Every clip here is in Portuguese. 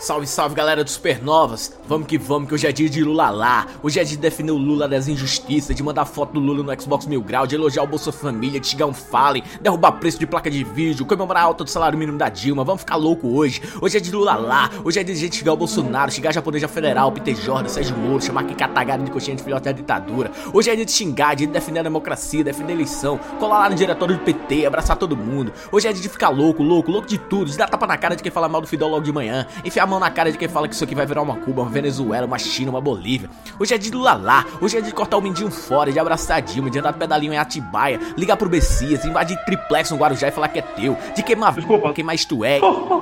Salve, salve galera do Supernovas! Vamos que vamos, que hoje é dia de Lula lá. Hoje é dia de defender o Lula das injustiças, de mandar foto do Lula no Xbox Mil Grau, de elogiar o Bolsa Família, de xingar um Fallen, derrubar preço de placa de vídeo, comemorar a alta do salário mínimo da Dilma. Vamos ficar louco hoje. Hoje é de Lula lá. Hoje é dia de gente xingar o Bolsonaro, xingar a japonesa federal, Peter Jordan, Sérgio Moro, chamar que catagado de coxinha de filhote da ditadura. Hoje é dia de xingar, de defender a democracia, defender a eleição, colar lá no diretório do PT, abraçar todo mundo. Hoje é dia de ficar louco, louco, louco de tudo, de dar tapa na cara de quem fala mal do Fidel logo de manhã, enfiar mão na cara de quem fala que isso aqui vai virar uma Cuba, uma Venezuela, uma China, uma Bolívia. Hoje é de Lula lá, hoje é de cortar o mindinho fora, de abraçar a Dilma, de andar pedalinho em Atibaia, ligar pro Bessias, invadir triplex no Guarujá e falar que é teu, de queimar Desculpa. queimar isto é,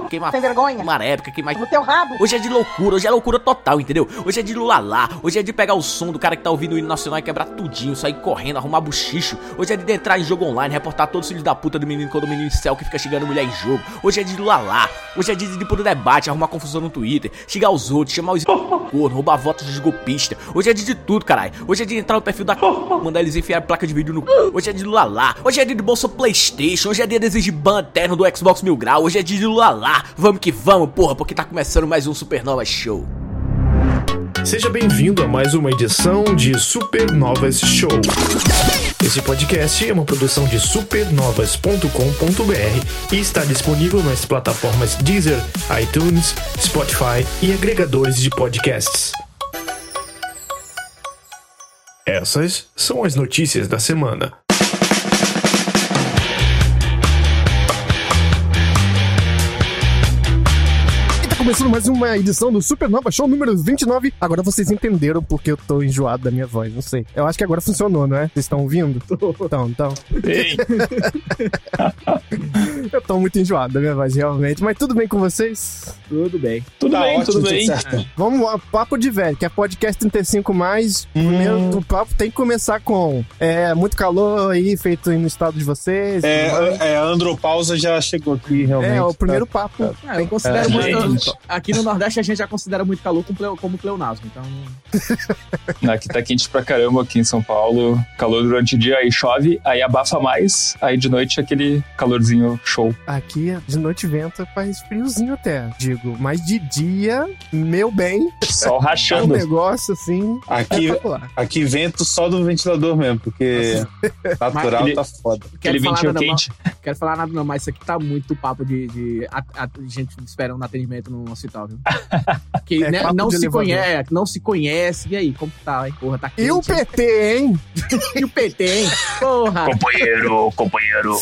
queimar Sem vergonha. uma época, queimar No teu rabo. Hoje é de loucura, hoje é loucura total, entendeu? Hoje é de Lula lá, hoje é de pegar o som do cara que tá ouvindo o hino nacional e quebrar tudinho, sair correndo, arrumar buchicho. Hoje é de entrar em jogo online, reportar todos os filhos da puta do menino quando o menino céu que fica xingando mulher em jogo. Hoje é de Lula lá, hoje é de ir pro debate, arrumar confusão no Twitter, xingar os outros, chamar os corno, roubar votos dos golpistas. Hoje é de, de tudo, caralho. Hoje é de entrar no perfil da mandar eles enfiar placa de vídeo no Hoje é de Lula lá, hoje é dia de bolsa Playstation, hoje é dia de exigir ban eterno do Xbox Mil Grau, hoje é dia de Lula lá. Vamos que vamos, porra, porque tá começando mais um Supernova Show. Seja bem-vindo a mais uma edição de Supernovas Show. Esse podcast é uma produção de supernovas.com.br e está disponível nas plataformas Deezer, iTunes, Spotify e agregadores de podcasts. Essas são as notícias da semana. Começando mais uma edição do Supernova Show número 29. Agora vocês entenderam porque eu tô enjoado da minha voz, não sei. Eu acho que agora funcionou, não é? Vocês estão ouvindo? Então, então. Ei, Eu tô muito enjoado da minha voz, realmente. Mas tudo bem com vocês? Tudo bem. tudo Tá bem, ótimo, tudo bem. certo. Vamos lá, papo de velho, que é podcast 35 mais. Primeiro, o papo tem que começar com é, muito calor aí, feito no estado de vocês. É, é, a andropausa já chegou aqui, realmente. É, o primeiro papo. Ah, eu considero É, muito. Aqui no Nordeste a gente já considera muito calor como, pleo, como pleonasmo, então. Aqui tá quente pra caramba aqui em São Paulo. Calor durante o dia, aí chove, aí abafa mais, aí de noite aquele calorzinho show. Aqui de noite venta faz friozinho até, digo. Mas de dia, meu bem, Sol é um rachando. negócio assim. Aqui, aqui vento só do ventilador mesmo, porque natural Mas- tá foda. Aquele Quero falar, ventinho nada, quente. não, quero falar nada não, mas isso aqui tá muito papo de, de a, a- gente esperando atendimento no viu? Que É né, não se elevador. conhece, não se conhece. E aí, como tá, hein? Porra, tá quente. E o PT, hein? E o PT, hein? Porra! Companheiro, companheiro.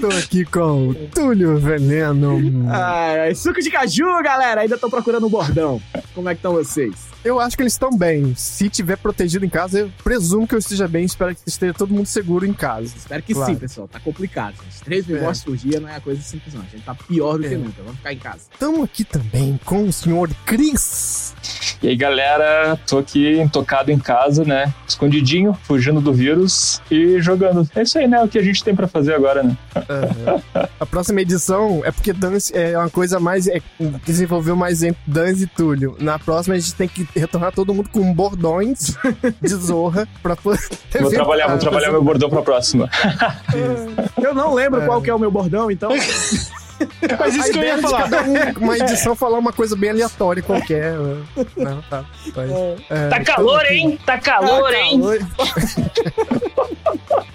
Tô aqui com o Túlio Veneno. Ai, ai, suco de caju, galera! Ainda tô procurando um bordão. Como é que estão vocês? Eu acho que eles estão bem. Se tiver protegido em casa, eu presumo que eu esteja bem. Espero que esteja todo mundo seguro em casa. Espero que Claro. sim, pessoal. Tá complicado, gente. 3 mil É. mortes por dia não é coisa simples, não. A gente tá pior do que É. nunca. Vamos ficar em casa. Estamos aqui também com o senhor Cris. E aí, galera, tô aqui intocado em casa, né? Escondidinho, fugindo do vírus e jogando. É isso aí, né? O que a gente tem pra fazer agora, né? Aham. A próxima edição é porque Dance é uma coisa mais. É, desenvolveu mais entre Dance e Túlio. Na próxima a gente tem que retornar todo mundo com bordões de zorra pra poder. Vou trabalhar, vou trabalhar meu bordão pra próxima. Eu não lembro qual que é o meu bordão, então. Mas A isso que eu ia é falar. cada um, uma edição falar uma coisa bem aleatória qualquer. né? Não, tá. Mas, é, Tá estamos calor, hein? Tá calor, hein?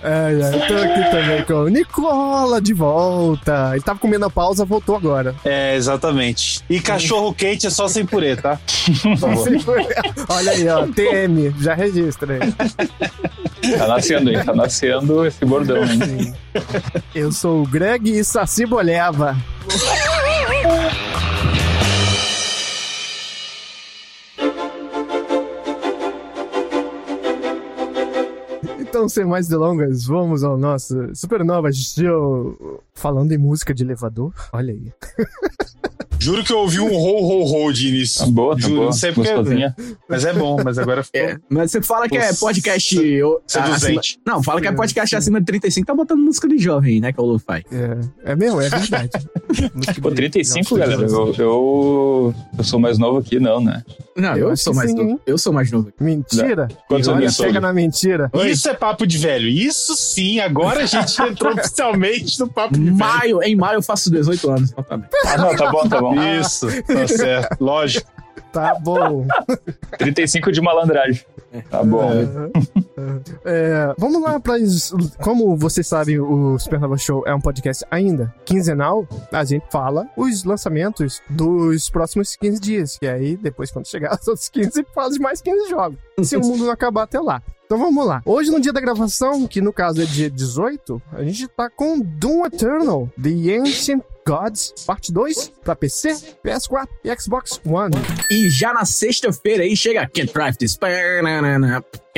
É, é, tô aqui também com o Nicola de volta. Ele tava comendo a pausa, voltou agora. É, exatamente. E cachorro quente é só sem purê, tá? Por favor. Olha aí, ó, TM, já registra aí. Tá nascendo, hein? Tá nascendo esse bordão, hein? Eu sou o Greg e Saci Boleva. Então, sem mais delongas, vamos ao nosso Supernova Show. Falando em música de elevador, olha aí. Juro que eu ouvi um ho ho ho de início. Tá boa, tá Juro, boa. não sei porque. Gostosinha. Mas é bom, mas agora ficou. É, mas você fala que é podcast. eu- acima- seduzente. Não, fala que é podcast acima de 35, tá botando música de jovem, né? Que é o Lo-Fi. É, é mesmo, é verdade. Pô, de- 35, Nossa, galera. Eu, eu, eu sou mais novo aqui, não, né? Não, Eu eu, sou mais sim, novo. hein? Eu sou mais novo. Mentira. Quantos Olha, anos chega na mentira. Isso é papo de velho. Isso sim, agora a gente entrou oficialmente no papo de velho. Maio, em maio eu faço 18 anos. Ah, não, tá bom, tá bom. Bom. Isso, tá certo. Lógico. Tá bom. 35 de malandragem. Tá bom. É, vamos lá para como vocês sabem, o Supernova Show é um podcast ainda quinzenal. A gente fala os lançamentos dos próximos 15 dias. E aí, depois, quando chegar os outros 15, fala de mais 15 jogos. Se o mundo não acabar até lá. Então vamos lá. Hoje, no dia da gravação, que no caso é dia 18, a gente tá com Doom Eternal, The Ancient Gods, parte 2, pra PC, PS4 e Xbox One. E já na sexta-feira aí chega Can't Drive This.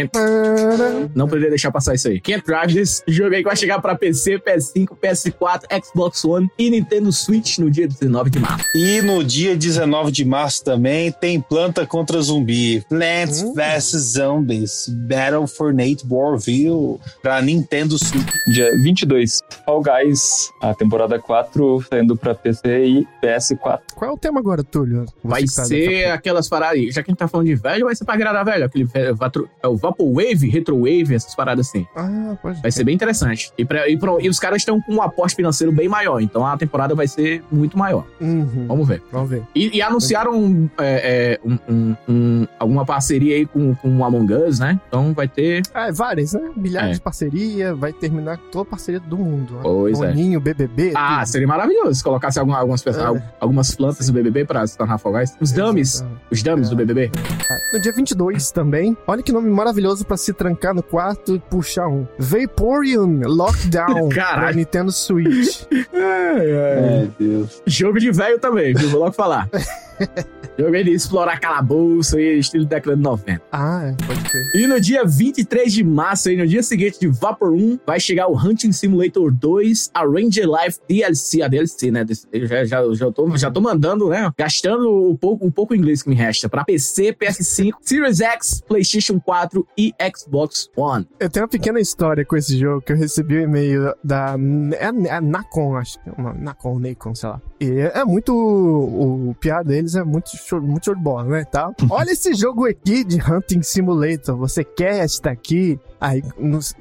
Can't... Não poderia deixar passar isso aí. Can't Drive This, jogo aí que vai chegar pra PC, PS5, PS4, Xbox One e Nintendo Switch no dia 19 de março. E no dia 19 de março também tem Planta contra Zumbi. Plants vs Zombies. Battle for Nate Warville pra Nintendo Switch. Dia 22, Fall Guys, a temporada 4, saindo pra PC e PS4. Qual é o tema agora, Túlio? Você Vai tá ser aquelas paradas. Já que a gente tá falando de velho, vai ser pra agradar velho. Aquele ve- vatro- é o Vaporwave, Retrowave, essas paradas assim. Ah, pode Vai ser bem interessante. E, pra- e pro- e os caras estão com um aporte financeiro bem maior, então a temporada vai ser muito maior. Uhum. Vamos ver. Vamos ver. E, e anunciaram é, é, um- um- um- alguma parceria aí com, com o Among Us, né? Então vai ter. É, várias, né? Milhares É. de parceria, vai terminar com toda a parceria do mundo. né? Pois é. Boninho, BBB. Ah, tudo. seria maravilhoso se colocasse alguma- algumas, pessoas, É. al- algumas plantas do BBB pra se tornar Guys. Os dummies. Os dummies do BBB. No dia 22 também. Olha que nome maravilhoso pra se trancar no quarto e puxar um. Vaporeon Lockdown Caralho. pra Nintendo Switch. Meu Deus. Jogo de velho também, viu? Vou logo falar. Jogo aí de explorar calabouço aí, estilo década de 90. ah, é, pode crer. E no dia 23 de março, aí, no dia seguinte de Vapor 1, vai chegar o Hunting Simulator 2, a Ranger Life DLC, a DLC, né? Eu já, já, já, tô, já tô mandando, né? Gastando o pouco, o pouco inglês que me resta pra PC, PS5, Series X, PlayStation 4 e Xbox One. Eu tenho uma pequena história com esse jogo que eu recebi um e-mail da. É, a- é Nacon, acho que é uma Nacon, Nacon, sei lá. E é, é muito. O, piar deles é muito show, muito show de bola, né? Tal. Olha esse jogo aqui de Hunting Simulator. Você quer estar aqui? Aí,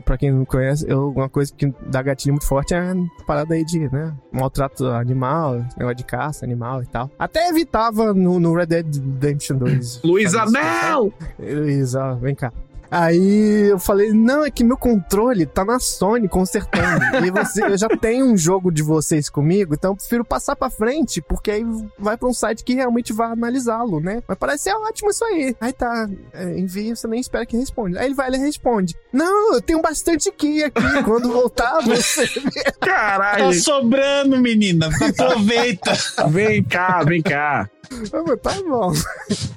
pra quem não conhece, eu, uma coisa que dá gatilho muito forte é a parada aí de, né? Maltrato animal, negócio de caça, animal e tal. Até evitava no, no Red Dead Redemption 2. Luísa, não! Luísa, vem cá. Aí eu falei, não, é que meu controle tá na Sony consertando. e você, eu já tenho um jogo de vocês comigo, então eu prefiro passar pra frente, porque aí vai pra um site que realmente vai analisá-lo, né? Mas parece ser ótimo isso aí. Aí tá, é, envia, você nem espera que responda. Aí ele vai, ele responde. Não, eu tenho bastante aqui aqui. Quando voltar, você vê. Tá Caralho! sobrando, menina. Aproveita. Vem cá, vem cá. Falei, tá bom.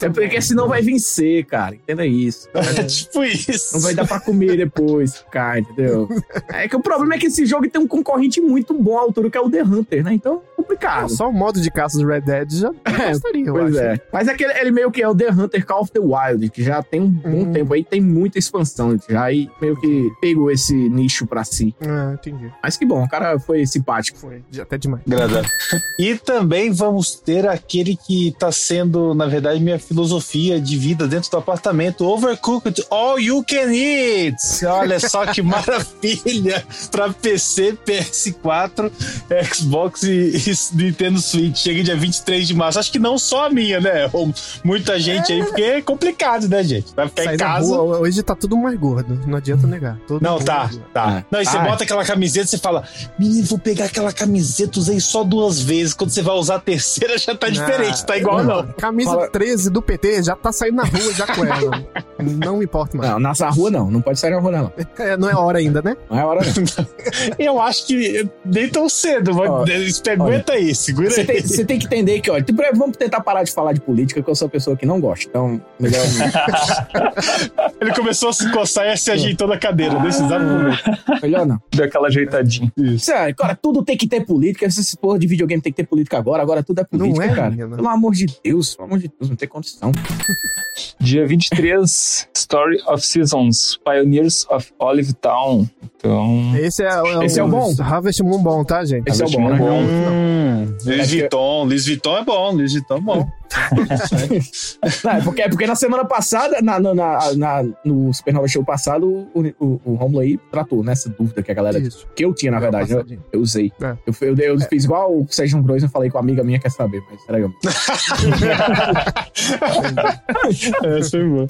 É porque senão vai vencer, cara. Entenda isso. É tipo isso. Não vai dar pra comer depois, cara, entendeu? É que o problema é que esse jogo tem um concorrente muito bom à altura, que é o The Hunter, né? Então, complicado. Só o modo de caça do Red Dead já É, gostaria, eu Pois acho. é. Mas é que ele, ele meio que é o The Hunter Call of the Wild, que já tem um bom Hum. tempo aí, tem muita expansão. Já aí meio que pegou esse nicho pra si. Ah, entendi. Mas que bom, o cara foi simpático. Foi até demais. Agradável. E também vamos ter aquele que tá sendo, na verdade, minha filosofia de vida dentro do apartamento. Overcooked All You Can Eat. Olha só que maravilha para PC, PS4, Xbox e, e Nintendo Switch. Chega dia 23 de março. Acho que não só a minha, né? Ou muita gente aí, porque é complicado, né, gente? Vai ficar Sair em casa. rua, hoje tá tudo mais gordo. Não adianta negar. Todo Não, tá, mais gordo. tá. É. Não, e você Ah, é. bota aquela camiseta e você fala, menino, vou pegar aquela camiseta, usei só duas vezes. Quando você vai usar a terceira, já tá diferente, tá igual não. Camisa Fala- 13 do PT já tá saindo na rua já com ela. não me importa mais. Não, nessa rua não, não pode sair na rua não. É, não é hora ainda, né? Não é hora não. Eu acho que nem tão cedo. Vai, Ó, aguenta aí, segura Você aí. tem, você tem que entender que, olha, tipo, vamos tentar parar de falar de política, que eu sou uma pessoa que não gosta. Então, melhor. Ele começou a se coçar e se ajeitou na cadeira, exato momento. melhor não. Deu aquela ajeitadinha. Sério, cara, tudo tem que ter política. Esse porra de videogame tem que ter política agora. Agora tudo é política, Não é, cara. Pelo amor de Deus, pelo amor de Deus, não tem condição. Dia 23, Story of Seasons, Pioneers of Olive Town. Então, Esse é, é Esse é o bom. Harvest Moon bom, tá, gente? Esse é o Harvest bom, né? bom. Hum, Luiz Vuitton, Luiz Vuitton é bom, Luiz Vuitton é bom. Não, é, porque, é porque na semana passada, na, na, na- na- no Supernova Show passado, o, o, o Romulo aí tratou nessa dúvida que a galera. Isso. Que eu tinha, na verdade. Eu, passadinho. eu usei. É. Eu, eu, eu fiz igual o Sérgio Grosso, eu falei com a amiga minha, quer saber, mas peraí. Essa foi boa.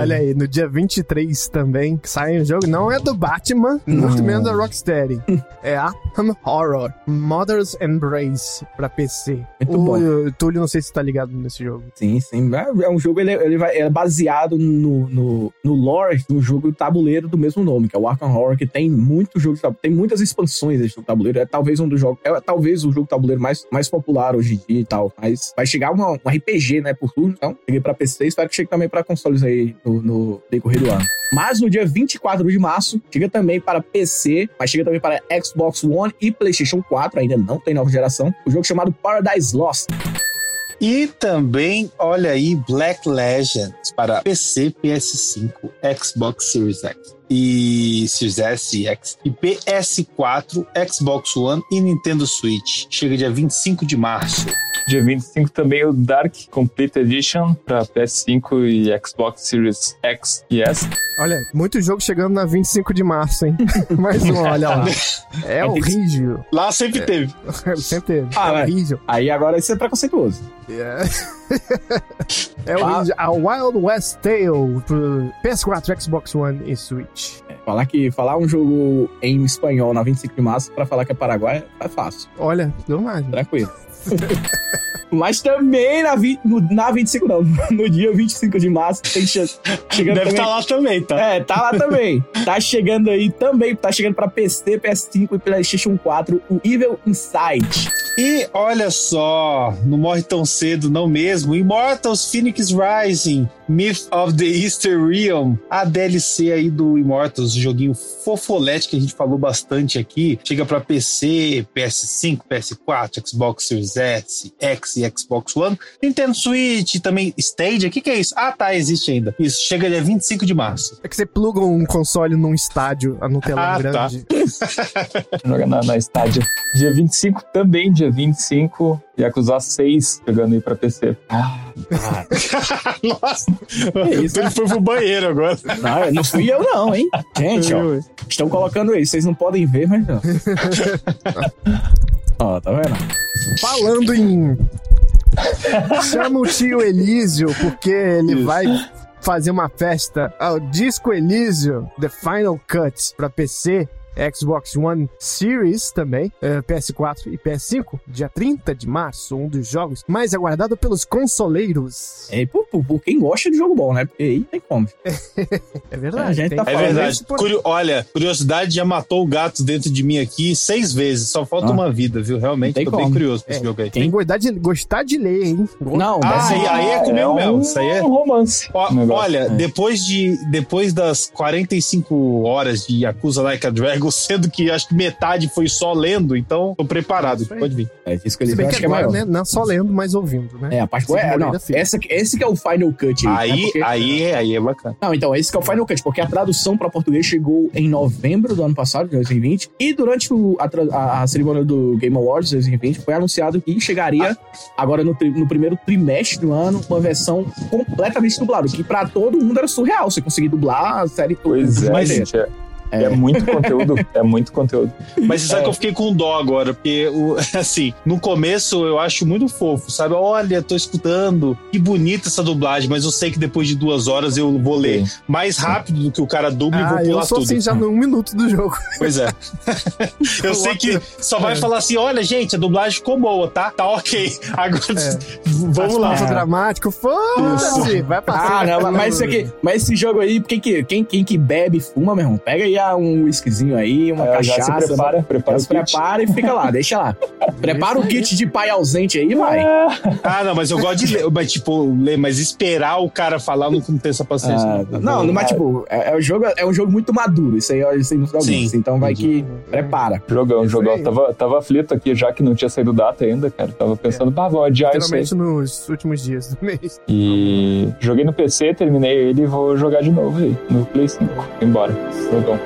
Olha aí, no dia 23 também sai um jogo, não é do Batman, muito menos da Rocksteady. é Arkham Horror, Mother's Embrace pra PC. Muito o bom. Túlio, não sei se tá ligado nesse jogo. Sim, sim. É, é um jogo, ele, ele vai, é baseado no, no, no lore do jogo tabuleiro do mesmo nome, que é o Arkham Horror, que tem muito jogo tem muitas expansões desse tabuleiro. É talvez um dos jogos, é talvez o jogo tabuleiro mais, mais popular hoje em dia e tal. Mas vai chegar uma, um RPG, né, por turno. Então, cheguei pra PC, espero que chegue também pra consoles aí no, no decorrer do ano. Mas no dia 24 de março, chega também para PC, mas chega também para Xbox One e PlayStation 4, ainda não tem nova geração, o jogo chamado Paradise Lost. E também, olha aí, Black Legends para PC, PS5, Xbox Series X e Series S e X e PS4, Xbox One e Nintendo Switch. Chega dia 25 de março. Dia 25 também o Dark Complete Edition para PS5 e Xbox Series X e S. Olha, muito jogo chegando na 25 de março, hein? Mais um, olha lá. É horrível. Lá sempre teve. Sempre teve. Ah, é horrível. Aí agora isso é preconceituoso. É, é horrível. A Wild West Tale pro PS4, Xbox One e Switch. Falar que falar um jogo em espanhol na 25 de março pra falar que é Paraguai é fácil, Olha, deu mais. tranquilo. Mas também na, vi, no, na 25 não, no dia 25 de março tem chance. Chegando Deve estar lá também, tá? É, tá lá também. Tá chegando aí também, tá chegando pra PC, PS5 e PlayStation 4 o Evil Inside. E olha só, não morre tão cedo, não mesmo? Immortals Phoenix Rising, Myth of the Easter Realm, a DLC aí do Immortals, o joguinho fofolete que a gente falou bastante aqui. Chega pra PC, PS5, PS4, Xbox Series S, X e Xbox One, Nintendo Switch, também Stadia. O que, que é isso? Ah, tá, existe ainda. Isso, chega dia 25 de março. É que você pluga um console num estádio, no telão Ah, tá. grande. Joga na, na estádia. Dia 25 também, dia 25, Yakuza 6 chegando aí pra PC. Nossa, É isso, ele foi pro banheiro agora. Não, não fui eu não, hein? Gente, ó, estão colocando aí, vocês não podem ver, mas não. Ó, tá vendo? Falando em. Chama o tio Elísio, porque ele vai fazer uma festa ao Disco Elísio The Final Cut pra PC. Xbox One Series também, eh, PS4 e PS5, dia 30 de março, um dos jogos mais aguardado pelos consoleiros. É, por, por, por quem gosta de jogo bom, né? Porque aí tem como. É verdade. A gente tem tá É verdade. por- Curio- Olha, curiosidade já matou o gato dentro de mim aqui seis vezes. Só falta Ah. uma vida, viu? Realmente, tem tô bem como. curioso pra esse É. jogo aí. Tem que gostar de, gostar de ler, hein? Não, Ah, deve aí, aí é comigo um, mesmo. Isso aí é. um romance. O negócio. olha, É. depois, de, depois das 45 horas de Yakuza Like a Dragon, sendo que acho que metade foi só lendo, então tô preparado, aí. pode vir. É isso que bem acham que que é maior. né? Não só lendo, mas ouvindo, né? É, a parte Esse é, não, essa, esse que é o Final Cut. né? Aí, Porque- aí, é- aí é bacana. Não, então, esse que é o Final Cut, porque a tradução para português chegou em novembro do ano passado, de 2020, e durante o- a, a- a cerimônia do Game Awards 2020 foi anunciado que chegaria agora no, tri- no primeiro trimestre do ano uma versão completamente dublada, que para todo mundo era surreal você conseguir dublar a série toda. Pois é, Mas- gente. É, é muito conteúdo. É muito conteúdo. Mas você sabe que eu fiquei com dó agora, porque, assim, no começo eu acho muito fofo, sabe? Olha, tô escutando, que bonita essa dublagem, mas eu sei que depois de duas horas eu vou ler mais rápido do que o cara dubla e Ah, vou eu pular sou tudo. assim já no um minuto do jogo. Pois é. eu sei que só vai falar assim: olha, gente, a dublagem ficou boa, tá? Tá ok. Agora vamos lá. Dramático, foda-se. Vai passar. Ah, não, mas, isso aqui, mas esse jogo aí, quem que, quem, quem que bebe, fuma, meu irmão, pega aí ah, um whiskyzinho aí, uma É, já se cachaça. prepara, prepara já se prepara e fica lá, deixa lá. Prepara o kit de pai ausente aí, vai. Ah, não, mas eu gosto de ler, mas tipo, ler, mas esperar o cara falar, eu não tenho essa paciência. Ah, não, não, mas tipo, é, é um jogo, é um jogo muito maduro, isso aí é sem dúvida Sim. Então vai que prepara. Jogão, jogão. aí. Tava, tava aflito aqui, já que não tinha saído data ainda, cara. Tava pensando, bah, vou adiar isso aí. Geralmente nos últimos dias do mês. E joguei no PC, terminei ele e vou jogar de novo aí, no Play 5. Embora. Jogão.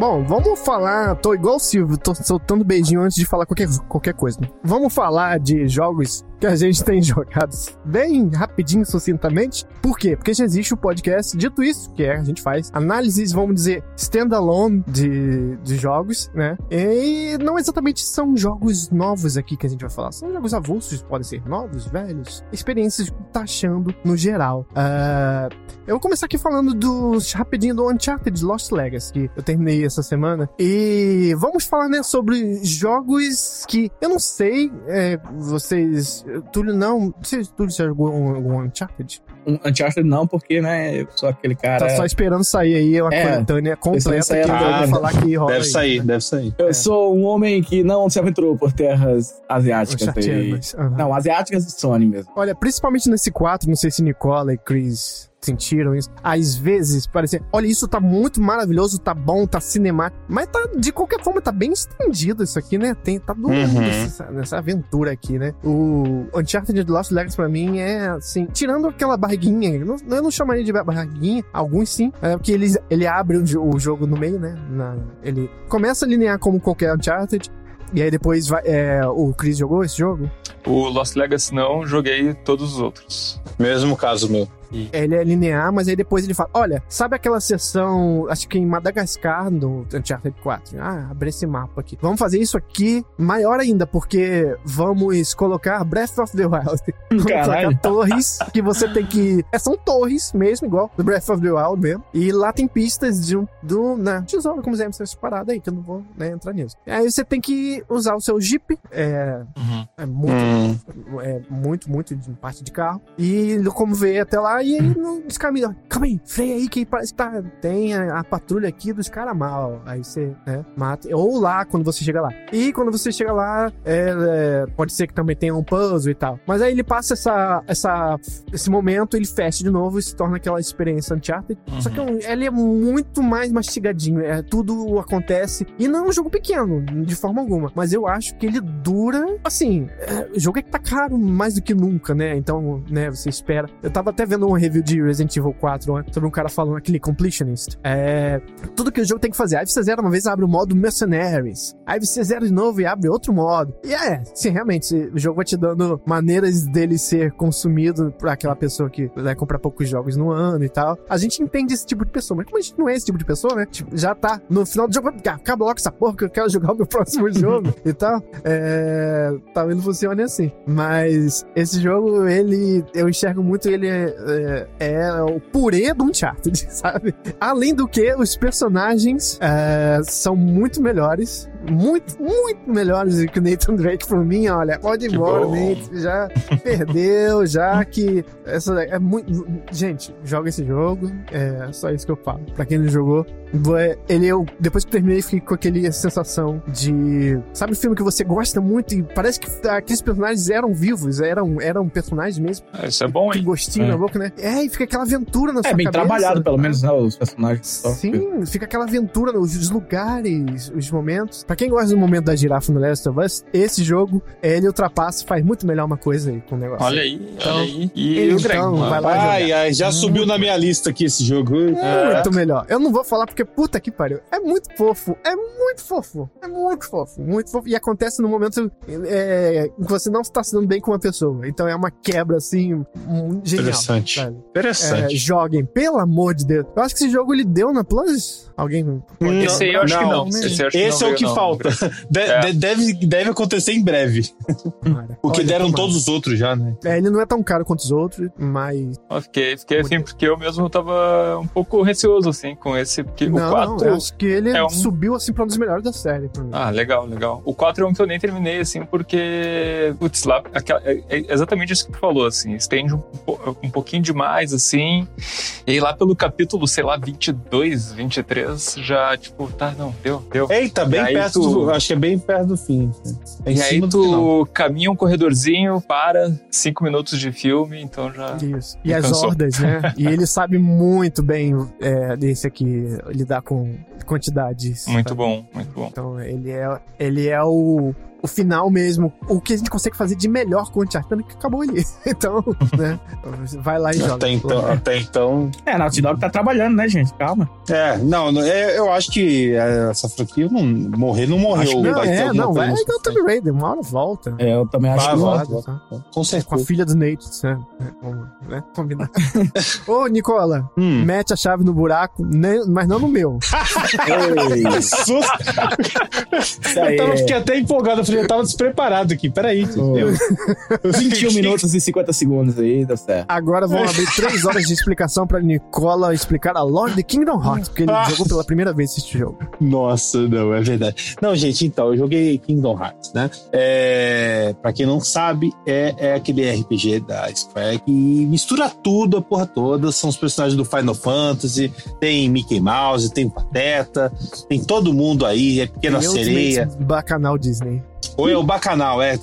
Bom, vamos falar. Tô igual o Silvio, tô soltando beijinho antes de falar qualquer, qualquer coisa. Vamos falar de jogos que a gente tem jogado bem rapidinho, sucintamente. Por quê? Porque já existe o podcast Dito Isso, que é, a gente faz análises, vamos dizer, standalone de, de jogos, né? E não exatamente são jogos novos aqui que a gente vai falar, são jogos avulsos, podem ser novos, velhos, experiências que tá achando no geral. Uh, eu vou começar aqui falando do, rapidinho do Uncharted Lost Legacy, que eu terminei essa semana. E vamos falar, né, sobre jogos que eu não sei, é, vocês Túlio não. Você, Túlio, você jogou um, um Uncharted? Um Uncharted não, porque, né, eu sou aquele cara. Tá só esperando sair aí uma é, coletânea completa que ah, falar que rola. Deve aí. sair, deve sair. Eu é. sou um homem que não se aventurou por terras asiáticas. E... Uhum. Não, asiáticas e Sony mesmo. Olha, principalmente nesse 4, não sei se Nicola e Chris sentiram isso. Às vezes parecia, olha, isso tá muito maravilhoso, tá bom, tá cinemático, mas tá, de qualquer forma, tá bem estendido isso aqui, né? Tem, tá doendo uhum. nessa, nessa, aventura aqui, né? O Uncharted The Lost Legacy pra mim é, assim, tirando aquela barriguinha, eu não, eu não chamaria de barriguinha, alguns sim, é porque ele, ele abre o, o jogo no meio, né? Na, ele começa a linear como qualquer Uncharted, e aí depois vai, é, o Chris jogou esse jogo? O Lost Legacy não, joguei todos os outros. Mesmo caso meu. Ele é linear, mas aí depois ele fala: Olha, sabe aquela sessão, acho que em Madagascar, do Uncharted 4? Ah, abre esse mapa aqui. Vamos fazer isso aqui maior ainda, porque vamos colocar Breath of the Wild. Vamos colocar torres que você tem que. É, são torres mesmo, igual do Breath of the Wild mesmo. E lá tem pistas de um, do, né, tesouro, como exemplo, essa parada aí, que eu não vou né, entrar nisso. Aí você tem que usar o seu Jeep, é, uhum. é muito, uhum. é muito, muito de parte de carro. E como ver até lá, e ele não descaminha. Calma aí, freia aí que parece que tá. Tem a, a patrulha aqui dos caras mal. Aí você, né, mata. Ou lá, quando você chega lá. E quando você chega lá, é, é, pode ser que também tenha um puzzle e tal. Mas aí ele passa essa, essa, esse momento, ele fecha de novo e se torna aquela experiência Uncharted. Uhum. Só que uhum. ele é muito mais mastigadinho. É, tudo acontece. E não é um jogo pequeno, de forma alguma. Mas eu acho que ele dura. Assim, é, o jogo é que tá caro mais do que nunca, né? Então, né, você espera. Eu tava até vendo um review de Resident Evil 4 né, sobre um cara falando aquele completionist. É. Tudo que o jogo tem que fazer. Aí você zera uma vez abre o modo Mercenaries. Aí você zera de novo e abre outro modo. E é, sim, realmente, o jogo vai te dando maneiras dele ser consumido pra aquela pessoa que vai comprar poucos jogos no ano e tal. A gente entende esse tipo de pessoa, mas como a gente não é esse tipo de pessoa, né? Tipo, já tá no final do jogo, acaba logo essa porra que eu quero jogar o meu próximo jogo e tal. É. Talvez não funcione assim. Mas esse jogo, ele. Eu enxergo muito ele. É, é o purê do Uncharted, sabe? Além do que, os personagens é, são muito melhores. Muito, muito melhores do que o Nathan Drake por mim, olha. Pode ir embora, Nate. Já perdeu, já que. Essa é muito. Gente, joga esse jogo. É só isso que eu falo. Pra quem não jogou, ele eu depois que terminei fiquei com aquele sensação de sabe o filme que você gosta muito e parece que aqueles personagens eram vivos eram eram personagens mesmo é, isso é bom hein que gostinho é. na boca né é e fica aquela aventura na é, sua é bem cabeça, trabalhado pelo menos né os personagens sim fica aquela aventura os lugares os momentos para quem gosta do momento da girafa no Last of Us esse jogo ele ultrapassa faz muito melhor uma coisa aí com o negócio olha aí então, olha aí e então, o vai lá ai, ai, já subiu na minha lista aqui esse jogo muito é. melhor eu não vou falar porque puta que pariu. É muito fofo. É muito fofo. É muito fofo. Muito fofo. E acontece no momento é, que você não está se dando bem com uma pessoa. Então é uma quebra assim. Um, genial. Interessante. Sabe? Interessante. É, joguem, pelo amor de Deus. Eu acho que esse jogo ele deu na Plus. Alguém. Não, esse aí eu acho não, que não. Esse, esse é o que não, falta. De, é. deve, deve acontecer em breve. Porque Olha, deram todos os outros já, né? É, ele não é tão caro quanto os outros, mas. Eu fiquei, fiquei assim, porque eu mesmo tava um pouco receoso, assim, com esse. Porque não, o 4. Eu acho que ele é um... subiu, assim, pra um dos melhores da série. Ah, legal, legal. O 4 é um que eu nem terminei, assim, porque. Putz, lá. Aquela, é, é exatamente isso que tu falou, assim. Estende um, um pouquinho demais, assim. E lá pelo capítulo, sei lá, 22, 23, já, tipo, tá, não, deu, deu. Eita, bem perto tu... do. Acho que é bem perto do fim. É e aí tu caminha um corredorzinho, para, cinco minutos de filme, então já. Isso. E as cansou. hordas, né? e ele sabe muito bem é, desse aqui, lidar com quantidades. Muito bom, muito bom. Então ele é, ele é o o final mesmo, o que a gente consegue fazer de melhor com o Uncharted, que acabou ali. Então, né? Vai lá e joga. Até então, até então. É, a Naughty Dog tá trabalhando, né, gente? Calma. É, não, é, eu acho que é, essa franquia não, morrer não morreu. Acho que não, vai ter é, alguma não, vai dar o Tomb Raider, uma hora volta. É, eu também acho Vai, que vai. não. tá? Com Com a certeza. filha do Nate, né? É, vamos, né? Combinar. Ô, Nicola, Hum. mete a chave no buraco, né, mas não no meu. Ei, Susto. isso aí Eu tava, é fiquei até empolgado, eu tava despreparado aqui. Peraí. Eu- 21 minutos e 50 segundos aí, dá certo. Agora vão abrir três horas de explicação pra Nicola explicar a lore de Kingdom Hearts, porque ele Ah. jogou pela primeira vez esse jogo. Nossa, não, é verdade. Não, gente, então, eu joguei Kingdom Hearts, né? É, pra quem não sabe, é, é aquele RPG da Square que mistura tudo, a porra toda. São os personagens do Final Fantasy, tem Mickey Mouse, tem Pateta, tem todo mundo aí, é Pequena Tem Sereia. Bacanal Disney. Ou é o Bacanal, é.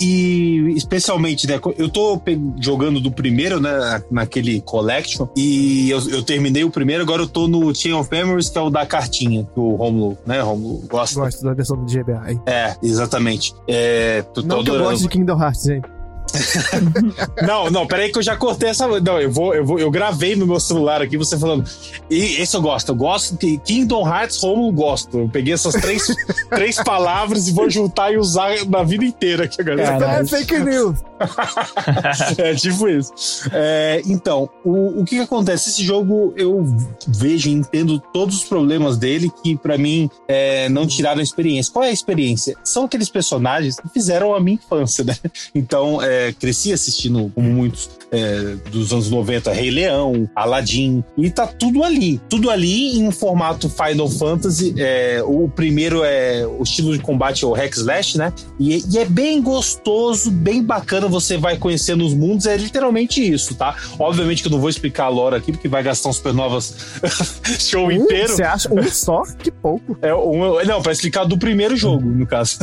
E, e especialmente, né? Eu tô jogando do primeiro, né? Naquele Collection. E eu, eu terminei o primeiro, agora eu tô no Chain of Memories, que é o da cartinha, que o Romulo, né? Romulo gosta. Gosto da versão do GBA. aí. É, exatamente. É, tô, tô Não eu adorando. gosto de Kingdom Hearts, gente. Não, não, peraí que eu já cortei essa. Não, eu vou, eu vou, eu gravei no meu celular aqui você falando. E esse eu gosto, eu gosto que Kingdom Hearts Romulo gosto. Eu peguei essas três, três palavras e vou juntar e usar na vida inteira aqui, galera. Caralho. É fake news. é tipo isso. É, então, o, o que, que acontece? Esse jogo eu vejo e entendo todos os problemas dele que, pra mim, é, não tiraram a experiência. Qual é a experiência? São aqueles personagens que fizeram a minha infância, né? Então, é, cresci assistindo, como muitos é, dos anos 90, Rei Leão, Aladdin, e tá tudo ali. Tudo ali em um formato Final Fantasy. É, o primeiro é o estilo de combate é o Hack Slash, né? E, e é bem gostoso, bem bacana. Você vai conhecendo os mundos, é literalmente isso, tá? Obviamente que eu não vou explicar a lore aqui, porque vai gastar um Supernovas show Um, inteiro. Você acha um só? Que pouco. É, um, não, pra explicar do primeiro jogo, no caso.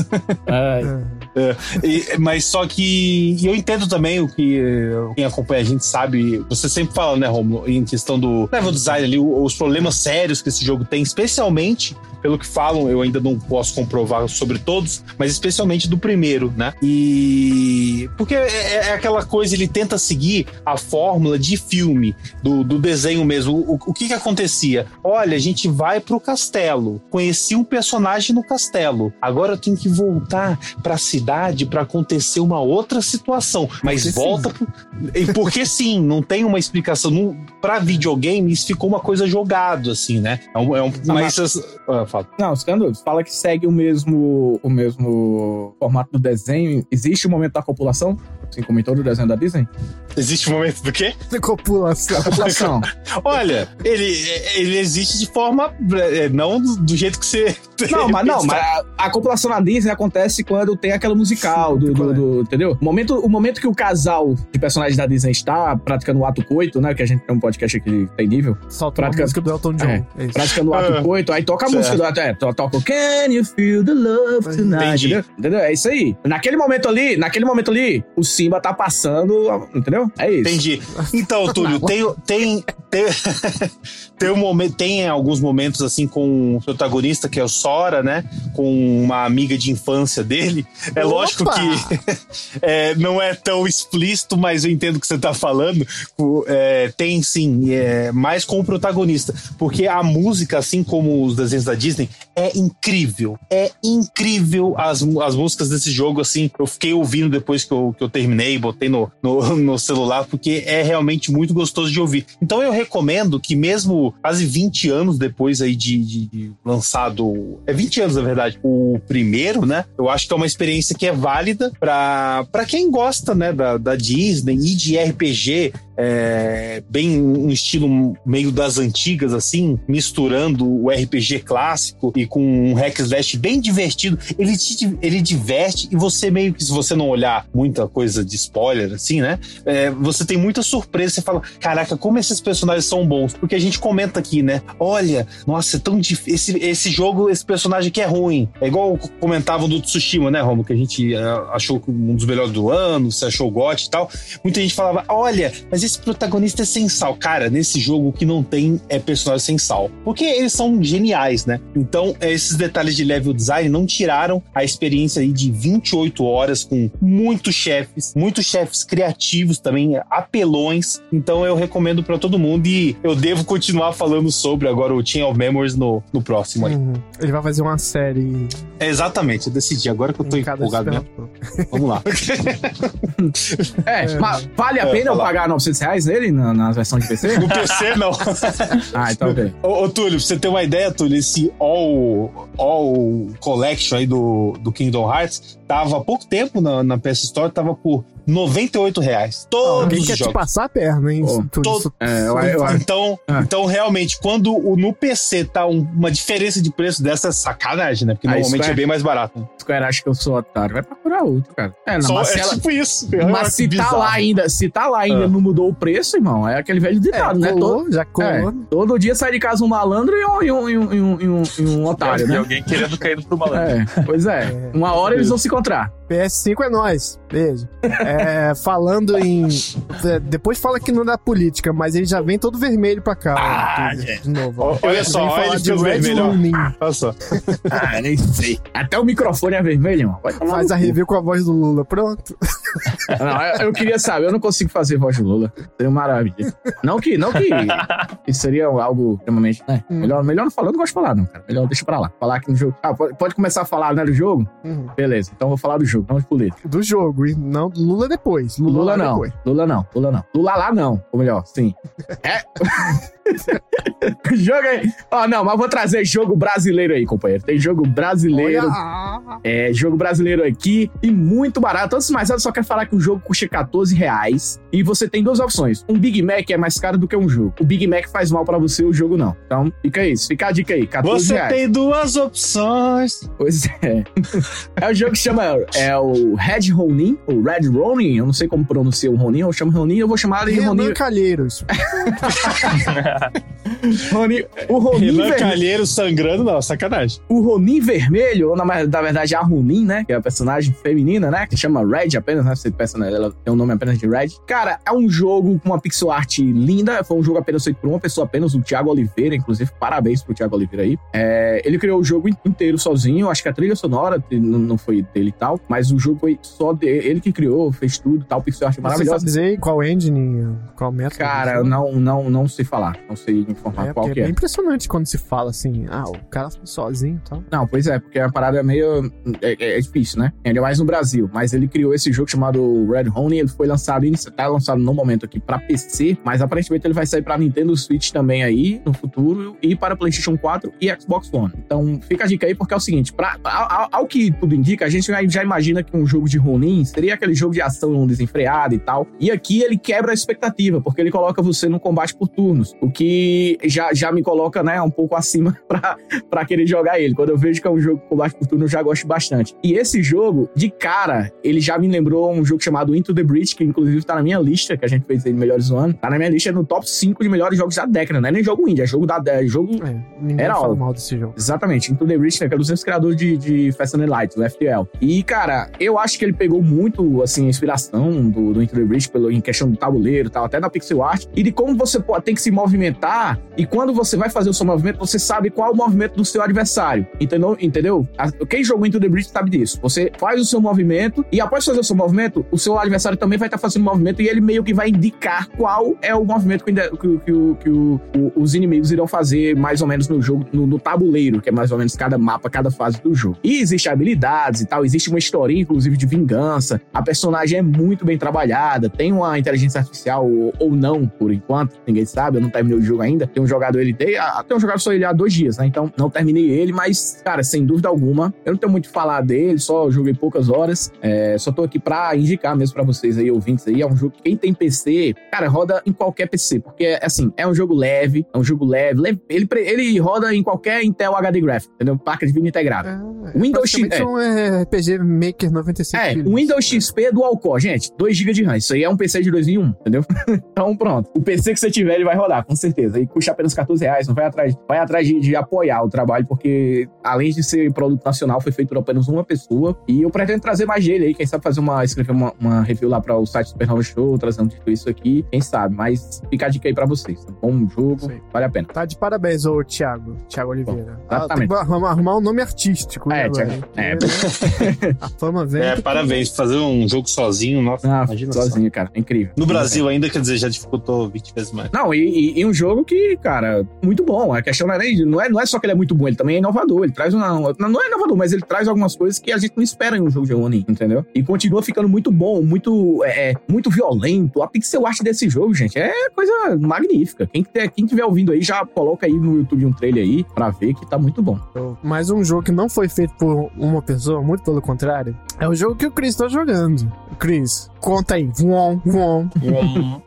Ai, É, e- mas só que eu entendo também o que quem acompanha a gente sabe. Você sempre fala, né, Romulo, em questão do level design ali, os problemas sérios que esse jogo tem, especialmente pelo que falam, eu ainda não posso comprovar sobre todos, mas especialmente do primeiro, né? E porque é, é aquela coisa, ele tenta seguir a fórmula de filme, do, do desenho mesmo. O, o que que acontecia? Olha, a gente vai pro castelo, conheci um personagem no castelo, agora eu tenho que voltar pra cidade pra acontecer uma outra situação, mas Porque volta. E porque sim, não tem uma explicação. Pra videogame, isso ficou uma coisa jogado, assim, né? É um, é um, mas, ah, fala. Não, Scandal, fala que segue o mesmo, o mesmo formato do desenho. Existe o momento da copulação, assim como em todo o desenho da Disney? Existe um momento do quê? Copulação. Copulação. Olha, ele, ele existe de forma. é, Não do, jeito que você. Não, mas não, mas a, a copulação na Disney acontece quando tem aquela musical, do, do, do- entendeu? O momento, o momento que o casal de personagens da Disney está praticando o ato coito, né? Que a gente tem um podcast aqui que tem nível. Solta uma Prática- música do Elton John. É, É isso. Praticando o ato Ah, coito, aí toca a certo. música do ato. É, to- toca o Can You Feel the Love Tonight? Entendi. Entendeu? É isso aí. Naquele momento ali, naquele momento ali, o Simba tá passando, entendeu? É isso. Entendi. Então, Túlio, tem, tem, tem, tem, um momento, tem alguns momentos assim com o protagonista, que é o Sora, né? Com uma amiga de infância dele. É Opa! lógico que é, não é tão explícito, mas eu entendo o que você tá falando. É, tem sim, é, mais com o protagonista. Porque a música, assim como os desenhos da Disney, é incrível. É incrível as, as músicas desse jogo, assim. Eu fiquei ouvindo depois que eu, que eu terminei, botei no, no, no celular, porque é realmente muito gostoso de ouvir. Então eu recomendo que mesmo quase 20 anos depois aí de, de- de lançado... É 20 anos, na verdade, o primeiro, né? Eu acho que é uma experiência que é válida pra quem gosta, né, da, da Disney e de RPG, é, bem um estilo meio das antigas, assim, misturando o RPG clássico e com um hack slash bem divertido. Ele, te, ele diverte e você meio que, se você não olhar muita coisa de spoiler, assim, né? é, você tem muita surpresa. Você fala, caraca, como esses personagens são bons. Porque a gente comenta aqui, né? Olha, nossa, é tão difícil. Esse, esse jogo, esse personagem aqui é ruim. É igual comentavam do Tsushima, né, Romo? Que a gente é, achou um dos melhores do ano, você achou o GOT e tal. Muita gente falava, olha, mas esse esse protagonista é sem sal. Cara, nesse jogo o que não tem é personagem sem sal. Porque eles são geniais, né? Então, esses detalhes de level design não tiraram a experiência aí de 28 horas com muitos chefes, muitos chefes criativos também, apelões. Então, eu recomendo para todo mundo e eu devo continuar falando sobre agora o Chain of Memories no, no próximo aí. Uhum. Ele vai fazer uma série. É, exatamente, eu decidi. Agora que eu tô em empolgado mesmo. Vamos lá. É, mas vale a É, pena eu pagar 900 reais nele na, na versão de PC? No PC, não. ah, então ok. Ô, ô, Túlio, pra você ter uma ideia, Túlio, esse All, All Collection aí do, do Kingdom Hearts tava há pouco tempo na, na PS Store, tava por 98 reais. Todos Alguém os quer te jogos. passar a perna, hein? Todo- isso- É, eu, eu, eu, Então, Ah. então, realmente, quando o, no PC tá um- uma diferença de preço dessa, é sacanagem, né? Porque Ah, normalmente é. é bem mais barato. né? Square acha que eu sou otário. Vai procurar outro, cara. É, não, Só- mas é ela- tipo isso. mas se tá lá ainda, se tá lá ainda Ah. não mudou o preço, irmão, é aquele velho ditado, né? Todo, colou, já colou. é, todo dia sai de casa um malandro e um, e um, e um, e um, e um, e otário, E né? alguém querendo cair pro malandro. É, pois é. Uma hora eles vão se encontrar. PS5 é nós. Beijo. É, falando em. é, Depois fala que não dá política, mas ele já vem todo vermelho pra cá. Ah, de, de novo. ó. Olha só, olha ele de Red vermelho. Olha só. Ah, nem sei. Até o microfone é vermelho, irmão. Faz a review com a voz do Lula. Pronto. Não, eu, eu queria saber, eu não consigo fazer voz de Lula. Seria uma maravilha. Não que, não que isso seria algo extremamente. Né? Hum. Melhor, melhor não falar, eu não gosto de falar, não, cara. Melhor deixa pra lá. Falar aqui no jogo. Ah, pode, pode começar a falar, né, do jogo? Uhum. Beleza, então eu vou falar do jogo, não de política. Do jogo, e não Lula depois. Lula, Lula não. depois. Lula não. Lula não. Lula lá não. Ou melhor, sim. É. jogo aí. Ó, não, mas vou trazer jogo brasileiro aí, companheiro. Tem jogo brasileiro. Olha, É, jogo brasileiro aqui e muito barato. Antes de mais nada, só quero falar que o jogo custa 14 reais e você tem duas opções. Um Big Mac é mais caro do que um jogo. O Big Mac faz mal pra você, o jogo não. Então, fica isso. Fica a dica aí, 14 Você reais. tem duas opções. Pois é. É o jogo que chama é o Red Ronin, ou Red Ronin, eu não sei como pronuncia o Ronin, eu chamo Ronin, eu vou chamar de Ronin. Renan Calheiros. Ronin o Ronin Renan vermelho. Calheiro sangrando, não, sacanagem. o Ronin vermelho, ou na, na verdade a Ronin, né? Que é a personagem feminina, né? Que chama Red apenas, né? Você pensa, ela tem o nome apenas de Red. Cara, é um jogo com uma pixel art linda. Foi um jogo apenas feito por uma pessoa apenas, o Thiago Oliveira. Inclusive, parabéns pro Thiago Oliveira aí. É, ele criou o jogo inteiro sozinho. Acho que a trilha sonora não, não foi dele e tal. Mas o jogo foi só dele. Ele que criou, fez tudo tal. Pixel art Você sabe maravilhosa. dizer qual engine, qual método? Cara, não, não, não sei falar. Não sei informar É, qual que é é. impressionante quando se fala assim, ah, o cara sozinho e tal. Não, pois é, porque a parada é meio. É, é- é difícil, né? Ainda mais no Brasil. Mas ele criou esse jogo chamado Red Honey. Ele foi lançado, tá lançado no momento aqui pra PC, mas aparentemente ele vai sair pra Nintendo Switch também aí no futuro e para PlayStation 4 e Xbox One. Então fica a dica aí, porque é o seguinte: pra, ao, ao- que tudo indica, a gente já, já imagina que um jogo de Ronin seria aquele jogo de ação desenfreado e tal. E aqui ele quebra a expectativa, porque ele coloca você no combate por turnos, o que já, já me coloca, né, um pouco acima pra, pra querer jogar ele. Quando eu vejo que é um jogo com combate por turno, eu já gosto bastante. E esse jogo, de cara, ele já me lembrou um jogo chamado Into the Breach, que inclusive tá na minha lista, que a gente fez aí de melhores do ano. Tá na minha lista no top 5 de melhores jogos da década. Não é nem jogo indie, é jogo da é jogo É, Era fala mal desse jogo. Exatamente, Into the Breach, né, que é dos criadores de, de Fast and the Light, do FTL. E, cara, eu acho que ele pegou muito, assim, inspiração do, do Into the Breach pelo, em questão do tabuleiro e tal, até da pixel art, e de como você tem que se movimentar, e quando você vai fazer o seu movimento, você sabe qual é o movimento do seu adversário. Entendeu? Entendeu? Quem jogou Into the Breach sabe disso. Você faz o seu movimento, e após fazer o seu movimento, o seu adversário também vai estar fazendo movimento, e ele meio que vai indicar qual é o movimento que, o- que o- que o- que o- o- os inimigos irão fazer mais ou menos no jogo, no, no tabuleiro, que é mais ou menos cada mapa, cada fase do jogo. E existem habilidades e tal, existe uma historinha, inclusive, de vingança. A personagem é muito bem trabalhada, tem uma inteligência artificial ou, ou não, por enquanto, ninguém sabe, eu não terminei o jogo ainda. Tenho jogado ele, tem, ah, tenho jogado só ele há dois dias, né? Então não terminei ele, mas, cara, sem dúvida alguma, eu não tenho muito o que falar dele, só joguei poucas horas. É, só tô aqui pra indicar mesmo pra vocês aí, ouvintes aí. É um jogo que quem tem PC, cara, roda em qualquer PC, porque, assim, é um jogo leve, é um jogo leve, leve- ele, ele roda em qualquer Intel HD Graphics, entendeu? Placa de vídeo integrada. É, Windows X, é. um RPG Maker 95 É, o Windows XP dual core, gente, 2 GB de RAM. Isso aí é um PC de 2001, entendeu? então pronto. O PC que você tiver, ele vai rodar, com certeza. E custa apenas 14 reais. Não vai atrás, vai atrás de, de apoiar o trabalho, porque além de ser produto nacional, foi feito por apenas uma pessoa. E eu pretendo trazer mais dele aí. Quem sabe fazer uma, escrever uma, uma review lá para o site Supernova Show, trazendo tudo isso aqui. Quem sabe? Mas fica a dica aí pra vocês. tá Bom jogo, Sim. vale a pena. Tá de parabéns, ô Thiago. Thiago Oliveira. Ah, exatamente. tem que arrumar, arrumar um nome artístico. né, É, agora, Thiago, porque, é. fama vem. É, parabéns. Fazer um jogo sozinho, nossa, Ah, imagina só. sozinho, cara. É incrível. No Brasil ainda, quer dizer, já dificultou 20 vezes mais. Não, e, e- e um jogo que, cara, muito bom. A questão não é, nem- não é, não é só que ele é muito bom, ele também é inovador. Ele traz uma. Não, não é inovador, mas ele traz algumas coisas que a gente não espera em um jogo de Oni, entendeu? E continua ficando muito bom, muito, é, é, muito violento. A pixel art desse jogo, gente, é coisa magnífica. Quem, te- quem tiver ouvindo aí, já coloca aí no YouTube um trailer aí pra ver que tá muito bom. Mas um jogo que não foi feito por uma pessoa, muito pelo contrário, é o jogo que o Chris tá jogando. Chris, conta aí. Vuom, vuom.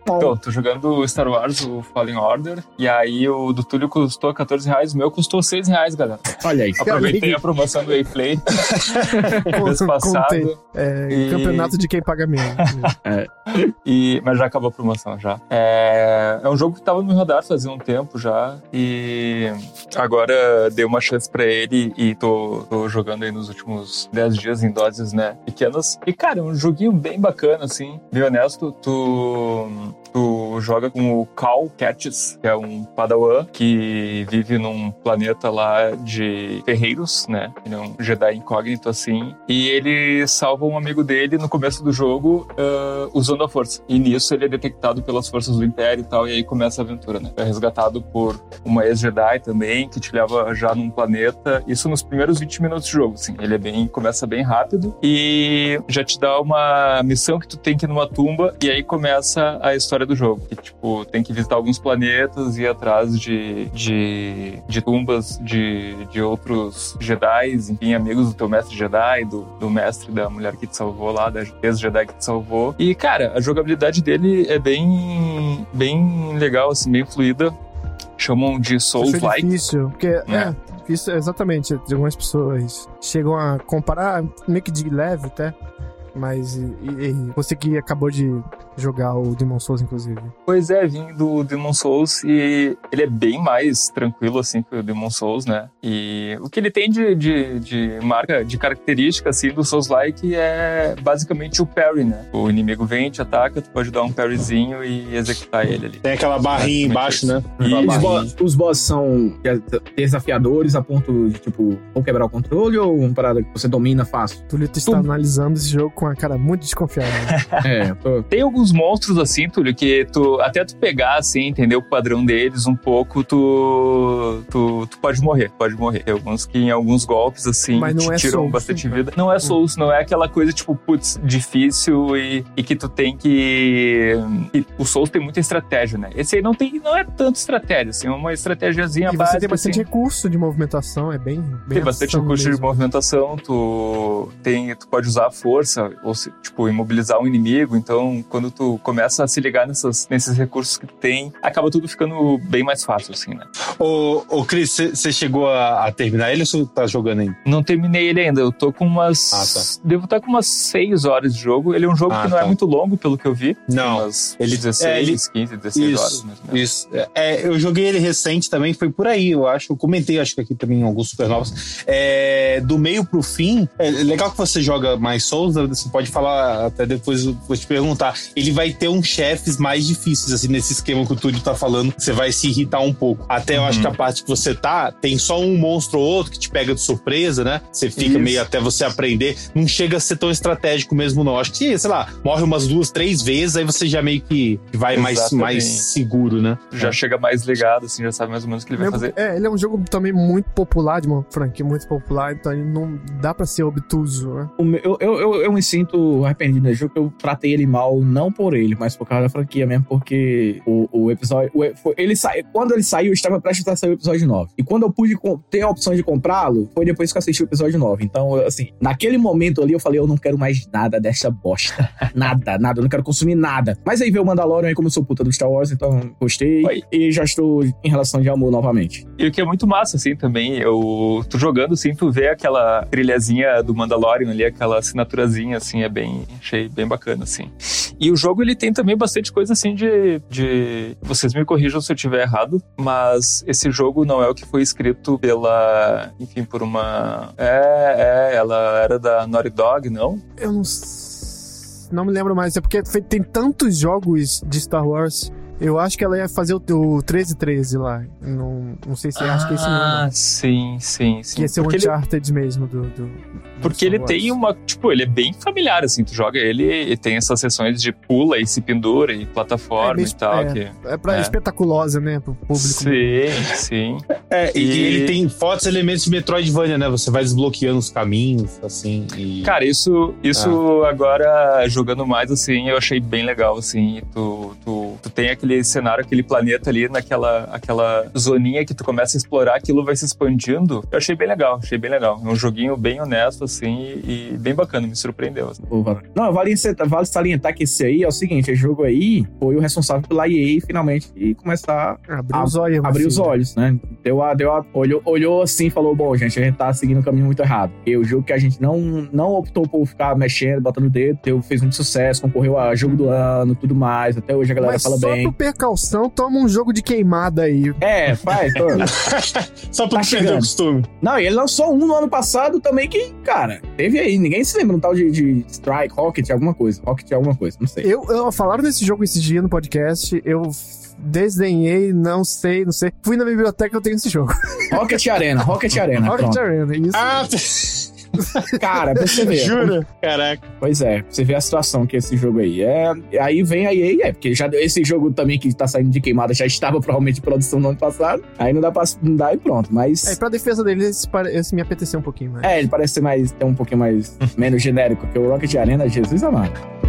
Então, tô jogando Star Wars, o Fallen Order, e aí o do Túlio custou 14 reais, o meu custou 6 reais, galera. Olha aí. Aproveitei a promoção do Play mês Contei. passado, É, E- Campeonato de quem paga menos. e, mas já acabou a promoção já. É, é um jogo que tava no meu radar fazia um tempo já, e agora dei uma chance pra ele e tô, tô jogando aí nos últimos 10 dias em doses, né, pequenas. E, cara, é um joguinho bem bacana, assim, bem honesto. Tu, tu joga com o Cal Catches, que é um padawan que vive num planeta lá de ferreiros, né? Ele é um Jedi incógnito, assim. E ele salva um amigo dele no começo do jogo ah, usando a força. E nisso ele é detectado pelas forças do Império e tal, e aí começa a aventura, né? É resgatado por uma ex-Jedi também, que te leva já num planeta. Isso nos primeiros 20 minutos de jogo, assim. Ele é bem, começa bem rápido e já te dá uma missão que tu tem que ir numa tumba e aí começa a história do jogo. Que, tipo, tem que visitar alguns planetas e ir atrás de, de, de tumbas de, de outros Jedi, enfim, amigos do teu mestre Jedi, do, do mestre da mulher que te salvou lá, da ex-Jedi que te salvou. E, cara, a jogabilidade dele é bem, bem legal, assim, bem fluida. Chamam de Souls-like. difícil, porque é. É. difícil, exatamente. Algumas pessoas chegam a comparar, meio que de leve até. Mas e, e- e você que acabou de jogar o Demon Souls, inclusive. Pois é, vim do Demon Souls e ele é bem mais tranquilo assim que o Demon Souls, né? E o que ele tem de, de, de marca, de característica assim do Souls-like é basicamente o parry, né? O inimigo vem, te ataca, tu pode dar um parryzinho e executar ele ali. Tem aquela barrinha embaixo, né? E Os, boss, os boss são desafiadores a ponto de, tipo, ou quebrar o controle ou uma parada que você domina fácil? Tulito está Tu- analisando esse jogo com a cara muito desconfiada. É, eu tô... Tem alguns monstros assim, Túlio, que tu até tu pegar assim, entender o padrão deles um pouco, tu tu, tu pode morrer, pode morrer. Tem alguns que em alguns golpes assim Mas não te é tiram Souls, bastante né? vida. Não é Souls, não é aquela coisa tipo, putz, difícil e, e que tu tem que e o Souls tem muita estratégia, né? Esse aí não tem não é tanto estratégia, assim, é uma estratégiazinha e você básica tem bastante assim. recurso de movimentação, é bem. bem Tem bastante recurso de mesmo. movimentação, tu, tem, tu pode usar a força, ou se, tipo, imobilizar um inimigo. Então, quando tu começa a se ligar nessas, nesses recursos que tu tem, acaba tudo ficando bem mais fácil, assim, né? Ô, ô Cris, você chegou a, a terminar ele ou você tá jogando ainda? Não terminei ele ainda, eu tô com umas. Ah, Devo estar com umas 6 horas de jogo. Ele é um jogo Ah, que não tá. é muito longo, pelo que eu vi. Não, ele- 16, é, ele- 15, 16 horas, Isso, ou menos. isso. É, eu joguei ele recente também, foi por aí, eu acho. Eu comentei, acho que aqui também em alguns supernovos. É, do meio pro fim, é legal que você joga mais Souls, né? Você pode falar até depois, eu vou te perguntar. Ele vai ter uns chefes mais difíceis, assim, nesse esquema que o Túlio tá falando, você vai se irritar um pouco. Até eu acho Uhum. que a parte que você tá, tem só um monstro ou outro que te pega de surpresa, né? Você fica Isso. meio até você aprender. Não chega a ser tão estratégico mesmo, não. Acho que, sei lá, morre umas duas, três vezes, aí você já meio que vai mais, Exatamente. mais seguro, né? Já chega mais ligado, assim, já sabe mais ou menos o que ele vai Mesmo- fazer. É, ele é um jogo também muito popular, de uma franquia muito popular, então ele não dá pra ser obtuso, né? O meu- Eu, eu, eu, eu, sinto arrependido nesse jogo, que eu tratei ele mal, não por ele, mas por causa da franquia mesmo, porque o, o episódio. o- ele sa... Quando ele saiu, eu estava prestes a sair o episódio 9. E quando eu pude ter a opção de comprá-lo, foi depois que eu assisti o episódio 9. Então, assim, naquele momento ali, eu falei, eu não quero mais nada dessa bosta. nada, nada, eu não quero consumir nada. Mas aí veio o Mandalorian, aí como eu sou puta do Star Wars, então gostei. E já estou em relação de amor novamente. E o que é muito massa, assim, também, eu tô jogando, assim, tu vê aquela trilhazinha do Mandalorian ali, aquela assinaturazinha, assim, é bem, achei bem bacana, assim. E o jogo, ele tem também bastante coisa, assim, de, de... Vocês me corrijam se eu estiver errado, mas esse jogo não é o que foi escrito pela... Enfim, por uma... É, é, ela era da Naughty Dog, não? Eu não. Não me lembro mais. É porque tem tantos jogos de Star Wars. Eu acho que ela ia fazer o, o 1313 lá. Não, não sei se acho que é esse nome. Ah, sim, sim, sim. Que ia ser o Porque ele- Uncharted mesmo do- do Porque ele tem uma. Tipo, ele é bem familiar, assim. Tu joga ele e tem essas sessões de pula e se pendura e plataforma É, e tal. é. que- É pra É. espetaculosa, né? Pro público. Sim, sim. É, e, E- ele tem fortes elementos de Metroidvania, né? Você vai desbloqueando os caminhos, assim. E... Cara, isso, isso Ah. agora, jogando mais, assim, eu achei bem legal, assim. Tu, tu, tu tem aquele cenário, aquele planeta ali, naquela aquela zoninha que tu começa a explorar, aquilo vai se expandindo. Eu achei bem legal, achei bem legal. É um joguinho bem honesto, assim, e, e bem bacana, me surpreendeu. assim. Não, vale, salientar- vale salientar que esse aí é o seguinte: esse jogo aí foi o responsável pela EA finalmente e começar Abriu a os olhos. meu abrir os olhos, né? Deu a, deu a, olhou, olhou assim e falou: bom, gente, a gente tá seguindo um caminho muito errado. E o jogo que a gente não, não optou por ficar mexendo, botando o dedo, deu, fez muito sucesso, concorreu a jogo do ano, tudo mais. Até hoje a galera Mas fala só bem. por precaução, toma um jogo de queimada aí. É, faz. Só pra Tá perder o costume. Não, e ele lançou um no ano passado também que, cara, teve aí. Ninguém se lembra um tal de, de Strike, Rocket, alguma coisa. Rocket, alguma coisa, não sei. Eu, eu falaram desse jogo esse dia no podcast, eu desdenhei, não sei, não sei. Fui na biblioteca eu tenho esse jogo. Rocket Arena, Rocket Arena. Rocket pronto. Arena, isso. Ah, Cara, pra você ver. jura? Caraca. Pois é, pra você ver a situação que é esse jogo aí. É, aí vem a EA, é, porque já, esse jogo também que tá saindo de queimada já estava provavelmente em produção no ano passado. Aí não dá pra. Não dá e pronto. Mas. É, pra defesa dele, esse, esse me apeteceu um pouquinho mais. É, ele parece ser mais. ter um pouquinho mais. menos genérico que o Rocket Arena, Jesus amado.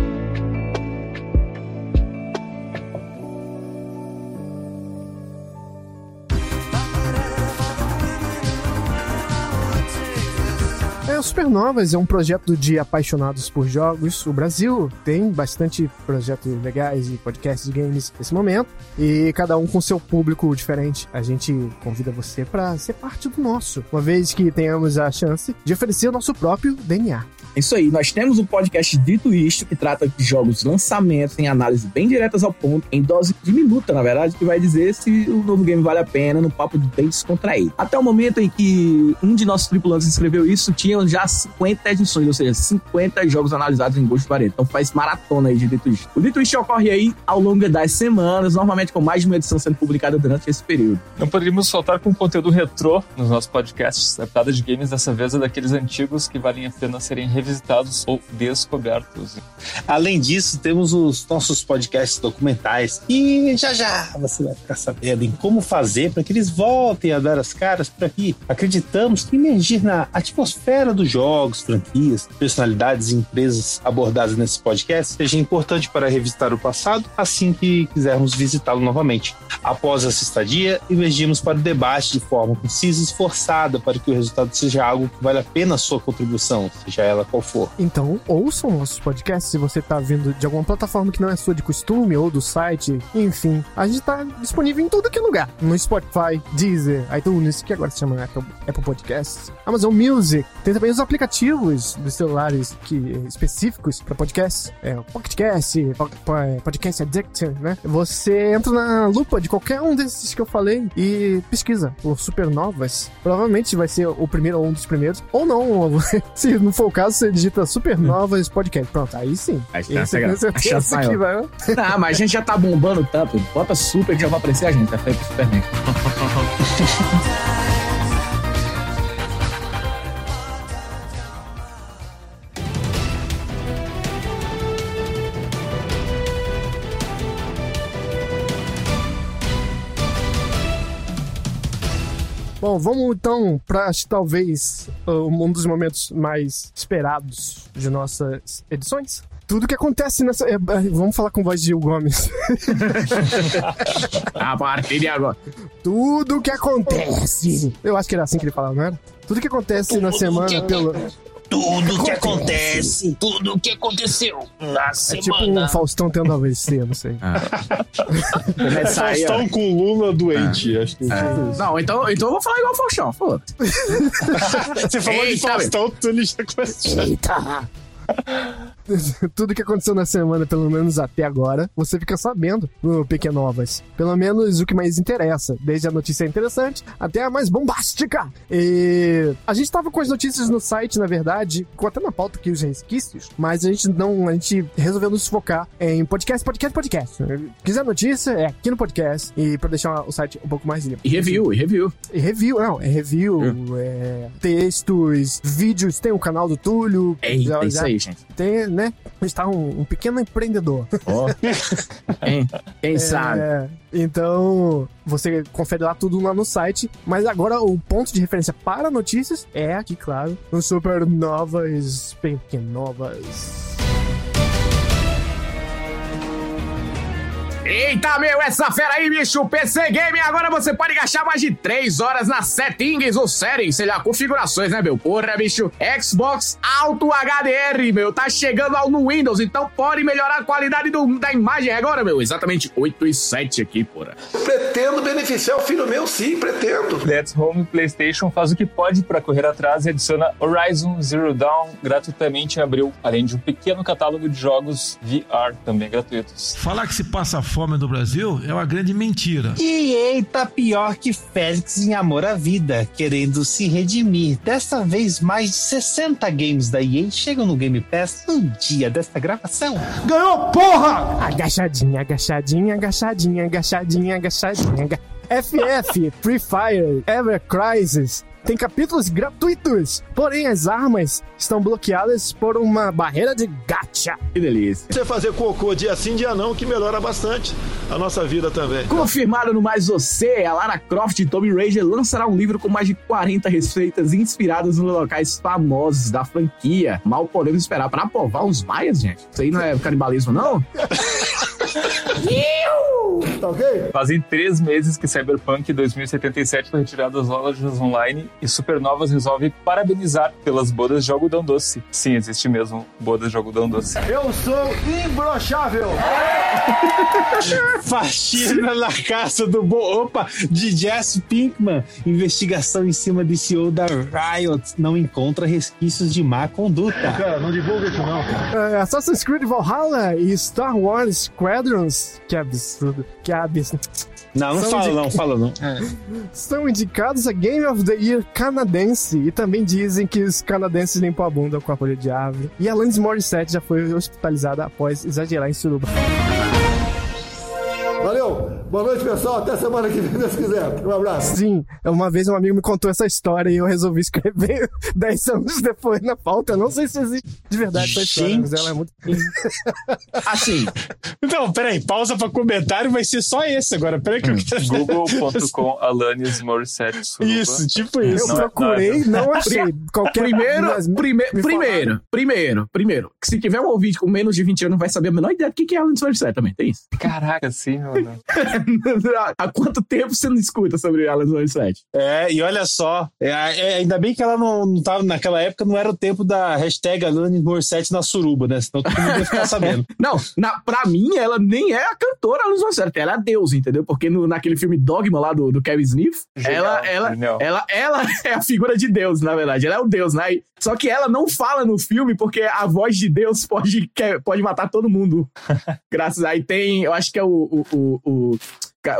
É, Supernovas é um projeto de apaixonados por jogos. O Brasil tem bastante projetos legais e podcasts de games nesse momento. E cada um com seu público diferente. A gente convida você para ser parte do nosso, uma vez que tenhamos a chance de oferecer o nosso próprio DNA. Isso aí, nós temos um podcast Dito Isto, que trata de jogos lançamentos em análise bem diretas ao ponto, em dose diminuta, na verdade, que vai dizer se o novo game vale a pena, no papo bem descontraído. Até o momento em que um de nossos tripulantes escreveu isso, tinham já 50 edições, ou seja, 50 jogos analisados em gosto variado. Então faz maratona aí de Dito Isto. O Dito Isto ocorre aí ao longo das semanas, normalmente com mais de uma edição sendo publicada durante esse período. Não poderíamos soltar com conteúdo retrô nos nossos podcasts. A de games dessa vez é daqueles antigos que valem a pena serem revisitados ou descobertos. Além disso, temos os nossos podcasts documentais. E já já você vai ficar sabendo em como fazer para que eles voltem a dar as caras por aqui. Acreditamos que imergir na atmosfera dos jogos, franquias, personalidades e empresas abordadas nesse podcast seja importante para revisitar o passado assim que quisermos visitá-lo novamente. Após essa estadia, emergimos para o debate de forma concisa e esforçada para que o resultado seja algo que vale a pena a sua contribuição, seja ela qual for. Então, ouçam nossos podcasts se você tá vindo de alguma plataforma que não é sua de costume ou do site, enfim. A gente tá disponível em tudo que é lugar. No Spotify, Deezer, iTunes, que agora se chama Apple, Podcasts, Amazon Music. Tem também os aplicativos dos celulares que, específicos para podcasts. É o PocketCast, Po- Po- Podcast Addict, né? Você entra na lupa de qualquer um desses que eu falei e pesquisa por Supernovas. Provavelmente vai ser o primeiro ou um dos primeiros. Ou não, se não for o caso, você digita Supernovas Podcast. Pronto, aí sim. Aí Esse tenho certeza que vai. Ah, mas a gente já tá bombando tanto. Bota super que já vai aparecer a gente. Tá Superman. Bom, vamos então para talvez uh, um dos momentos mais esperados de nossas edições. Tudo que acontece nessa. é, é, vamos falar com voz de Gil Gomes. A partir de agora. Tudo que acontece. Eu acho que era assim que ele falava, não era? Tudo que acontece na semana pelo. Tudo que acontece, tudo que aconteceu na É tipo semana. um Faustão tendo AVC, não sei. Aí, ó. Faustão com Lula doente. Acho que Não, então, então eu vou falar igual o Faustão. Foda. Você falou de Eita, Faustão, tu já começa a Eita! Tudo que aconteceu na semana, pelo menos até agora, você fica sabendo no Pequenovas. Pelo menos o que mais interessa, desde a notícia interessante até a mais bombástica. E a gente tava com as notícias no site, na verdade, com até na pauta aqui os resquícios, mas a gente não, a gente resolveu nos focar em podcast, podcast, podcast. Quiser notícia, é aqui no podcast e pra deixar o site um pouco mais limpo. E review, e review. E review, não, é review, é textos, vídeos, tem o canal do Túlio. Eita, já- isso já aí, gente. Tem, né? Está um, um pequeno empreendedor. Ó. quem, quem sabe? É, então, você confere lá tudo lá no site. Mas agora o ponto de referência para notícias é aqui, claro, no Supernovas Pequenovas. Eita, meu, essa fera aí, bicho, PC Game, agora você pode gastar mais de 3 horas nas settings ou settings, sei lá, configurações, né, meu? Porra, bicho, Xbox Auto HDR, meu, tá chegando ao no Windows, então pode melhorar a qualidade do- da imagem agora, meu, exatamente 8 e 7 aqui, porra. Pretendo beneficiar o filho meu, sim, pretendo. Let's Home PlayStation faz o que pode para correr atrás e adiciona Horizon Zero Dawn gratuitamente em abril, além de um pequeno catálogo de jogos VR também gratuitos. Falar que se passa fome no Brasil é uma grande mentira. EA tá pior que Félix em Amor à Vida, querendo se redimir. Dessa vez, mais de 60 games da EA chegam no Game Pass no dia desta gravação. Agachadinha, agachadinha, agachadinha, agachadinha, agachadinha. aga- FF, Free Fire, Ever Crisis. Tem capítulos gratuitos, porém as armas estão bloqueadas por uma barreira de gacha. Que delícia. Você fazer cocô dia sim, dia não, que melhora bastante a nossa vida também. Confirmado no Mais Você, a Lara Croft e Tomb Raider lançará um livro com mais de 40 receitas inspiradas nos locais famosos da franquia. Mal podemos esperar para aprovar os maias, gente. Isso aí não é canibalismo, não? Tá ok? Fazem três meses que Cyberpunk 2077 foi retirado das lojas online e Supernovas resolve parabenizar pelas bodas de algodão doce. Sim, existe mesmo bodas de algodão doce. Eu sou imbrochável. Faxina na casa do Bo... Opa, de Jess Pinkman. Investigação em cima de CEO da Riot não encontra resquícios de má conduta. Cara, não divulga isso não, cara. É, Assassin's Creed Valhalla e Star Wars Squadrons, que absurdo, que absurdo, Não, não São fala de- não, fala não. são indicados a Game of the Year canadense e também dizem que os canadenses limpam a bunda com a folha de árvore. E Alanis Morissette já foi hospitalizada após exagerar em suruba. Valeu. Boa noite, pessoal. Até semana que vem, se Deus quiser. Um abraço. Sim, uma vez um amigo me contou essa história e eu resolvi escrever 10 anos depois na pauta. Eu não sei se existe de verdade essa história, mas ela é muito. Assim, Então, peraí, pausa pra comentário, vai ser só esse agora. Peraí que eu quero... Google.com Alanis Morissette Suruba. Isso, tipo Eu isso. Não é- procurei, não achei. Qualquer primeiro, prime- me primeiro, primeiro, primeiro, que se tiver um ouvinte com menos de 20 anos não vai saber a menor ideia do que que é Alan Morissette também, tem isso. Caraca, sim, mano. Há quanto tempo você não escuta sobre Alan Morissette? É, e olha só, é, é, ainda bem que ela não, não tava, naquela época não era o tempo da hashtag Alanis Morissette na suruba, né? Senão todo mundo ia ficar sabendo. Não, na, pra mim, ela nem é a cantora Alanis Morissette, ela é a Deus, entendeu? Porque no, naquele filme Dogma lá do, do Kevin Smith, Genial, ela, ela, genial. ela, ela é a figura de Deus, na verdade. Ela é o Deus, né? E- Só que ela não fala no filme porque a voz de Deus pode, quer- pode matar todo mundo. Graças a. Aí tem, eu acho que é o. o, o, o-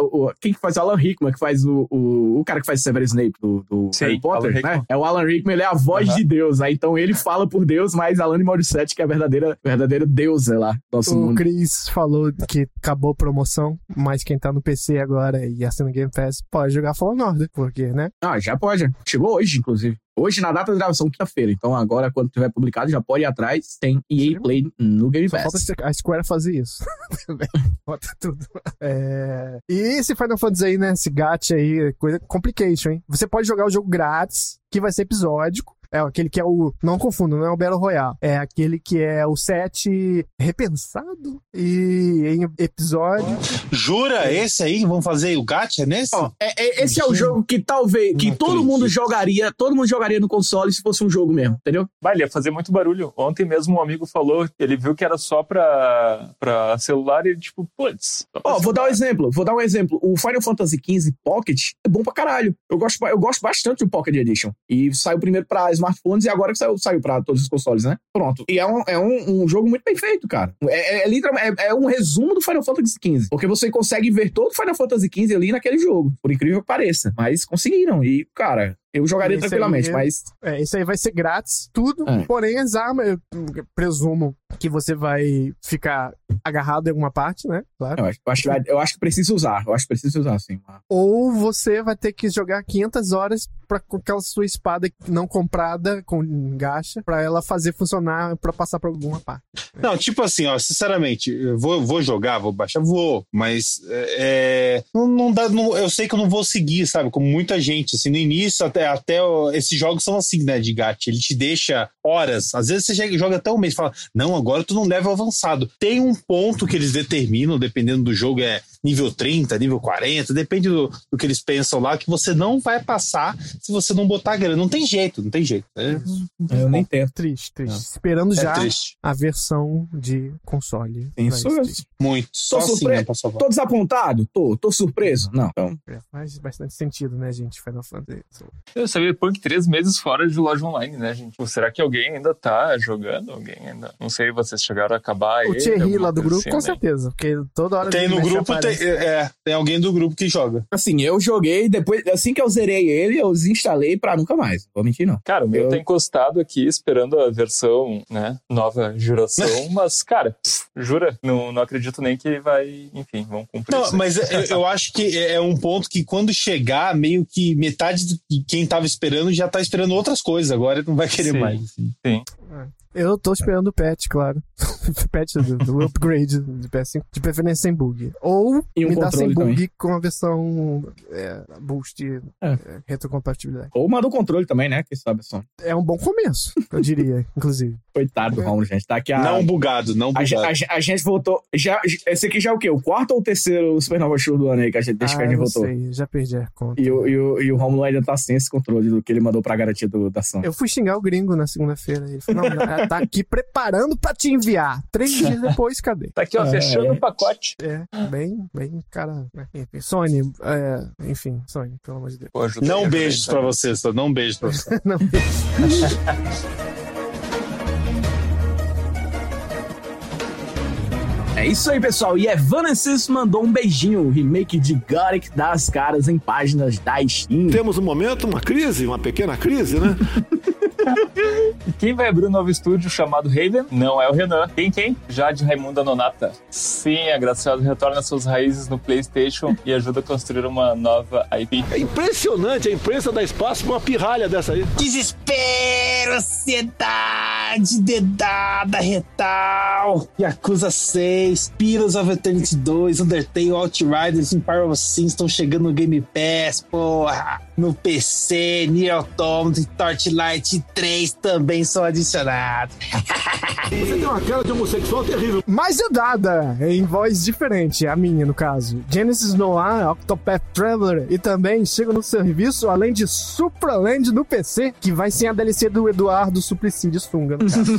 o- quem que faz o Alan Rickman, que faz o, o, o cara que faz o Severus Snape do, do Sim, Harry Potter, né? É o Alan Rickman, ele é a voz Aham. de Deus, né? Então ele fala por Deus, mas Alan Morissette, que é a verdadeira, verdadeira deusa lá, do nosso O mundo. Chris falou que acabou a promoção, mas quem tá no PC agora e assina Game Pass pode jogar Fallen Order, porque, né? Ah, já pode. Chegou hoje, inclusive. Hoje, na data da gravação, quinta-feira. Então, agora, quando tiver publicado, já pode ir atrás. Tem EA Play no Game Pass. falta a Square fazer isso. Bota tudo. É... E esse Final Fantasy aí, né? Esse gacha aí, coisa complication, hein? Você pode jogar o jogo grátis, que vai ser episódico. É aquele que é o. Não confundo, não é o Battle Royale. É aquele que é o set repensado e em episódio. Jura? Esse aí? Vamos fazer o gacha nesse? Ó, é- é- esse é o jogo que talvez. que Não todo acredito. mundo jogaria. Todo mundo jogaria no console se fosse um jogo mesmo, entendeu? Vai, ele ia fazer muito barulho. Ontem mesmo um amigo falou, ele viu que era só pra, pra celular e ele, tipo, putz. Ó, vou dar um exemplo. Vou dar um exemplo. O Final Fantasy XV Pocket é bom pra caralho. Eu gosto, eu gosto bastante do Pocket Edition. E saiu primeiro pra smartphones e agora que saiu, saiu pra todos os consoles, né? Pronto. E é um, é um, um jogo muito bem feito, cara. É, é, é literalmente- é- é um resumo do Final Fantasy XV. Porque você consegue ver todo o Final Fantasy XV ali naquele jogo. Por incrível que pareça. Mas conseguiram. E, cara, eu jogaria Esse aí tranquilamente, é- mas. É, esse aí vai ser grátis, tudo. É. Porém, as armas, eu presumo que você vai ficar agarrado em alguma parte, né? Claro. Eu acho, eu acho, eu acho que precisa usar. Eu acho que precisa usar, sim. Ou você vai ter que jogar 500 horas pra, com aquela sua espada não comprada com gacha pra ela fazer funcionar pra passar pra alguma parte. Não, tipo assim, ó, sinceramente, eu vou, vou jogar, vou baixar, vou, mas é, é, não, não dá, não- eu sei que eu não vou seguir, sabe? Como muita gente, assim, no início, até, até ó, esses jogos são assim, né, de gacha, ele te deixa horas, às vezes você joga até um mês e fala, não, agora tu não level avançado. Tem um ponto que eles determinam, dependendo do jogo, é nível 30, nível 40, depende do, do que eles pensam lá, que você não vai passar se você não botar grana. Não tem jeito, não tem jeito. É, Eu nem tento. Triste, triste. Esperando é já triste. a versão de console. Isso. Muito. Só assim, né. Tô desapontado? Tô. Tô surpreso? Não. Então, É, Faz bastante sentido, né, gente? Final Fantasy. Eu sabia Punk três meses fora de loja online, né, gente? Pô, será que alguém ainda tá jogando? Alguém ainda. Não sei, vocês chegaram a acabar O ele, Thierry lá do grupo, assim, com né? certeza. Porque toda hora. Tem ele no grupo, tem. É, tem alguém do grupo que joga. assim, eu joguei, depois, assim que eu zerei ele, eu desinstalei pra nunca mais. Vou mentir, não. Cara, o meu Eu- tá encostado aqui esperando a versão, né? Nova geração, mas, cara, jura? Não, não acredito nem que vai. Enfim, vão cumprir. Não, mas eu, eu acho que é é um ponto que quando chegar, meio que metade de quem tava esperando já tá esperando outras coisas. Agora não vai querer Sim. mais. assim. Sim. Eu tô esperando o patch, claro. o patch do, do upgrade de PS5, de preferência sem bug. Ou E um me dá sem bug também. com a versão é, boost É. é, retrocompatibilidade. Ou manda o controle também, né? Quem sabe só. É um bom começo, eu diria, inclusive. Coitado do Romulo, gente. Tá aqui a. Não bugado, não a, bugado. a, ge- a gente voltou. Já, esse aqui já é o quê? O quarto ou o terceiro Supernova Show do ano aí que a gente, desde que a ah, gente não voltou? sei, já perdi a conta. E o, e, o, e o Romulo ainda tá sem esse controle do que ele mandou pra garantia do, da ação. Eu fui xingar o gringo na segunda-feira. Ele falou, não, não, tá aqui preparando pra te enviar. Três dias depois, cadê? Tá aqui, ó, Ah, fechando é. o pacote. É, bem, bem, cara. né? Enfim, Sony, é, enfim, Sony, pelo amor de Deus. Pô, Não beijos pra aí. vocês, tá? Não beijos pra vocês. Não, É isso aí, pessoal. E Evanescence mandou um beijinho. O remake de Gothic das caras em páginas da Steam. Temos um momento, uma crise, uma pequena crise, né? E quem vai abrir um novo estúdio chamado Raven? Não é o Renan. Quem quem? Jade Raimunda Nonata. Sim, a Graciosa retorna suas raízes no PlayStation e ajuda a construir uma nova IP. É impressionante a imprensa dar espaço pra uma pirralha dessa aí. Desespero, ansiedade, dedada, retal, Yakuza 6, Pillars of Eternity 2, Undertale, Outriders, Empire of Sin estão chegando no Game Pass, porra. No PC, Nier Automata e Torchlight 3 também são adicionados. Você tem uma cara de homossexual terrível. Mais dada, em voz diferente, a minha no caso. Genesis Noir, Octopath Traveler e também chega no serviço, além de Supraland no PC, que vai ser a DLC do Eduardo Suplicy de Sunga, no caso.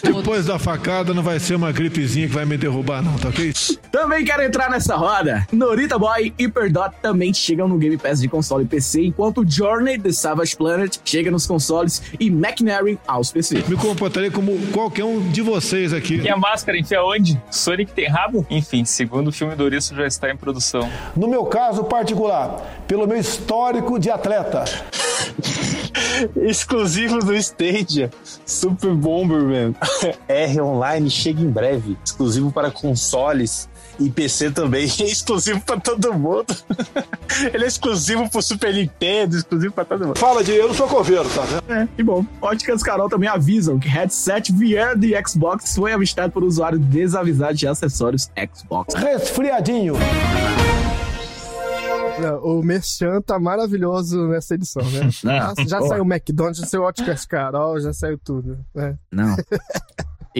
Depois da facada não vai ser uma gripezinha que vai me derrubar, não, tá ok? Também quero entrar nessa roda. Norita Boy e Hyperdot também chegam no Game Pass de console e PC, enquanto Journey The Savage Planet chega nos consoles e McNary aos PC. Me comportarei como qualquer um de vocês aqui. E a máscara enfia onde? Sonic tem rabo? Enfim, segundo o filme do Ouriço já está em produção. No meu caso particular, pelo meu histórico de atleta. Exclusivo do Stadia, Super Bomberman R Online chega em breve. Exclusivo para consoles e PC também. É exclusivo para todo mundo. Ele é exclusivo pro Super Nintendo, exclusivo para todo mundo. Fala de eu não sou coveiro, tá vendo? É, que bom. Óticas Carol também avisam que headset VR de Xbox foi avistado por usuário desavisado de acessórios Xbox. Resfriadinho. Não, o Merchan tá maravilhoso nessa edição, né? Já, já Pô. saiu o McDonald's, já saiu o Óticas Carol, já saiu tudo. né? Não.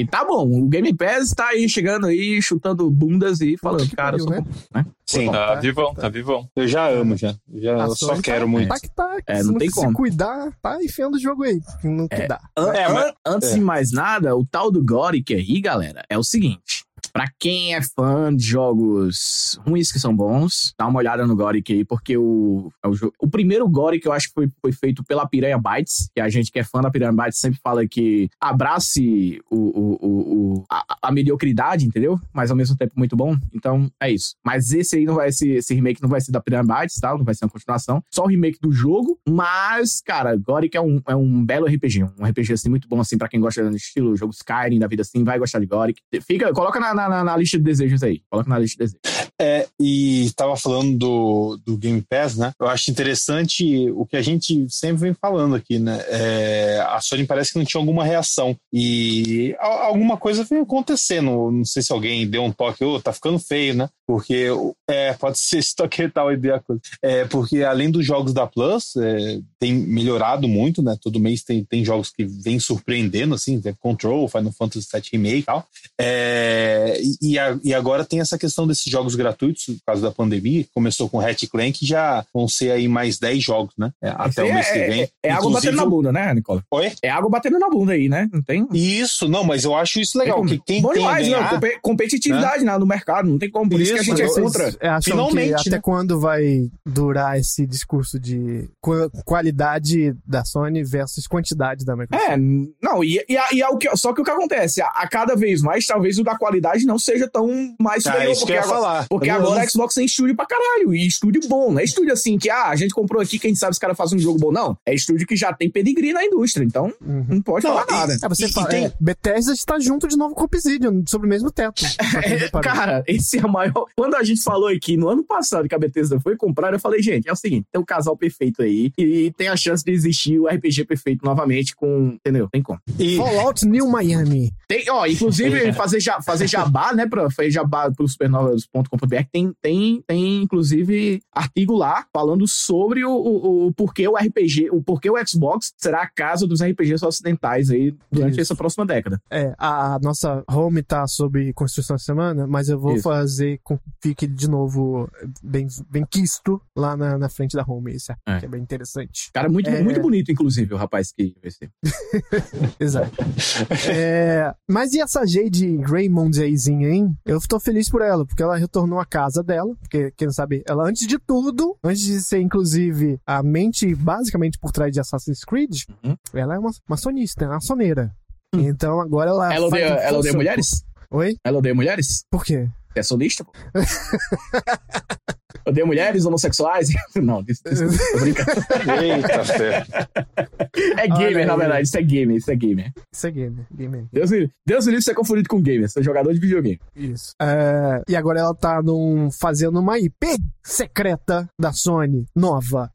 E tá bom, o Game Pass tá aí chegando aí, chutando bundas e falando, Que cara, eu sou pariu, né? Sim, Tá vivão, tá vivão. eu já amo, já. Já A eu só quero tá, muito. Tá que tá, É, se não tem se como. cuidar, tá enfiando o jogo aí. No que dá. An- É, mas- an- antes é. de mais nada, o tal do Goric aí, galera, é o seguinte. Pra quem é fã de jogos ruins que são bons, dá uma olhada no Goric aí, porque o, é o, jo- o primeiro Goric eu acho que foi, foi feito pela Piranha Bytes, que a gente que é fã da Piranha Bytes sempre fala que abrace o, o, o, o- a, a mediocridade, entendeu? Mas ao mesmo tempo muito bom. Então é isso. Mas esse aí não vai ser, esse remake não vai ser da Piranha Bytes, tá? Não vai ser uma continuação. Só o remake do jogo. Mas, cara, Goric é um, é um belo RPG. Um RPG assim muito bom, assim, pra quem gosta do estilo jogo Skyrim, da vida assim, vai gostar de Goric. Fica, coloca na, na, na- na lista de desejos aí. Coloca na lista de desejos. É, e tava falando do, do Game Pass, né? Eu acho interessante o que a gente sempre vem falando aqui, né? É, a Sony parece que não tinha alguma reação. E alguma coisa vem acontecendo. Não sei se alguém deu um toque, ô, tá ficando feio, né? Porque é, pode ser esse toque tal ideia a coisa. É, porque além dos jogos da Plus, é, tem melhorado muito, né? Todo mês tem, tem jogos que vêm surpreendendo, assim, Control, Final Fantasy VII Remake e tal. É, e, e a- e agora tem essa questão desses jogos gratuitos, por causa da pandemia, começou com Hatch Clank, já vão ser aí mais 10 jogos, né? É, até o mês que vem. É, é água batendo na bunda, né, Nicola? Oi? É água batendo na bunda aí, né? Não tem. Isso, não, mas eu acho isso legal, que quem Bom tem demais, ganhar, não. Compe- competitividade né, no mercado, não tem como. Por isso, que a gente é contra. Acham Finalmente, que até né? quando vai durar esse discurso de qua- qualidade da Sony versus quantidade da Microsoft? É, não, e, e, e é o que, só que o que acontece, a, a cada vez mais, talvez o da qualidade não seja tão mais Ah, superior, isso que porque eu ia agora, falar. porque agora a Xbox tem estúdio pra caralho, e estúdio bom, não é estúdio assim que, ah, a gente comprou aqui, quem sabe os caras fazem um jogo bom, não, é estúdio que já tem pedigree na indústria, então Uhum. não pode Não, falar e- nada. É, você E- e fala, tem- é, Bethesda está junto de novo com o Obsidian, sobre o mesmo teto. É, reparou. cara, esse é o maior. Quando a gente falou aqui no ano passado que a Bethesda foi comprar, eu falei, gente, é o seguinte: tem um casal perfeito aí e tem a chance de existir o RPG perfeito novamente com. Entendeu? Tem como. E, Fallout New Miami. Tem, ó, inclusive, fazer, ja, fazer jabá, né, pra fazer jabá pro supernovas.com.br, tem, tem, tem, inclusive, artigo lá falando sobre o, o, o porquê o RPG, o porquê o Xbox será a casa dos RPGs ocidentais aí durante Isso. essa próxima década. É, a nossa home tá sob construção essa semana, mas eu vou Isso. fazer com que fique de novo bem, bem quisto lá na, na frente da home, isso É. que é bem interessante. Cara, muito, É. muito bonito, inclusive, o rapaz que vai ser. Exato. É, mas e essa Jade Raymond ayzinha, hein? Eu tô feliz por ela, porque ela retornou à casa dela, porque, quem sabe, ela antes de tudo, antes de ser, inclusive, a mente basicamente por trás de Assassin's Creed, Uhum. ela é uma, uma sonista, uma soneira. Então agora ela. Ela odeia, ela odeia mulheres? Oi? Ela odeia mulheres? Por quê? É sonista, pô. Odeia mulheres homossexuais? Não, isso, isso, tô brincando. eita, fé. É gamer, na verdade. Isso é gamer, isso é gamer. Isso é gamer, gamer. Deus me livre Deus me livre de ser confundido com gamer. Sou jogador de videogame. Isso. É, e agora ela tá num, fazendo uma IP secreta da Sony, nova.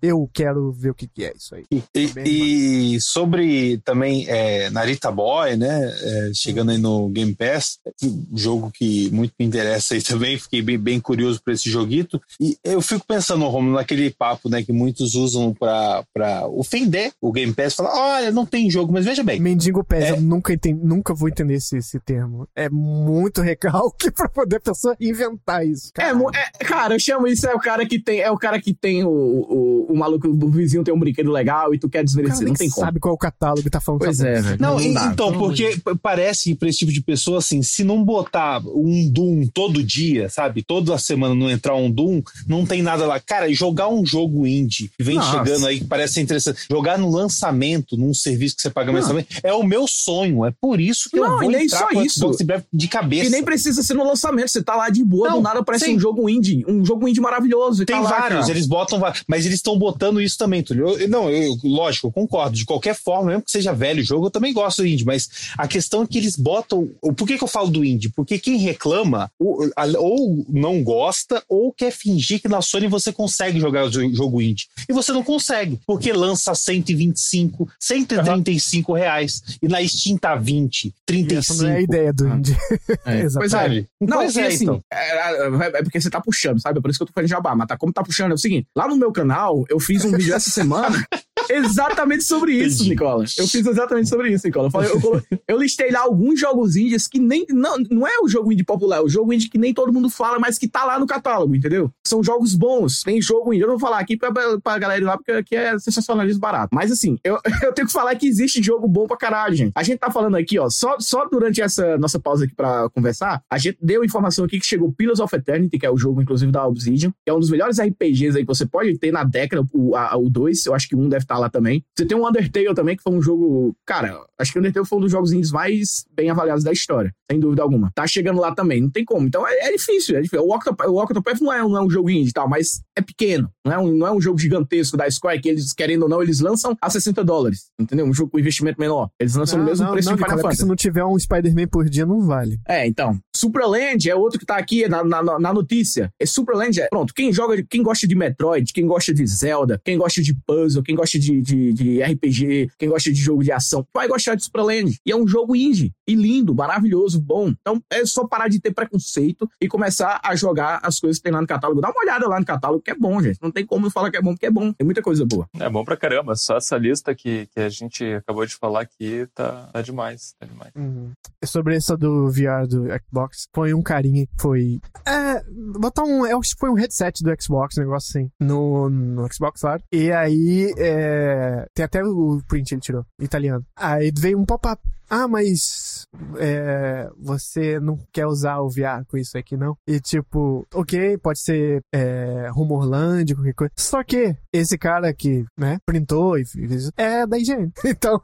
Eu quero ver o que, que é isso aí. E, e sobre também é, Narita Boy, né? é, chegando aí no Game Pass, um jogo que muito me interessa aí também. Fiquei bem, bem curioso por esse joguito. E eu fico pensando, Romulo, naquele papo né, que muitos usam pra, pra ofender o Game Pass. Falar, olha, não tem jogo, mas veja bem. Mendigo Pés, É. eu nunca, entendi, nunca vou entender esse, esse termo. É muito recalque pra poder a pessoa inventar isso. É, mo- é, cara, eu chamo isso é o cara que tem, é o cara que tem o, o, o maluco, o vizinho tem um brinquedo legal e tu quer cara desmerecer. nem Não tem como. sabe qual é o catálogo que tá falando. Pois é, velho. Não, Não dá, então, porque p- parece pra esse tipo de pessoa assim, se não botar um Doom todo dia, sabe? Toda semana não entrar um Doom, não tem nada lá. Cara, jogar um jogo indie que vem Nossa. chegando aí, que parece ser interessante, jogar no lançamento, num serviço que você paga Não. mensalmente, é o meu sonho. É por isso que Não, eu vou nem entrar só pro isso. De cabeça. E nem precisa ser no lançamento, você tá lá de boa, Não, do nada aparece sim. um jogo indie, um jogo indie maravilhoso. e Tem tá lá, vários, cara. eles botam vários, mas eles estão estão botando isso também, Túlio. Eu- não, eu, lógico, eu concordo. De qualquer forma, mesmo que seja velho o jogo, eu também gosto do indie, mas a questão é que eles botam. o- Por que, que eu falo do indie? Porque quem reclama ou, ou não gosta ou quer fingir que na Sony você consegue jogar o jo- jogo indie. E você não consegue, porque lança 125, 135 reais. E na Steam tá 20, 35. Essa não é a ideia do indie. É. Exatamente. Pois é. Sabe? Não, Pois é, assim, então. é, é- é porque você tá puxando, sabe? É por isso que eu tô fazendo jabá. Mas tá, como tá puxando, é o seguinte: lá no meu canal, eu fiz um vídeo essa semana exatamente sobre isso, Entendi. Nicola. Eu fiz exatamente sobre isso, Nicola. Eu, falei- eu colo- eu listei lá alguns jogos indies que nem. Não, não é o jogo indie popular, é o jogo indie que nem todo mundo fala, mas que tá lá no catálogo, entendeu? São jogos bons, tem jogo indie. Eu não vou falar aqui pra, pra galera ir lá, porque aqui é sensacionalismo barato. Mas assim, eu, eu tenho que falar que existe jogo bom pra caralho, gente. A gente tá falando aqui, ó, só, só durante essa nossa pausa aqui pra conversar, a gente deu informação aqui que chegou Pillars of Eternity, que é o jogo, inclusive, da Obsidian, que é um dos melhores RPGs aí que você pode ter na década, o 2, o dois, eu acho que o um deve estar lá também. Você tem um Undertale também, que foi um jogo. Cara, acho que o Undertale foi um dos jogos indies mais bem avaliados da história, sem dúvida alguma. Tá chegando lá também, não tem como. Então é, é difícil, é difícil. O Octopath, o Octopath não, é, não é um jogo indie e tal, mas é pequeno. Não é, um, não é um jogo gigantesco da Square que eles, querendo ou não, eles lançam a 60 dólares. Entendeu? Um jogo com investimento menor. Eles lançam no mesmo não, preço não, de Final Fantasy. se não tiver um Spider-Man por dia, não vale. É, então. Supraland é outro que tá aqui na, na, na notícia. É Supraland é. Pronto, quem joga, quem gosta de Metroid, quem gosta de Zelda, quem gosta de puzzle, quem gosta de, de, de RPG, quem gosta de jogo de ação, vai gostar de Supraland. E é um jogo indie. E lindo, maravilhoso, bom. Então é só parar de ter preconceito e começar a jogar as coisas que tem lá no catálogo. Dá uma olhada lá no catálogo, que é bom, gente. Não tem como eu falar que é bom, porque é bom. Tem muita coisa boa. É bom pra caramba. Só essa lista que, que a gente acabou de falar aqui tá, tá demais. Tá demais. Uhum. Sobre essa do VR do Xbox, foi um carinha que foi. É, botar um. Eu acho que foi um headset do Xbox, um negócio assim. No, no Xbox, claro. E aí. É, tem até o print ele tirou, italiano. Aí veio um pop-up. Ah, mas é, você não quer usar o VR com isso aqui, não? E tipo, ok, pode ser é, Rumorland, qualquer coisa. Só que esse cara que, né, printou e fez é da IGN. Então,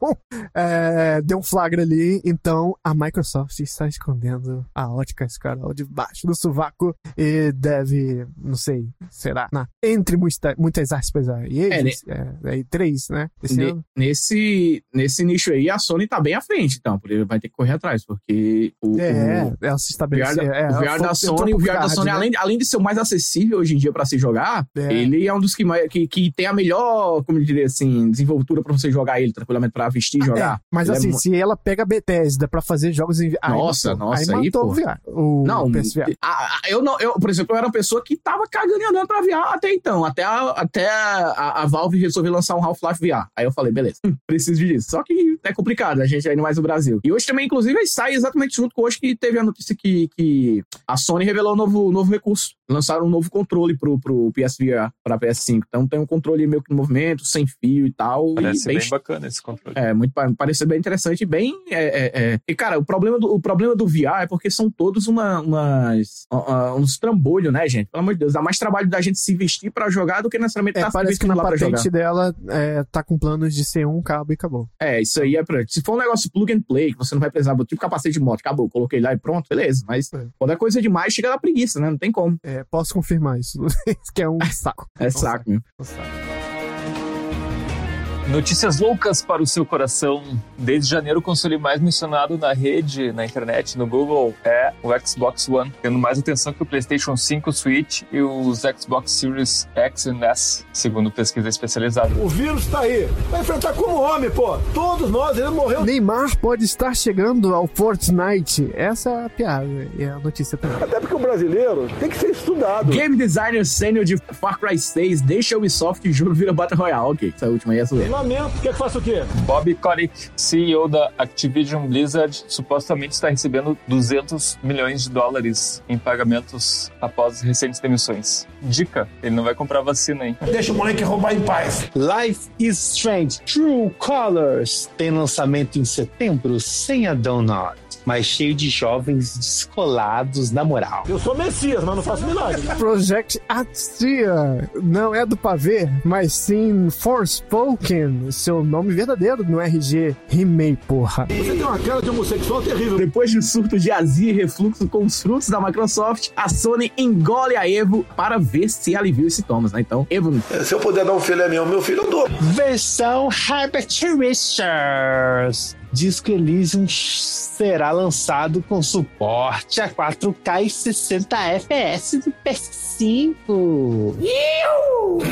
é, deu um flagra ali. Então, a Microsoft está escondendo a ótica Scarol debaixo do sovaco e deve, não sei, será, na, entre muita, muitas aspas aí, É, né? é, aí três, né? Esse Ne- ano. nesse, nesse nicho aí, a Sony tá bem à frente, então, porque vai ter que correr atrás, porque o, É, o, ela se VR, é, o VR da Sony, o VR da Sony né? além, além de ser o mais acessível hoje em dia pra se jogar, É. ele é um dos que, mais, que, que tem a melhor, como eu diria assim, desenvoltura pra você jogar ele tranquilamente, pra vestir e jogar. É, mas Ele é assim, se ela pega a Bethesda pra fazer jogos em aí Nossa, matou. nossa, aí aí, pô. o VR, o Não, PSVR. a- a- eu não, eu, por exemplo, eu era uma pessoa que tava cagando e andando pra VR até então, até a, até a, a Valve resolver lançar um Half-Life VR. Aí eu falei, beleza, preciso disso. Só que é complicado, a gente ainda mais Brasil. E hoje também, inclusive, sai exatamente junto com hoje que teve a notícia que, que a Sony revelou um novo, novo recurso. Lançaram um novo controle pro, pro PSVR, pra PS5. Então tem um controle meio que no movimento, sem fio e tal. Parece e bem bem bacana esse controle. é, muito pa- pareceu bem interessante e bem. É, é, é. E, cara, o problema, do, o problema do VR é porque são todos uma, umas, uh, uh, uns trambolhos, né, gente? Pelo amor de Deus, dá mais trabalho da gente se vestir pra jogar do que necessariamente É, tá se parece que na lá pra jogar. patente dela é, tá com planos de ser um cabo e acabou. É, isso aí é pra. Se for um negócio plug and play, que você não vai precisar, tipo capacete de moto, acabou, coloquei lá e pronto, beleza. Mas É. quando é coisa demais, chega da preguiça, né? Não tem como. É, posso confirmar isso. que é um saco. É saco, meu. Um saco. Notícias loucas para o seu coração. Desde janeiro, o console mais mencionado na rede, na internet, no Google, é o Xbox One, tendo mais atenção que o PlayStation 5, o Switch e os Xbox Series X e S, segundo pesquisa especializada. O vírus tá aí. Vai enfrentar como homem, pô. Todos nós, ele morreu. Neymar pode estar chegando ao Fortnite. Essa é a piada e é a notícia também. Até porque o brasileiro tem que ser estudado. Game designer sênior de Far Cry 6 deixa o Ubisoft e o jogo vira Battle Royale. Ok, essa última aí é zoeira. Lamento. Quer que faça o quê? Bob Kotick, CEO da Activision Blizzard, supostamente está recebendo 200 milhões de dólares em pagamentos após recentes demissões. Dica: ele não vai comprar vacina, hein? Deixa o moleque roubar em paz. Life is Strange True Colors tem lançamento em setembro sem a Donut. Mas cheio de jovens descolados na moral. Eu sou Messias, mas não faço milagre. Project Atia não é do pavê, mas sim Forspoken, seu nome verdadeiro no RG Rimei, porra. Você tem uma cara de homossexual terrível. Depois de um surto de azia e refluxo com os frutos da Microsoft, a Sony engole a Evo para ver se alivia os sintomas, né? Então, Evo Se eu puder dar um filho meu, meu filho eu dou. Versão Herbert Richards. Que Elysium será lançado com suporte a 4K e 60 FPS do PS5.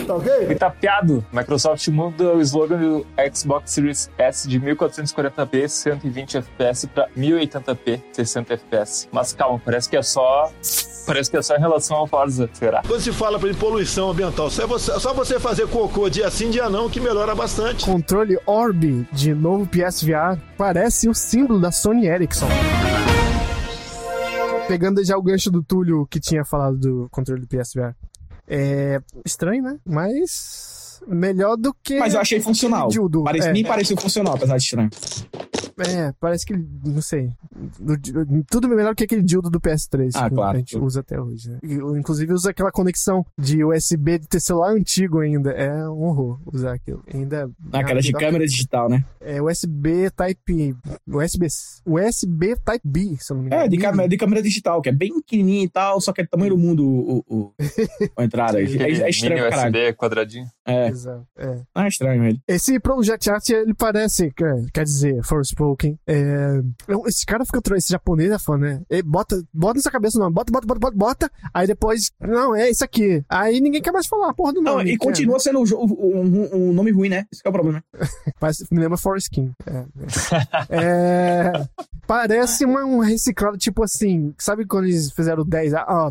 Tá ok? E tapeado. Microsoft muda o slogan do Xbox Series S de 1440p 120 FPS para 1080p 60 FPS. Mas calma, parece que é só parece que é só em relação ao Forza, será? Quando se fala em poluição ambiental, só você, só você fazer cocô dia sim, dia não, que melhora bastante. Controle Orb de novo PSVR parece o símbolo da Sony Ericsson. Pegando já o gancho do Túlio que tinha falado do controle do PSVR. É estranho, né? Mas melhor do que. Mas eu achei funcional. Dildo. Parece, É. Me pareceu funcional, apesar de estranho. É, parece que. Não sei. Do- tudo melhor que aquele dildo do PS3 Ah, que claro. a gente usa até hoje. Né? Inclusive usa aquela conexão de USB de ter celular antigo ainda. É um horror usar aquilo. Ainda. Aquela de câmera digital, né? É USB Type. USB. USB Type B, se eu não me engano. É, de câmera, de câmera digital, que é bem pequenininha e tal, só que é do tamanho do mundo o, o, o- a entrada. É, é, é estranho Mini pra caralho. USB quadradinho. É, Exato. É. é estranho ele. Esse Project Art, ele parece, quer, quer dizer, Forspoken. É, esse cara fica, esse japonês é fã, né? Ele bota, bota na sua cabeça o nome, bota, bota, bota, bota, bota, aí depois, não, é isso aqui. Aí ninguém quer mais falar porra do Não, nome. e quer, continua sendo um, um, um- nome ruim, né? Esse que é o problema. né? Parece, me lembra Foreskin. É, é. É, parece uma, um reciclado, tipo assim, sabe quando eles fizeram o 10? Ah,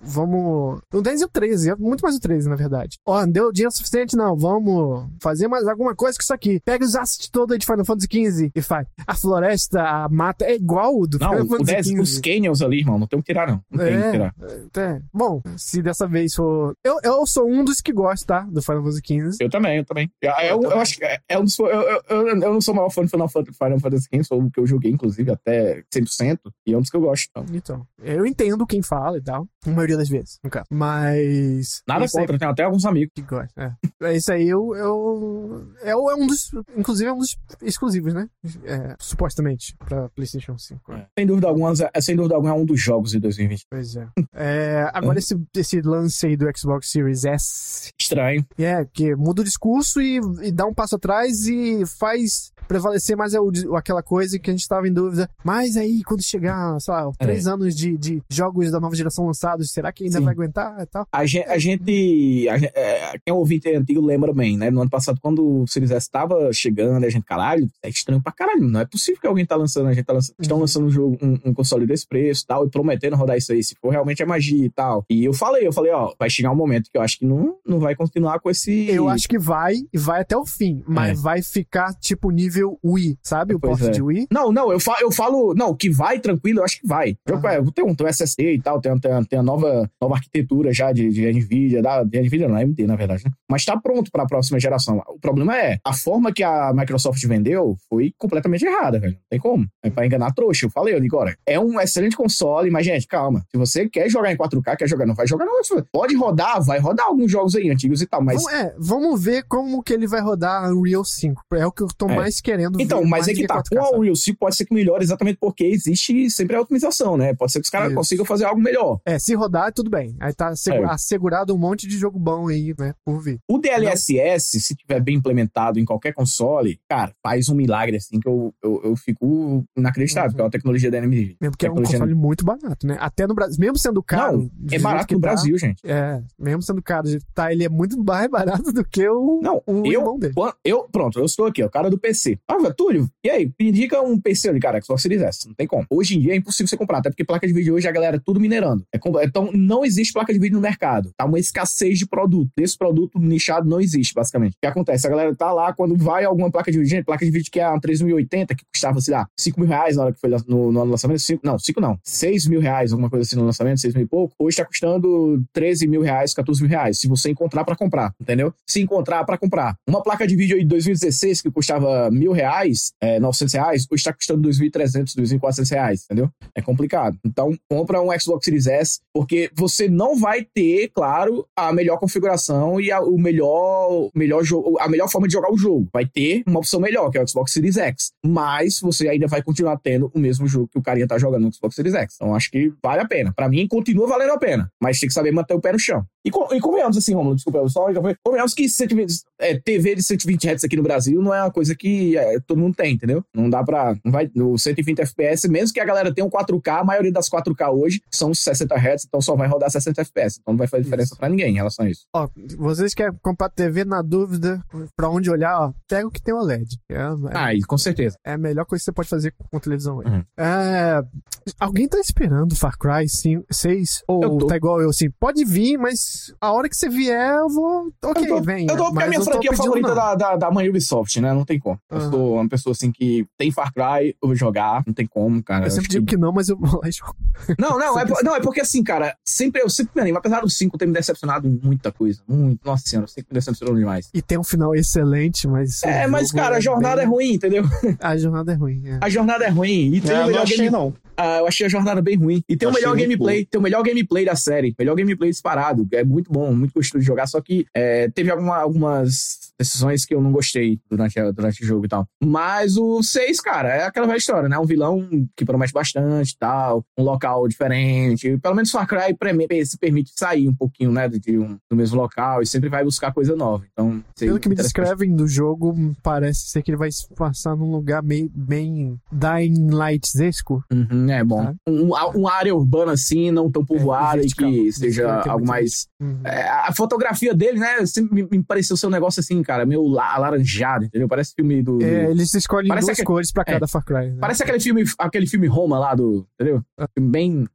vamos. O 10 e o 13, é muito mais o 13, na verdade. Ó, deu dinheiro suficiente? Não, vamos fazer mais alguma coisa com isso aqui. Pega os assets todos de Final Fantasy XV e faz. A floresta, a mata, é igual o do Não, Final Fantasy 10, XV. os canyons ali, irmão, não tem o que tirar, não. Não tem o que É, tirar. é. Bom, se dessa vez for. Eu, eu sou um dos que gosta, tá? Do Final Fantasy XV. Eu também, eu também. Eu, eu, eu acho que é, é um dos. Eu, eu, eu, não sou o maior fã do Final Fantasy, Final Fantasy XV, sou o que eu joguei, inclusive, até 100%, e é um dos que eu gosto. Então. Então, eu entendo quem fala e tal. A maioria das vezes, no caso. Mas. Nada contra, tem até alguns amigos. que gosta. É. É isso aí, eu, eu. É, é um dos. Inclusive, é um dos exclusivos, né? É, supostamente, pra PlayStation 5. É. Sem dúvida alguma, é, sem dúvida alguma, é um dos jogos de 2020. Pois é. É, agora, esse, esse lance aí do Xbox Series S. Estranho. É, que muda o discurso e, e dá um passo atrás e faz prevalecer mais o, aquela coisa que a gente tava em dúvida. Mas aí, quando chegar, sei lá, três anos de, de jogos da nova geração lançados, será que ainda Sim. vai aguentar e tal? A gente, a gente, a gente- é, quem é ouvinte antigo lembra bem, né? No ano passado, quando o Series S tava chegando, a gente, caralho, é estranho pra caralho. Não é possível que alguém tá lançando, a gente tá lançando, estão Uhum. lançando um jogo, um, um console desse preço e tal, e prometendo rodar isso aí, se for realmente é magia e tal. E eu falei, eu falei, ó, vai chegar um momento que eu acho que não, não vai continuar com esse. Eu acho que vai e vai até o fim, mas vai ficar tipo nível Wii, sabe? O Pois porte é. de Wii. Não, não, eu falo, eu falo, não, que vai tranquilo, eu acho que vai. Eu, Aham. é, tem um, tem um SSD e tal, tem, tem, tem a nova, nova arquitetura já de, de NVIDIA, da, de NVIDIA não, AMD, na verdade, né? Mas tá pronto para a próxima geração. O problema é, a forma que a Microsoft vendeu foi completamente errada, velho. Não tem como. É pra enganar a trouxa. Eu falei, eu digo, olha, é um excelente console, mas, gente, calma. Se você quer jogar em 4K, quer jogar, não vai jogar, não. Pode rodar, vai rodar alguns jogos aí antigos e tal, mas. Vamos- é, vamos ver como que ele vai rodar Unreal 5. É o que eu tô É. mais querendo ver. Então, mas é que tá. 4K, Com a? Unreal 5 pode ser que melhore exatamente porque existe sempre a otimização, né? Pode ser que os caras consigam fazer algo melhor. É, se rodar, tudo bem. Aí tá É. assegurado um monte de jogo bom aí, né? Por vir. O DLSS, se tiver bem implementado em qualquer console, cara, faz um milagre assim que eu, eu, eu fico inacreditável, Uhum. porque é uma tecnologia da NVIDIA. Mesmo que é um console muito barato, né? Até no Brasil. Mesmo sendo caro. Não, é barato que no tá, Brasil, gente. É, mesmo sendo caro, que tá, ele é muito mais barato do que o, Não, o eu, irmão dele. Eu, pronto, eu estou aqui, o cara do PC. Ah, Túlio, e aí? Me indica um PC ali, cara, Xbox Series S. Não tem como. Hoje em dia é impossível você comprar, até porque placa de vídeo hoje a galera é tudo minerando. É então não existe placa de vídeo no mercado. Tá uma escassez de produto. Esse produto nichado não existe, basicamente. O que acontece? A galera tá lá, quando vai alguma placa de vídeo, placa de vídeo que é uma 3080, que custava, sei lá, 5 mil reais na hora que foi no, no lançamento. Cinco, não, 5 não. 6 mil reais, alguma coisa assim no lançamento, 6 mil e pouco. Hoje tá custando 13 mil reais, 14 mil reais. Se você encontrar pra comprar, entendeu? Se encontrar pra comprar. Uma placa de vídeo aí de 2016 que custava mil reais, é, 900 reais, hoje tá custando 2.300. 1.300, 2.400 reais, entendeu? É complicado. Então, compra um Xbox Series S, porque você não vai ter, claro, a melhor configuração e a, o melhor, melhor jogo, a melhor forma de jogar o jogo. Vai ter uma opção melhor, que é o Xbox Series X. Mas você ainda vai continuar tendo o mesmo jogo que o carinha tá jogando no Xbox Series X. Então, acho que vale a pena. Pra mim, continua valendo a pena. Mas tem que saber manter o pé no chão. E, e convenhamos assim, Romulo, desculpa, eu só convenhamos que 120, é, TV de 120 Hz aqui no Brasil não é uma coisa que é, todo mundo tem, entendeu? Não dá pra. Não vai, no 120 FPS, mesmo que a galera tenha um 4K, a maioria das 4K hoje são 60 Hz, então só vai rodar 60 FPS. Então não vai fazer diferença pra ninguém em relação a isso. Ó, vocês querem comprar TV na dúvida pra onde olhar, ó, pega o que tem OLED. É, é, Ah, com certeza. é a melhor coisa que você pode fazer com televisão hoje. Uhum. É, alguém tá esperando Far Cry 5, 6? Ou tá igual eu, assim, pode vir, mas a hora que você vier, eu vou. Ok, eu tô, vem. eu tô porque é a minha franquia favorita não. da, da, da mãe Ubisoft, né? Não tem como. Eu Aham. sou uma pessoa assim que tem Far Cry, eu vou jogar, não tem como, cara. Eu sempre que- digo que não, mas eu vou lá e jogo. Não, não, é, por- não, é porque assim, cara, sempre eu sempre me animo. Apesar do 5 ter me decepcionado em muita coisa. Muito, nossa senhora, sempre me decepcionou demais. E tem um final excelente, mas. É, mas, cara, a jornada bem- é ruim, entendeu? A jornada é ruim. é. A jornada é ruim. E tem É, o eu não achei, game... não. Ah, eu achei a jornada bem ruim. E tem Eu o melhor gameplay, tem o melhor gameplay da série. Melhor gameplay disparado. É muito bom, muito gostoso de jogar. Só que é, teve alguma- algumas decisões que eu não gostei durante, a- durante o jogo e tal. Mas o 6, cara, é aquela velha história, né? Um vilão que promete bastante e tal. Um local diferente. Pelo menos Far Cry se permite sair um pouquinho, né? De um, do mesmo local e sempre vai buscar coisa nova. Então, sei- Pelo que me descrevem do jogo, parece ser que ele vai se passar num lugar meio, bem Dying Light-esco. Uhum, é bom. Tá. Um, uma área urbana assim, não tão povoada e vertical. que seja algo mais. Uhum. É, a fotografia dele, né? Sempre me, me pareceu ser um negócio assim, cara, meio la- alaranjado, entendeu? Parece filme do. É, eles escolhem Parece duas que- cores pra é. cada Far Cry. né? Parece aquele filme, aquele filme Roma lá do. Entendeu? Filme Bem.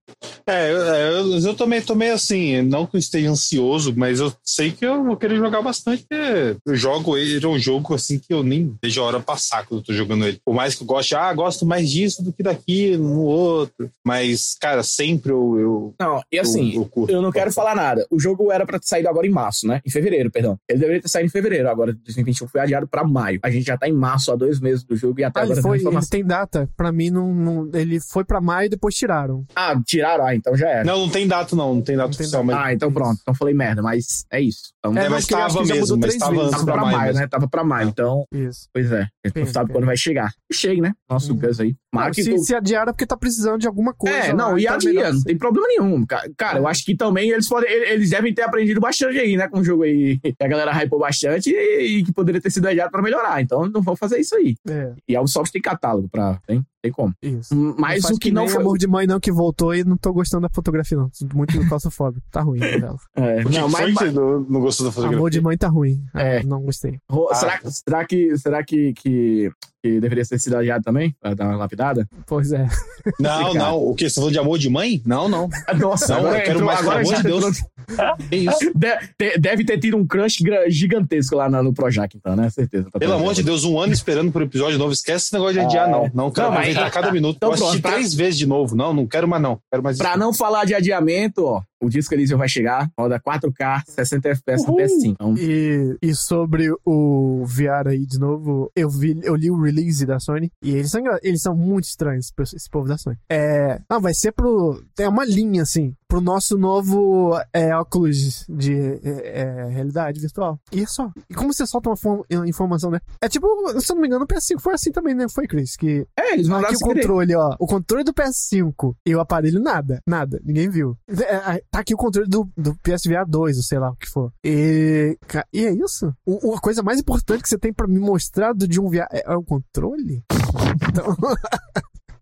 É, eu, é, eu, eu também tô meio assim, não que eu esteja ansioso, mas eu sei que eu vou querer jogar bastante. porque Eu jogo ele, é um jogo assim que eu nem vejo a hora passar quando eu tô jogando ele. Por mais que eu goste, ah, gosto mais disso do que daquilo, no outro. Mas, cara, sempre eu. eu Não, e assim. eu, eu curto. Eu não quero falar nada. O jogo era pra ter saído agora em março, né? Em fevereiro, perdão. Ele deveria ter saído em fevereiro, agora 2021 foi adiado pra maio. A gente já tá em março há dois meses do jogo e até Ah, agora foi, tem ele informação. tem data. Pra mim, não, não- ele foi pra maio e depois tiraram. Ah, tiraram? Ah, então já era. Não, não tem data, não. Não tem data Não tem oficial, data. mas. Ah, então pronto. Então falei merda, mas é isso. Então, É, não, mas tava mesmo, mudou mas três tava pra pra maio maio, mesmo. né? Tava pra maio. Então, Isso. pois é. A gente não sabe quando vai chegar. Chegue, né? Nosso Hum. caso aí. Não, Mas que se, se adiaram é porque tá precisando de alguma coisa. É, não, e é adia, não tem problema nenhum. Ca- Cara, eu acho que também eles podem, ele- eles devem ter aprendido bastante aí, né, com o jogo aí. que A galera hypou bastante e, e que poderia ter sido adiado pra melhorar. Então não vão fazer isso aí. É, E a Ubisoft tem catálogo pra. Tem, tem como. isso. Mas faz o que não nem foi. Amor de Mãe não que voltou e não tô gostando da fotografia não. Sinto Muito claustrofóbico. Tá ruim dela. É, Por que não, que mas, que mas- você não, não gostou da fotografia? Amor de Mãe tá ruim. Ah, É. Não gostei. Ah. será, será que, será que, que, que deveria ter sido adiado também? Pra dar uma lapidada? Pois é. Não, Cara. não. O quê? Você falou de amor de mãe? Não, não. Nossa, Não, agora eu quero entrou- mais, agora pelo amor de Deus. entrou- Que isso? De- deve ter tido um crunch gigantesco lá na- no Projac, então, né? Certeza. Pelo amor de Deus, um ano esperando por episódio novo. Esquece esse negócio de adiar, Ah, não. Não quero Não, mas- aproveitar cada minuto. Então eu assisti pronto, pra- três vezes de novo. Não, não quero mais, não. Quero mais Pra isso. não falar de adiamento, ó, o Disco Elysium vai chegar, roda 4K, 60 FPS no PS5. Então, E, e sobre o VR aí, de novo, eu vi, eu li o release da Sony e eles são, eles são muito estranhos, esse povo da Sony. É, não, vai ser pro. Tem uma linha assim, pro nosso novo é, óculos de é, é, realidade virtual. E é só. E como você solta uma fo- informação, né? É tipo, se eu não me engano, o PS5 foi assim também, né? Foi, Chris? Que é, eles mandaram Aqui o sem querer. controle, ó. O controle do PS5 e o aparelho, nada. Nada. Ninguém viu. É, é, Tá aqui o controle do, do PSVR 2, ou sei lá o que for. E, e é isso. O, a coisa mais importante que você tem pra me mostrar do, de um VR é, é o controle? Então.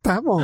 Tá bom.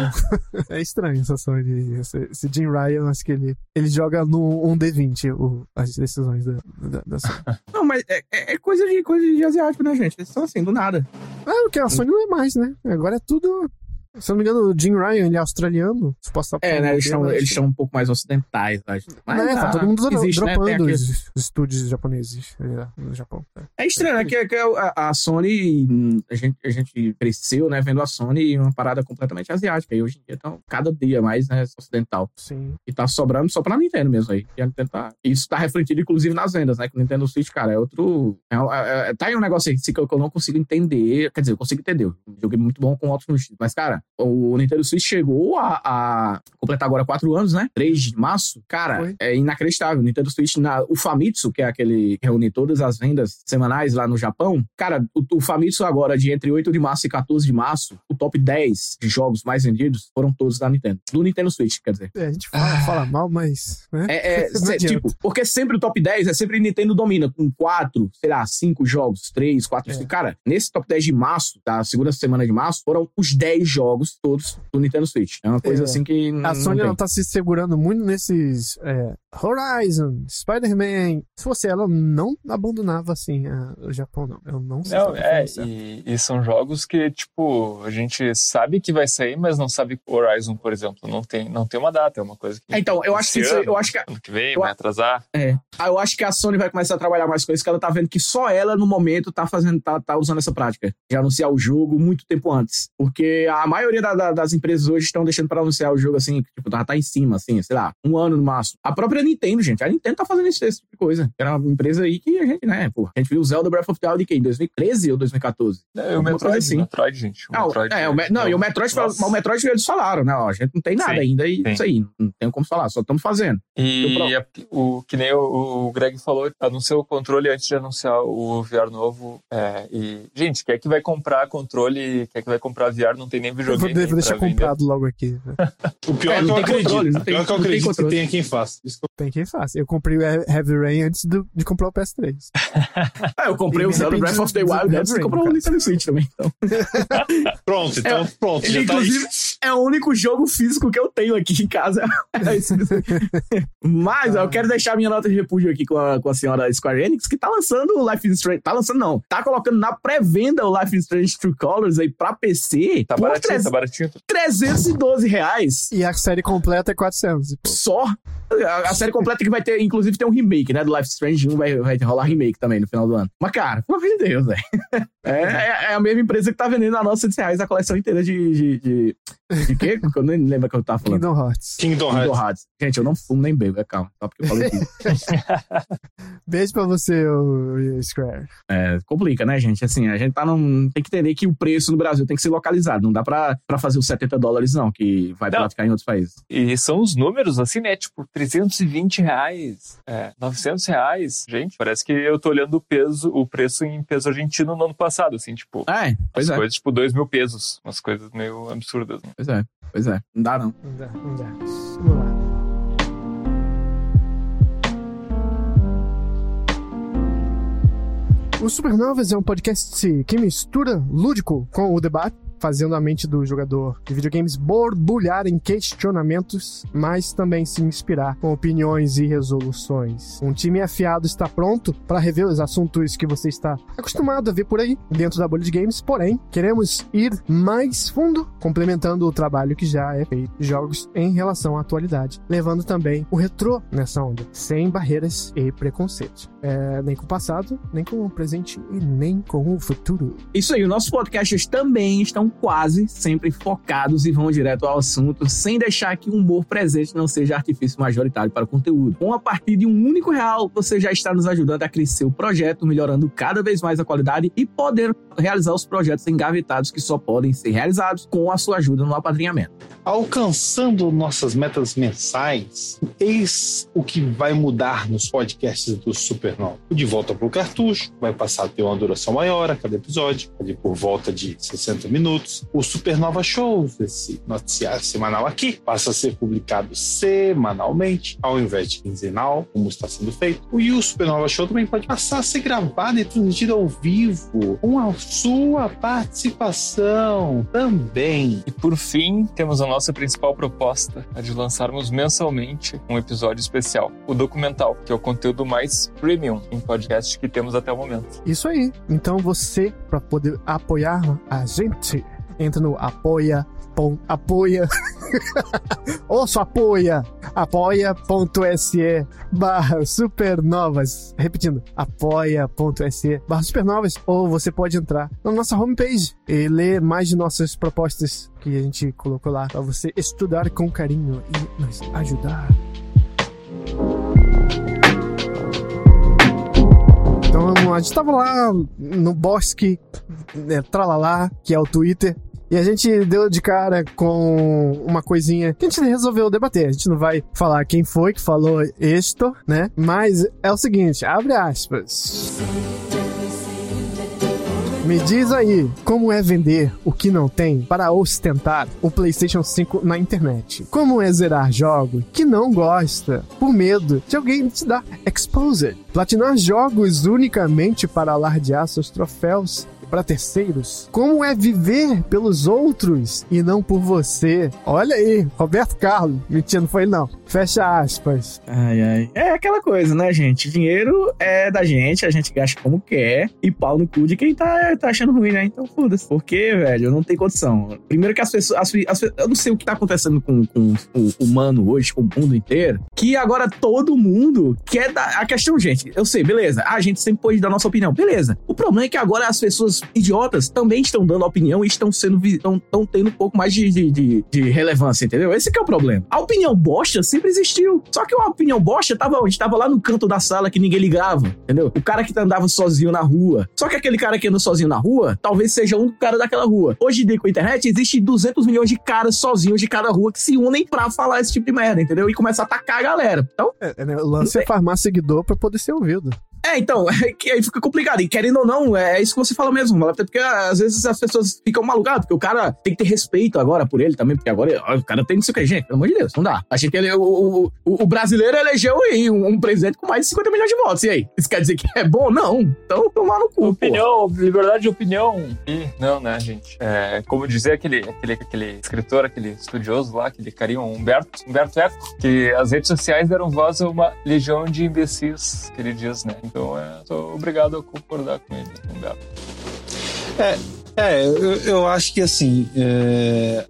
É estranho essa Sony. Esse, esse Jim Ryan, acho que ele, ele joga no 1D20 o, as decisões da, da, da Sony. Não, mas é, é- é coisa, de, coisa de asiático, né, gente? Eles são assim, do nada. Ah, porque a Sony não é mais, né? Agora é tudo. Se eu não me engano, o Jim Ryan, ele é australiano. É, né? Eles são, eles são um pouco mais ocidentais, acho. Mas é, tá ah, todo mundo existe, né? Dropando aquele- os, os estúdios japoneses é, no Japão. É estranho, né? Que, que a, a Sony, a gente, a gente cresceu, né, vendo a Sony uma parada completamente asiática. E hoje em dia, então, cada dia mais, né, ocidental. Sim. E tá sobrando só pra Nintendo mesmo aí. E a Nintendo tá- Isso tá refletido, inclusive, nas vendas, né? Que o Nintendo Switch, cara, é outro. é- é- é- tá aí um negócio aí que eu eu não consigo entender. Quer dizer, eu consigo entender. Jogo é muito bom com no Mas, cara, cara, o Nintendo Switch chegou a, a completar agora quatro anos, né? 3 de março. Cara, Foi. é inacreditável. O Nintendo Switch, na, o Famitsu, que é aquele que reúne todas as vendas semanais lá no Japão, cara, o, o Famitsu agora, de entre 8 de março e 14 de março, o top 10 de jogos mais vendidos foram todos da Nintendo. Do Nintendo Switch, quer dizer. É, a gente fala, fala mal, mas. Né? É, é, cê- tipo, porque sempre o top 10 é sempre Nintendo domina, com quatro, sei lá, cinco jogos, três, quatro, É. cinco. Cara, nesse top 10 de março, da segunda semana de março, foram os 10 jogos todos do Nintendo Switch. É uma coisa É. assim que. A Sony não não tá se segurando muito nesses é, Horizon, Spider-Man. Se fosse ela, não abandonava assim a- o Japão, não. Eu não sei. Não, se é, certo. e, e são jogos que, tipo, a gente sabe que vai sair, mas não sabe Horizon, por exemplo. Não tem, não tem uma data, é uma coisa que. É, então, eu acho que ano, eu acho que- Ano que vem, eu- vai atrasar. É. Ah, Eu acho que a Sony vai começar a trabalhar mais com isso, que ela tá vendo que só ela, no momento, tá fazendo, tá, tá usando essa prática de anunciar o jogo muito tempo antes. Porque a maioria da- da- das empresas hoje estão deixando pra anunciar o jogo assim, tipo, tá, tá em cima, assim, sei lá, um ano no máximo. A própria Nintendo, gente, a Nintendo tá fazendo esse, esse tipo de coisa. Era uma empresa aí que a gente, né, pô, a gente viu o Zelda Breath of the Wild que em 2013 ou 2014. É, o Metroid, assim. Metroid, gente. O Não, Metroid é, o Me- não, e o Metroid, Nossa. o Metroid eles falaram, né? Ó, a gente não tem nada Sim, ainda e sim. isso aí, não tem como falar, só estamos fazendo. E é- o que nem o, o Greg falou, anunciou o controle antes de anunciar o VR novo. é, e, gente, quer que vai comprar controle, quer que vai comprar VR, não tem nem Eu vou, vou deixar vender. comprado logo aqui. O pior É, é, que não eu tem acredito. controle, não o tem- pior é que eu não tem acredito que tenha quem faça. Eu- Tem quem faça. Eu comprei o Heavy Rain antes do- de comprar o PS3. Ah, eu comprei E o Zelda Breath of the Wild antes de comprar o. Nintendo Switch também. Então. Pronto, então pronto. Ele, Já tá inclusive, é o único jogo físico que eu tenho aqui em casa. É. Mas ó, eu quero deixar minha nota de repúdio aqui com a, com a senhora Square Enix, que tá lançando o Life is Strange. Tá lançando, não. Tá colocando na pré-venda o Life is Strange True Colors aí pra PC. Tá por baratinho, tá baratinho. 312 reais. E a série completa é 400. pô. Só. A, a série completa que vai ter, inclusive, tem um remake, né? Do Life Strange 1 vai, vai rolar remake também no final do ano. Mas, cara, pelo amor de Deus, velho. É, é- é a mesma empresa que tá vendendo a nossa 100 reais a coleção inteira de. De, de, de quê? Eu nem lembro o que eu tava falando. Kingdom Hearts. Kingdom Kingdom Hearts. Hearts. Gente, eu não fumo nem bebo, é calma. Só porque eu falei tudo. Beijo pra você, o Square. É, complica, né, gente? Assim, a gente tá num. Tem que entender que o preço no Brasil tem que ser localizado. Não dá pra, pra fazer os 70 dólares, não, que vai Não. praticar em outros países. E são os números, assim, né? Tipo, 320 reais, é, 900 reais. Gente, parece que eu tô olhando o peso, o preço em peso argentino no ano passado, assim, tipo, É, pois as é. coisas, tipo, 2 mil pesos. Umas coisas meio absurdas, né? Pois é, pois é. Não dá, não. Não dá, não dá. Vamos lá. O Supernovas é um podcast que mistura lúdico com o debate, fazendo a mente do jogador de videogames borbulhar em questionamentos, mas também se inspirar com opiniões e resoluções. Um time afiado está pronto para rever os assuntos que você está acostumado a ver por aí, dentro da bolha de games, porém, queremos ir mais fundo, complementando o trabalho que já é feito jogos em relação à atualidade, levando também o retrô nessa onda, sem barreiras e preconceitos. É, nem com o passado, nem com o presente e nem com o futuro. Isso aí, os nossos podcasts também estão quase sempre focados e vão direto ao assunto, sem deixar que o humor presente não seja artifício majoritário para o conteúdo. Com a partir de um único real, você já está nos ajudando a crescer o projeto, melhorando cada vez mais a qualidade e poder realizar os projetos engavetados que só podem ser realizados com a sua ajuda no apadrinhamento. Alcançando nossas metas mensais, eis o que vai mudar nos podcasts do Supernova. O De Volta pro Cartucho vai passar a ter uma duração maior a cada episódio, ali por volta de 60 minutos. O Supernova Shows, esse noticiário semanal aqui, passa a ser publicado semanalmente, ao invés de quinzenal, como está sendo feito. E o Supernova Show também pode passar a ser gravado e transmitido ao vivo, com a sua participação também. E por fim, temos a nossa principal proposta, a de lançarmos mensalmente um episódio especial, o documental, que é o conteúdo mais premium em podcast que temos até o momento. Isso aí. Então você, para poder apoiar a gente, entra no apoia. Pom, apoia. Ouça, apoia. apoia.se barra supernovas. Repetindo, apoia.se barra supernovas. Ou você pode entrar na nossa homepage e ler mais de nossas propostas que a gente colocou lá para você estudar com carinho e nos ajudar. Então a gente tava lá no bosque, né, tralalá, que é o Twitter, E a gente deu de cara com uma coisinha que a gente resolveu debater. A gente não vai falar quem foi que falou isto, né? Mas é o seguinte, abre aspas. Me diz aí, como é vender o que não tem para ostentar o PlayStation 5 na internet? Como é zerar jogos que não gosta por medo de alguém te dar exposed? Platinar jogos unicamente para alardear seus troféus para terceiros? Como é viver pelos outros e não por você? Olha aí, Roberto Carlos. Mentira, não foi não. Fecha aspas. Ai, ai. É aquela coisa, né, gente? Dinheiro é da gente, a gente gasta como quer e pau no cu de quem tá, tá achando ruim, né? Então foda-se. Porque, velho, não tenho condição. Primeiro que as pessoas. As, as, eu não sei o que tá acontecendo com, com o humano hoje, com o mundo inteiro, que agora todo mundo quer dar. A questão, gente, eu sei, beleza. A gente sempre pode dar nossa opinião, beleza. O problema é que agora as pessoas idiotas também estão dando opinião e estão sendo. estão tendo um pouco mais de, de, de, relevância, entendeu? Esse que é o problema. A opinião bosta sempre existiu. Só que uma opinião bosta tava onde? Tava lá no canto da sala que ninguém ligava, entendeu? O cara que andava sozinho na rua. Só que aquele cara que anda sozinho na rua, talvez seja um cara daquela rua. Hoje em dia com a internet, existe 200 milhões de caras sozinhos de cada rua que se unem pra falar esse tipo de merda, entendeu? E começa a atacar a galera. Então. É, é, né, o lance é farmar seguidor pra poder ser ouvido. É, então, é que aí fica complicado. E querendo ou não, é isso que você fala mesmo. Até porque às vezes as pessoas ficam malucadas, porque o cara tem que ter respeito agora por ele também, porque agora ó, o cara tem não sei o que, gente, pelo amor de Deus, não dá. A gente, ele, o, o, o, brasileiro elegeu aí um, um, presidente com mais de 50 milhões de votos. E aí? Isso quer dizer que é bom? Não. Então, tomar no cu. Opinião, pô. liberdade de opinião. Ih, não, né, gente? É, como dizia aquele, aquele, aquele escritor, aquele estudioso lá, aquele carinho, Humberto, Humberto Eco, que as redes sociais deram voz a uma legião de imbecis, que ele diz, né? Então, é, tô obrigado a concordar com ele, Humberto. É, é, eu, eu, acho que assim, é,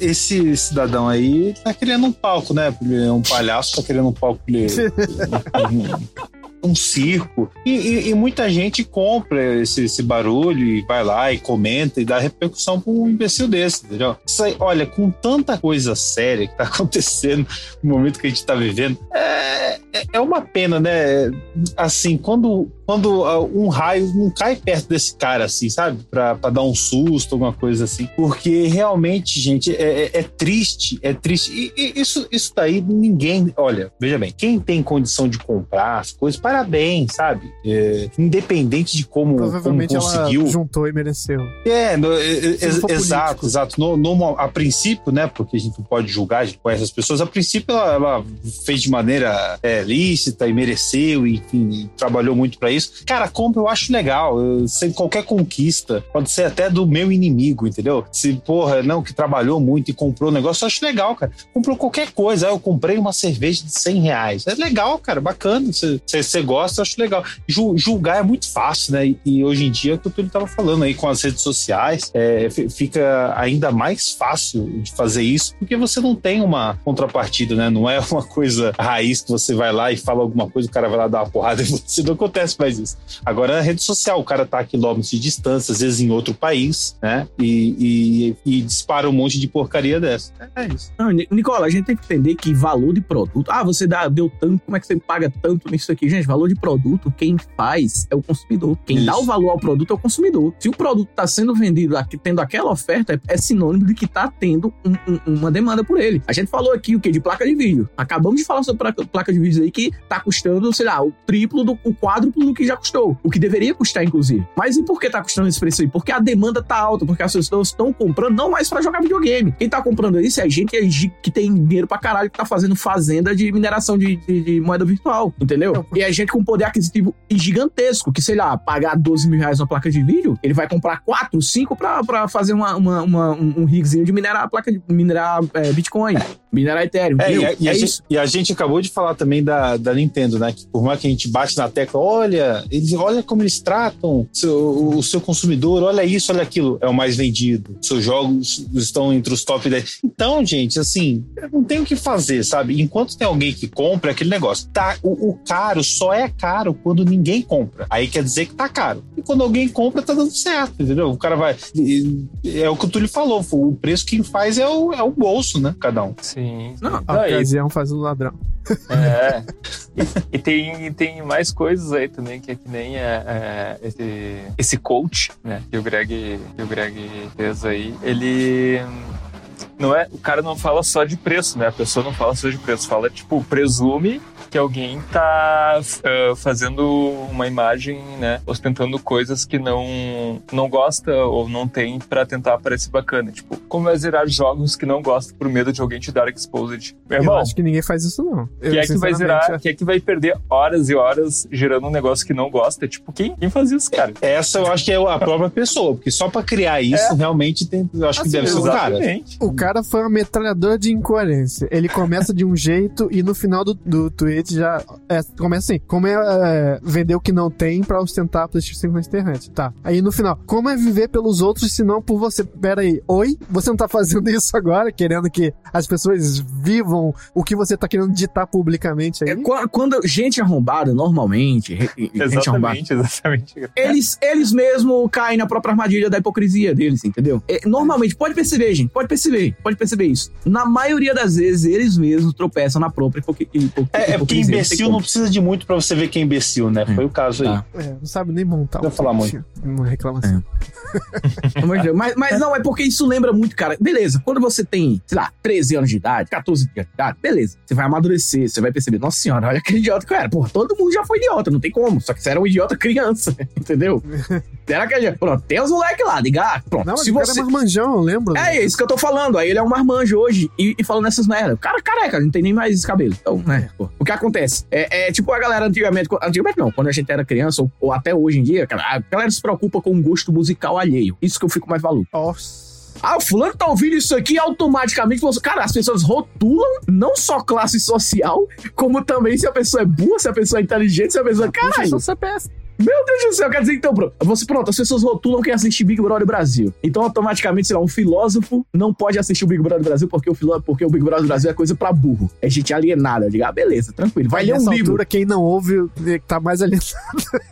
esse cidadão aí tá querendo um palco, né? Ele é um palhaço, tá querendo um palco. Ele, um circo. E, e, e, muita gente compra esse, esse, barulho e vai lá e comenta e dá repercussão pra um imbecil desse, entendeu? Aí, olha, com tanta coisa séria que tá acontecendo no momento que a gente tá vivendo, é, é, é uma pena, né? Assim, quando, quando ah, um raio não cai perto desse cara, assim, sabe? Pra, pra dar um susto, alguma coisa assim. Porque realmente, gente, é, é, é triste, é triste. E, e, isso, isso daí ninguém. Olha, veja bem, quem tem condição de comprar as coisas, parabéns, sabe? É, independente de como, como conseguiu. Ela juntou e mereceu. É, no, exato, exato. No, no, a princípio, né? Porque a gente não pode julgar, a gente conhece as pessoas. A princípio, ela, ela fez de maneira é, lícita e mereceu, enfim, trabalhou muito para isso. Cara, compra eu acho legal. Eu, sem qualquer conquista, pode ser até do meu inimigo, entendeu? Se, porra, não, que trabalhou muito e comprou o um negócio, eu acho legal, cara. Comprou qualquer coisa. Eu comprei uma cerveja de 100 reais. É legal, cara, bacana. Você gosta, eu acho legal. Ju, julgar é muito fácil, né? E, e, hoje em dia, é o que o Túlio tava falando aí com as redes sociais, é, fica ainda mais fácil de fazer isso, porque você não tem uma contrapartida, né? Não é uma coisa raiz que você vai lá e fala alguma coisa, o cara vai lá dar uma porrada e você não acontece mais isso. Agora, na rede social, o cara tá a quilômetros de distância, às vezes em outro país, né? E, e, e dispara um monte de porcaria dessa. É isso. Não, Nicola, a gente tem que entender que valor de produto. Ah, você dá, deu tanto, como é que você paga tanto nisso aqui? Gente, valor de produto, quem faz é o consumidor. Quem isso. dá o valor ao produto é o consumidor. Se o produto tá sendo vendido aqui, tendo aquela oferta, é, é sinônimo de que tá tendo um, um, uma demanda por ele. A gente falou aqui o que? De placa de vídeo. Acabamos de falar sobre placa de vídeo aí que tá custando, sei lá, o triplo, do, o quádruplo do que já custou. O que deveria custar, inclusive. Mas e por que tá custando esse preço aí? Porque a demanda tá alta, porque as pessoas estão comprando não mais para jogar videogame. Quem tá comprando isso é gente que tem dinheiro pra caralho, que tá fazendo fazenda de mineração de, de, de moeda virtual, entendeu? E é gente com poder aquisitivo gigantesco, que, sei lá, pagar 12 mil reais uma placa de vídeo, ele vai comprar 4, 5 pra, pra fazer uma, uma, uma um, um rigzinho de minerar a placa de minerar é, Bitcoin, minerar Ethereum. É, e a, e, a gente, e a, gente, acabou de falar também da, da Nintendo, né? Que por mais que a gente bate na tecla, olha, eles, olha como eles tratam seu, o seu consumidor, olha isso, olha aquilo, é o mais vendido. Seus jogos estão entre os top 10. Então, gente, assim, não tem o que fazer, sabe? Enquanto tem alguém que compra, é aquele negócio. Tá, o, o caro só é caro quando ninguém compra. Aí quer dizer que tá caro. E quando alguém compra, tá dando certo, entendeu? O cara vai. É o que o Túlio falou, o preço que faz é o, é o bolso, né? Cada um. Sim. Não, a ocasião faz o ladrão. É. E, e, tem, tem mais coisas aí também também, que é que nem é, é, esse, esse coach, né, que o Greg, que o Greg fez aí, ele não é, o cara não fala só de preço, né? A pessoa não fala só de preço, fala tipo, presume que alguém tá uh, fazendo uma imagem, né, ostentando coisas que não não gosta ou não tem para tentar parecer bacana, tipo, como é zerar jogos que não gosta por medo de alguém te dar exposed. Meu irmão, Eu acho que ninguém faz isso, não. Eu, quem é que vai zerar, sinceramente, quem é que vai perder horas e horas gerando um negócio que não gosta? Tipo, quem, quem faz isso, cara? Essa eu acho que é a própria pessoa, porque só pra criar isso, realmente tem. Eu acho que deve ser o cara. O cara foi uma metralhadora de incoerência. Ele começa de um jeito e no final do, do tweet já é, começa assim: como é, é, vender o que não tem pra ostentar a PlayStation 5 na internet. Tá. Aí no final, como é viver pelos outros se não por você? Pera aí, oi? Você não tá fazendo isso agora, querendo que as pessoas vivam o que você tá querendo ditar publicamente aí? É, qua- quando gente arrombada, normalmente, gente arrombada, Exatamente, exatamente. eles, eles mesmo caem na própria armadilha da hipocrisia deles, entendeu? É, normalmente, pode perceber, gente, pode perceber, pode perceber isso. Na maioria das vezes, eles mesmos tropeçam na própria É, é porque imbecil não precisa de muito pra você ver que é imbecil, né? Foi o caso aí. Tá. É, não sabe nem montar. Não vou falar tweet. Uma reclamação. Deus. Mas, mas não, é porque isso lembra muito, cara. Beleza, quando você tem, sei lá, 13 anos de idade, 14 anos de idade, beleza. Você vai amadurecer, você vai perceber, nossa senhora, olha aquele idiota que eu era. Porra, todo mundo já foi idiota, não tem como. Só que você era um idiota criança, entendeu? Era aquele. Pronto, tem os moleques lá, ligar. Pronto, Não, mas se o cara você. é marmanjão, eu lembro. É isso que eu tô falando. Aí ele é um marmanjo hoje e, e falando essas merdas. O cara careca, não tem nem mais esse cabelo. Então, né? pô. O que acontece? É, é tipo a galera antigamente. Antigamente não, quando a gente era criança, ou, ou até hoje em dia, cara, a galera se preocupa com o gosto musical alheio. Isso que eu fico mais maluco. Nossa. Ah, o fulano tá ouvindo isso aqui automaticamente. Você... Cara, as pessoas rotulam não só classe social, como também se a pessoa é boa, se a pessoa é inteligente, se a pessoa. Puxa Caralho! seu CPF. Meu Deus do céu, quer dizer, então, pronto. Você, pronto, as pessoas rotulam quem assiste Big Brother Brasil. Então, automaticamente, sei lá, um filósofo não pode assistir o Big Brother Brasil porque o, filó... porque o Big Brother Brasil é coisa pra burro. É gente alienada. Eu digo, ah, beleza, tranquilo. Vai ler um Nessa livro. altura, quem não ouve tá mais ali.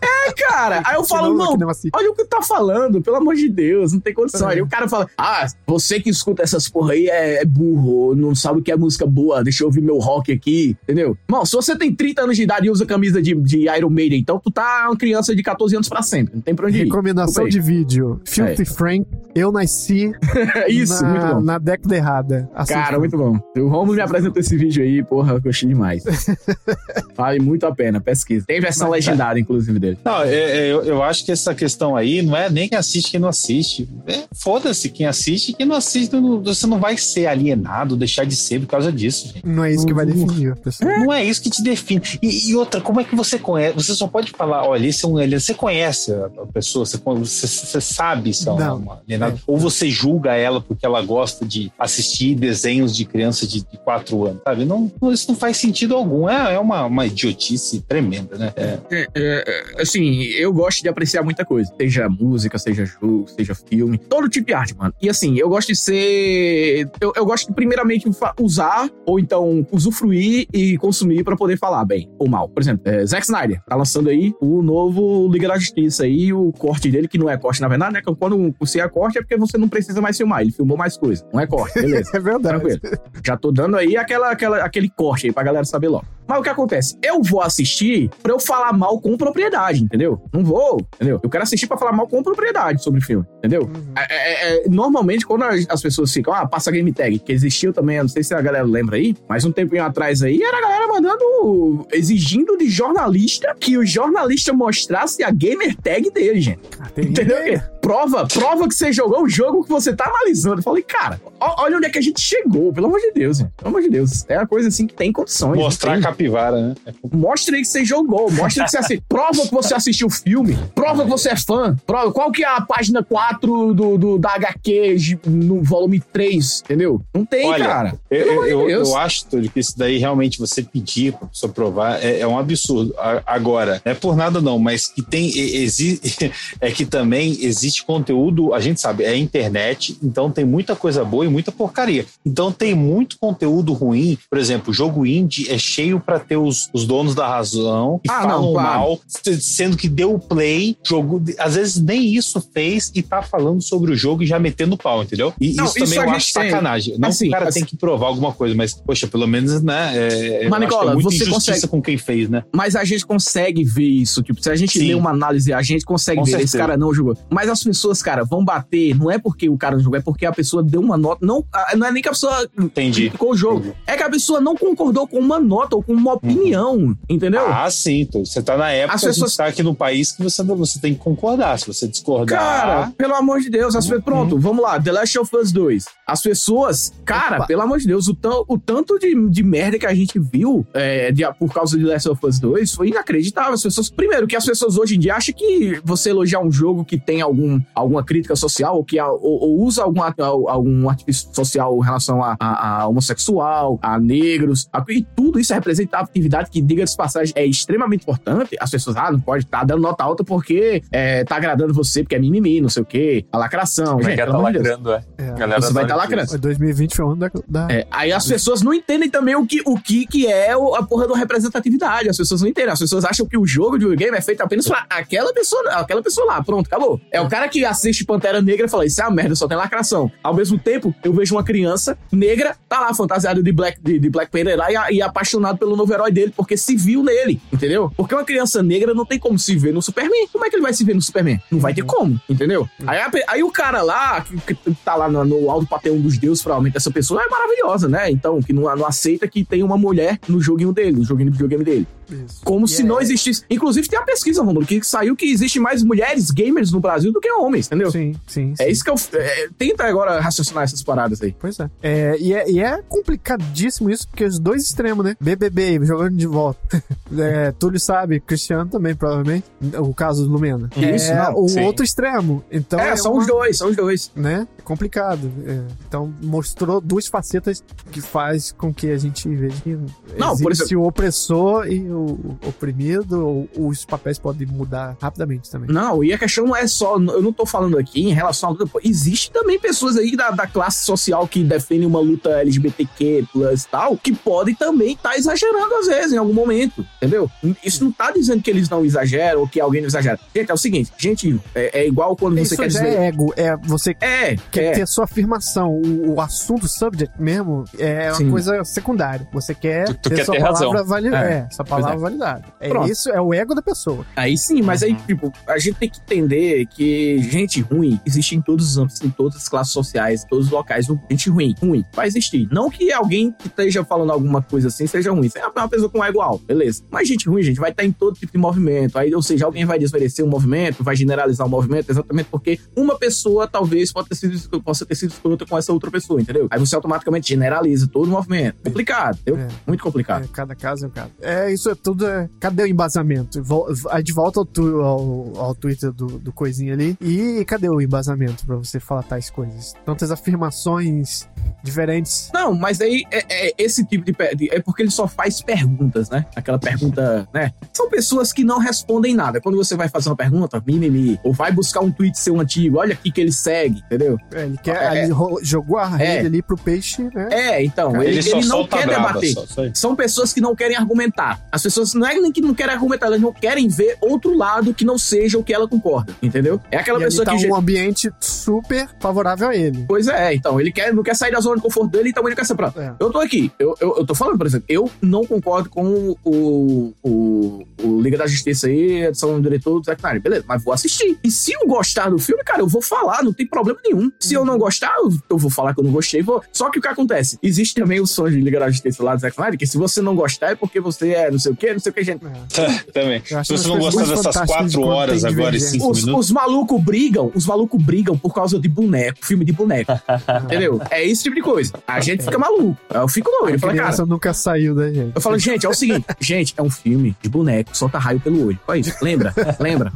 É, cara. Aí eu falo, não, olha o que tá falando, pelo amor de Deus, não tem condição. É. Aí o cara fala, ah, você que escuta essas porra aí é, é burro, não sabe o que é música boa, deixa eu ouvir meu rock aqui, entendeu? Bom, se você tem 30 anos de idade e usa camisa de, de Iron Maiden, então tu tá uma criança de 14 anos pra sempre, não tem pra onde ir. Recomendação de vídeo. Filthy Frank, eu nasci. Isso, na, muito bom. na década errada. Assim, Cara, muito bom. O Romulo me apresentou esse vídeo aí, porra, eu gostei demais. vale muito a pena, pesquisa. Tem versão legendária, inclusive, dele. Não, é- é, eu, eu acho que essa questão aí não é nem quem assiste quem não assiste. É, Foda-se quem assiste e quem não assiste. não- você não vai ser alienado, deixar de ser por causa disso, gente. Não é isso que vai definir a pessoa. Não é isso que te define. E, e outra, como é que você conhece? Você só pode falar, olha, esse é um alienado. Você conhece a pessoa, você, você, você sabe se é uma, alienada. Ou você julga ela porque ela gosta de assistir desenhos de criança de, de quatro anos, sabe? Não, isso não faz sentido algum. É, é uma, uma idiotice tremenda, né? É. É, é, é, assim, eu gosto de apreciar muita coisa. Seja música, seja jogo, seja filme. Todo tipo de arte, mano. E assim, eu gosto de ser. Eu, eu gosto de, primeiramente, usar, ou então usufruir e consumir pra poder falar bem ou mal. Por exemplo, é, Zack Snyder tá lançando aí o novo Liga da Justiça aí, o corte dele, que não é corte, na verdade, né? Quando você é corte é porque você não precisa mais filmar. Ele filmou mais coisa. Não é corte, beleza. É verdade. Tranquilo. Já tô dando aí aquela, aquela, aquele corte aí pra galera saber logo. Mas o que acontece? Eu vou assistir pra eu falar mal com propriedade, entendeu? Não vou, entendeu? Eu quero assistir pra falar mal com propriedade sobre o filme, entendeu? É- é- é- normalmente, quando as, as pessoas ficam, ah, passa game tag, que existiu também, não sei se a galera lembra aí, mas um tempinho atrás aí, era a galera mandando, exigindo de jornalista que o jornalista mostrasse a gamer tag dele, gente. Ah, Entendeu? Prova, prova que você jogou o jogo que você tá analisando. Eu falei, cara, ó- olha onde é que a gente chegou, pelo amor de Deus, gente. Pelo amor de Deus. É uma coisa assim que tem condições. Mostrar a capivara, né? Mostra aí que você jogou, mostra que você assistiu. Prova que você assistiu o filme, prova que você é fã. Prova, qual que é a página 4 do, do, da HQ no volume 3, entendeu? Não tem, Olha, cara. Eu, de eu, eu acho, Túlio, que isso daí realmente você pedir pra pessoa provar é, é um absurdo. A- Agora, não é por nada não, mas que tem, exi- é que também existe conteúdo, a gente sabe, é internet, então tem muita coisa boa e muita porcaria. Então tem muito conteúdo ruim, por exemplo, jogo indie é cheio pra ter os, os donos da razão que Ah, falam não, claro. mal, sendo que deu play, jogo, às vezes nem isso fez e tá falando sobre o jogo e já metendo pau, entendeu? E Não, isso isso também eu acho tem. sacanagem. Não Assim, que o cara assim- tem que provar alguma coisa, mas, poxa, pelo menos, né? É, Mas, Nicola, é muita você consegue- com quem fez, né? Mas a gente consegue ver isso. Tipo, se a gente Sim. lê uma análise, a gente consegue Com ver. Esse certeza. cara não jogou. Mas as pessoas, cara, vão bater. Não é porque o cara não jogou, é porque a pessoa deu uma nota. Não, ah, não é nem que a pessoa Entendi. criticou o jogo. É que a pessoa não concordou com uma nota ou com uma opinião. Entendeu? Ah, sim. Tô. Você tá na época, As a pessoas- gente tá aqui no país que você, você tem que concordar. Se você discordar. Cara, pelo amor de Deus, as pessoas, pronto, vamos lá, The Last of Us 2. As pessoas, cara, Opa. pelo amor de Deus, o, tão- o tanto de, de merda que a gente viu é, de- por causa de The Last of Us 2 foi inacreditável. As pessoas, primeiro, que as pessoas hoje em dia acham que você elogiar um jogo que tem algum, alguma crítica social ou que ou, ou usa algum, algum artifício social em relação a, a- a homossexual, a negros, a- e tudo isso é representatividade que, diga-se de passagem, é extremamente importante. As pessoas, ah, não pode estar dando nota alta porque é, tá agradando você, porque é mimimi, não sei o quê, a lacração. É é? pelo Tá lacrando, é. É. Galera Você vai adora tá lacrando. isso. 2020 foi o ano da. da- É, aí as pessoas não entendem também o que, o que, que é o- a porra da representatividade. As pessoas não entendem. As pessoas acham que o jogo de videogame é feito apenas pra aquela pessoa, aquela pessoa lá. Pronto, acabou. É o cara que assiste Pantera Negra e fala: Isso é uma merda, só tem lacração. Ao mesmo tempo, eu vejo uma criança negra, tá lá fantasiada de Black, de, de Black Panther lá e, e apaixonado pelo novo herói dele, porque se viu nele, entendeu? Porque uma criança negra não tem como se ver no Superman. Como é que ele vai se ver no Superman? Não vai ter como, entendeu? Aí, a aí o cara lá, que, que tá lá no, no alto panteão dos deuses, provavelmente essa pessoa é maravilhosa, né? Então, que não, não aceita que tem uma mulher no joguinho dele, no joguinho de videogame dele. Isso. Como se é- não existisse. Inclusive, tem a pesquisa, Romulo, que saiu que existe mais mulheres gamers no Brasil do que homens, entendeu? Sim, sim. É sim. isso que eu. é, tenta agora raciocinar essas paradas aí. Pois é. É, e é. E é complicadíssimo isso, porque os dois extremos, né? BBB jogando de volta. é, Túlio sabe, Cristiano também, provavelmente. O caso do Lumena. Isso, é não, o sim. outro extremo. Então é, é são uma- os dois, são os dois. né? É complicado. É, então mostrou duas facetas que faz com que a gente veja que Não, por existe o opressor e o oprimido, os papéis podem mudar rapidamente também. Não, e a questão não é só. Eu não tô falando aqui em relação a. Existe também pessoas aí da, da classe social que defendem uma luta LGBTQ plus e tal, que podem também estar exagerando às vezes, em algum momento. Entendeu? Isso não tá dizendo que eles não exageram ou que alguém não exagera. Gente, é o seguinte, gente, é, é igual quando você Isso quer já dizer. é ego, é você É, quer é. ter sua afirmação. O, o assunto, o subject mesmo, é uma Sim. coisa secundária. Você quer Tu- tu ter quer sua ter palavra validada. É, É, sua palavra validada. É Pronto. isso, é o ego da pessoa. Aí sim, mas aí, tipo, a gente tem que entender que gente ruim existe em todos os âmbitos, em todas as classes sociais, em todos os locais. Gente ruim, ruim, vai existir. Não que alguém que esteja falando alguma coisa assim seja ruim. Você é uma pessoa com ego alto, beleza. Mas gente ruim, gente, vai estar em todo tipo de movimento. Aí, ou seja, alguém vai desmerecer um movimento, vai generalizar um movimento, exatamente porque uma pessoa talvez possa ter sido, possa ter sido escrota com essa outra pessoa, entendeu? Aí você automaticamente generaliza todo o movimento. Complicado, entendeu? É. Muito complicado. É, cada caso é um caso. É, isso é tudo. É... Cadê o embasamento? A gente volta ao, tu- ao, ao Twitter do, do coisinha ali. E cadê o embasamento pra você falar tais coisas? Tantas afirmações diferentes. Não, mas aí é, é esse tipo de, de- É porque ele só faz perguntas, né? Aquela pergunta, né? São pessoas que não respondem nada. Quando você vai fazer uma pergunta, mimimi, ou vai buscar um tweet seu antigo, olha aqui que ele segue, entendeu? É, ele quer. É. ele ro- jogou a rede É. ali pro peixe, né? É, então, ele, Ele, ele não quer debater. só-. São pessoas que não querem argumentar. As pessoas não é nem que não querem argumentar, elas não querem ver outro lado que não seja o que ela concorda, entendeu? É aquela e pessoa tá que. um ambiente super favorável a ele. Pois é, então, ele quer, não quer sair da zona de conforto dele, então ele quer ser pra. É. Eu tô aqui, eu, eu, eu tô falando, por exemplo, eu não concordo com o, o, o Liga da Justiça aí, a edição do diretor do Zack Snyder, beleza, mas vou assistir. E se eu gostar do filme, cara, eu vou falar, não tem problema nenhum. Se eu não gostar, eu, vou falar que eu não gostei, vou... só que o que acontece? Existe também o sonho de Liga da Justiça lá do Zack Snyder, que se você não gostar é porque você é não sei o que, não sei o que, gente. Também. Eu acho Se você não gostar dessas quatro horas agora e cinco Os, minutos. os malucos brigam, os malucos brigam por causa de boneco, filme de boneco. entendeu? É esse tipo de coisa. A gente fica maluco. Eu fico doido. Eu A falo, cara, nunca saiu da gente. eu falo, gente, é o seguinte, gente, é um filme de boneco, solta raio pelo olho. Só isso. Lembra? Lembra?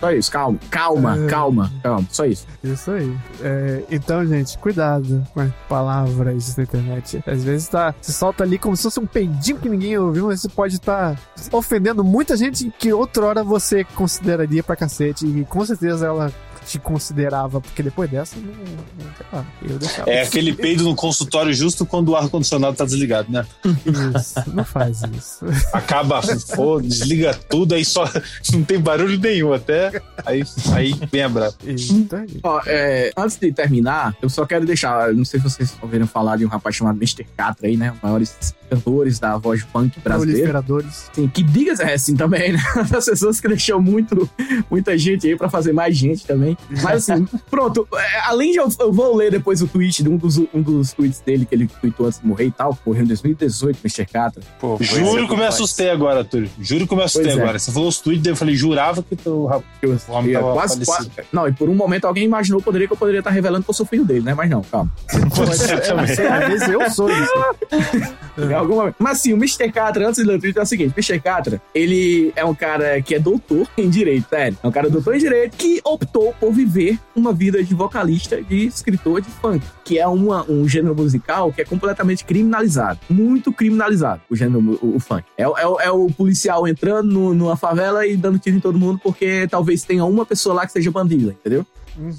Só isso, calma, calma, calma, calma, só isso. Isso aí. É, então, gente, cuidado com as palavras na internet. Às vezes tá, se solta ali como se fosse um peidinho que ninguém ouviu, mas você pode estar ofendendo muita gente que outrora você consideraria pra cacete. E com certeza ela te considerava, porque depois dessa, não, não sei lá, eu deixava. É aquele peido no consultório justo quando o ar-condicionado tá desligado, né? Isso, não faz isso. Acaba, pô, desliga tudo, aí só não tem barulho nenhum até. Aí, aí vem a brava. Ó, é, antes de terminar, eu só quero deixar. Não sei se vocês ouviram falar de um rapaz chamado Mr. Catra aí, né? Os maiores cantores da voz punk brasileira. Proliferadores. Sim, que digas é assim também, né? Das pessoas que deixou muito, muita gente aí pra fazer mais gente também. Mas assim, pronto. é, Além de eu, eu vou ler depois o tweet de um dos, um dos tweets dele que ele tweetou antes de morrer e tal. Morreu em 2018, Mr. Catra. Pô, Juro é, que eu me assustei agora, Túlio. Juro que eu me assustei Pois é. agora. Você falou os tweets, eu falei, jurava que tu, rapaz, Eu, o homem eu tava quase, quase- Não, e por um momento alguém imaginou poderia, que eu poderia estar revelando que eu sou filho dele, né? Mas não, calma. Também. Às vezes eu sou isso. Em algum momento. Mas sim, o Mr. Catra, antes de ler o tweet, é o seguinte: Mr. Catra, ele é um cara que é doutor em direito, sério. É um cara doutor em direito que optou por viver uma vida de vocalista, de escritor de funk, que é uma, um gênero musical que é completamente criminalizado. Muito criminalizado, o gênero, o, o funk. É, o- é, é o policial entrando no- numa favela e dando tiro em todo mundo porque talvez tenha uma pessoa lá que seja bandida, entendeu?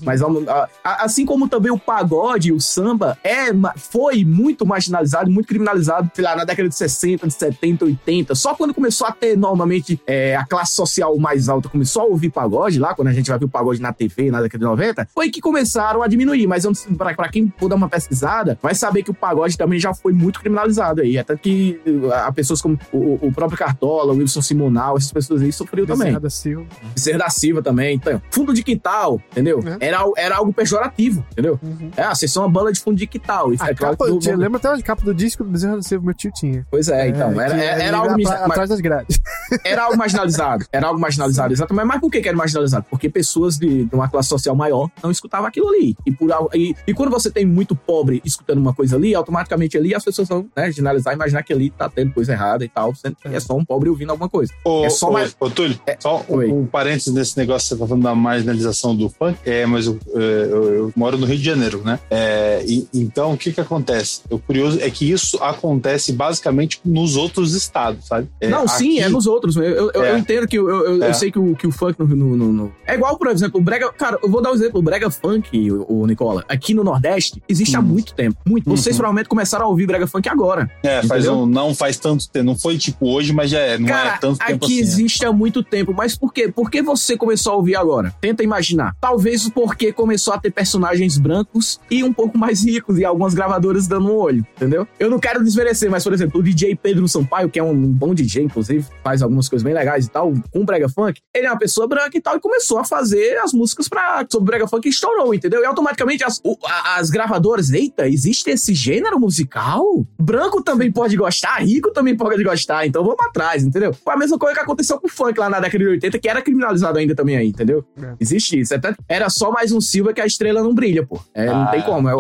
Mas vamos- a- a- assim como também o pagode, o samba, é, foi muito marginalizado, muito criminalizado, sei lá, na década de 60, de 70, 80. Só quando começou a ter normalmente é, a classe social mais alta começou a ouvir pagode lá, quando a gente vai ver o pagode na TV na década de 90, foi que começaram a diminuir. Mas pra quem for dar uma pesquisada, vai saber que o pagode também já foi muito criminalizado aí. Até que a pessoas como o, o próprio Cartola, o Wilson Simonal, essas pessoas aí sofreram também. Bezerra da Silva. Ser da Silva também. Então, fundo de quintal, entendeu? É. Era, era algo pejorativo, entendeu? É, ah, vocês são uma banda de fundo de quintal. E A é capa, do- tinha- lembra até a capa do disco do Bezerra Silva, meu tio tinha. Pois é, então. É, Era, que era, ele algo, atrás das grades. era algo marginalizado. Era algo marginalizado, exatamente. Mas por que, que era marginalizado? Porque pessoas de, de uma classe social maior não escutavam aquilo ali. E, por, e, e quando você tem muito pobre escutando uma coisa ali, automaticamente ali as pessoas vão né, generalizar, imaginar que ali tá tendo coisa errada e tal, sendo que é só um pobre ouvindo alguma coisa. Ô, É só ô, mais- ô, Túlio, só um, um parênteses nesse negócio que você tá falando da marginalização do funk. É, mas eu, é, eu- eu moro no Rio de Janeiro, né? É, e- então, o que que acontece? O curioso é que isso acontece basicamente nos outros estados, sabe? É, não, sim, aqui- é nos outros. Eu, eu, É. eu entendo que eu, É. sei que o, que o funk no, no, no- É igual, por exemplo, o Brega. Cara, eu vou dar um exemplo. O Brega Funk, o, o Nicola, aqui no Nordeste, existe há Hum. muito tempo. Muito. Vocês Uhum. provavelmente começaram a ouvir Brega Funk agora. É, faz Entendeu? um, não faz tanto tempo. Não foi tipo hoje, mas já é. Não Cara, é tanto tempo aqui assim. existe há muito tempo, mas por quê? Por que você começou a ouvir agora? Tenta imaginar. Talvez porque começou a ter personagens brancos e um pouco mais ricos e algumas gravadoras dando um olho, entendeu? Eu não quero desmerecer, mas por exemplo, o DJ Pedro Sampaio, que é um bom DJ, inclusive, faz algumas coisas bem legais e tal, com brega funk, ele é uma pessoa branca e tal e começou a fazer as músicas pra, sobre brega funk e estourou, entendeu? E automaticamente as, o- as gravadoras, eita, existe esse gênero musical? Branco também pode gostar, rico também pode gostar, então vamos atrás, entendeu? Foi a mesma coisa que aconteceu com o funk lá na década de 80, que era criminalizado ainda também aí, entendeu? É. Existe isso. Até- era só mais um Silva que a estrela não brilha, pô. É, não Ah, tem como. É, é,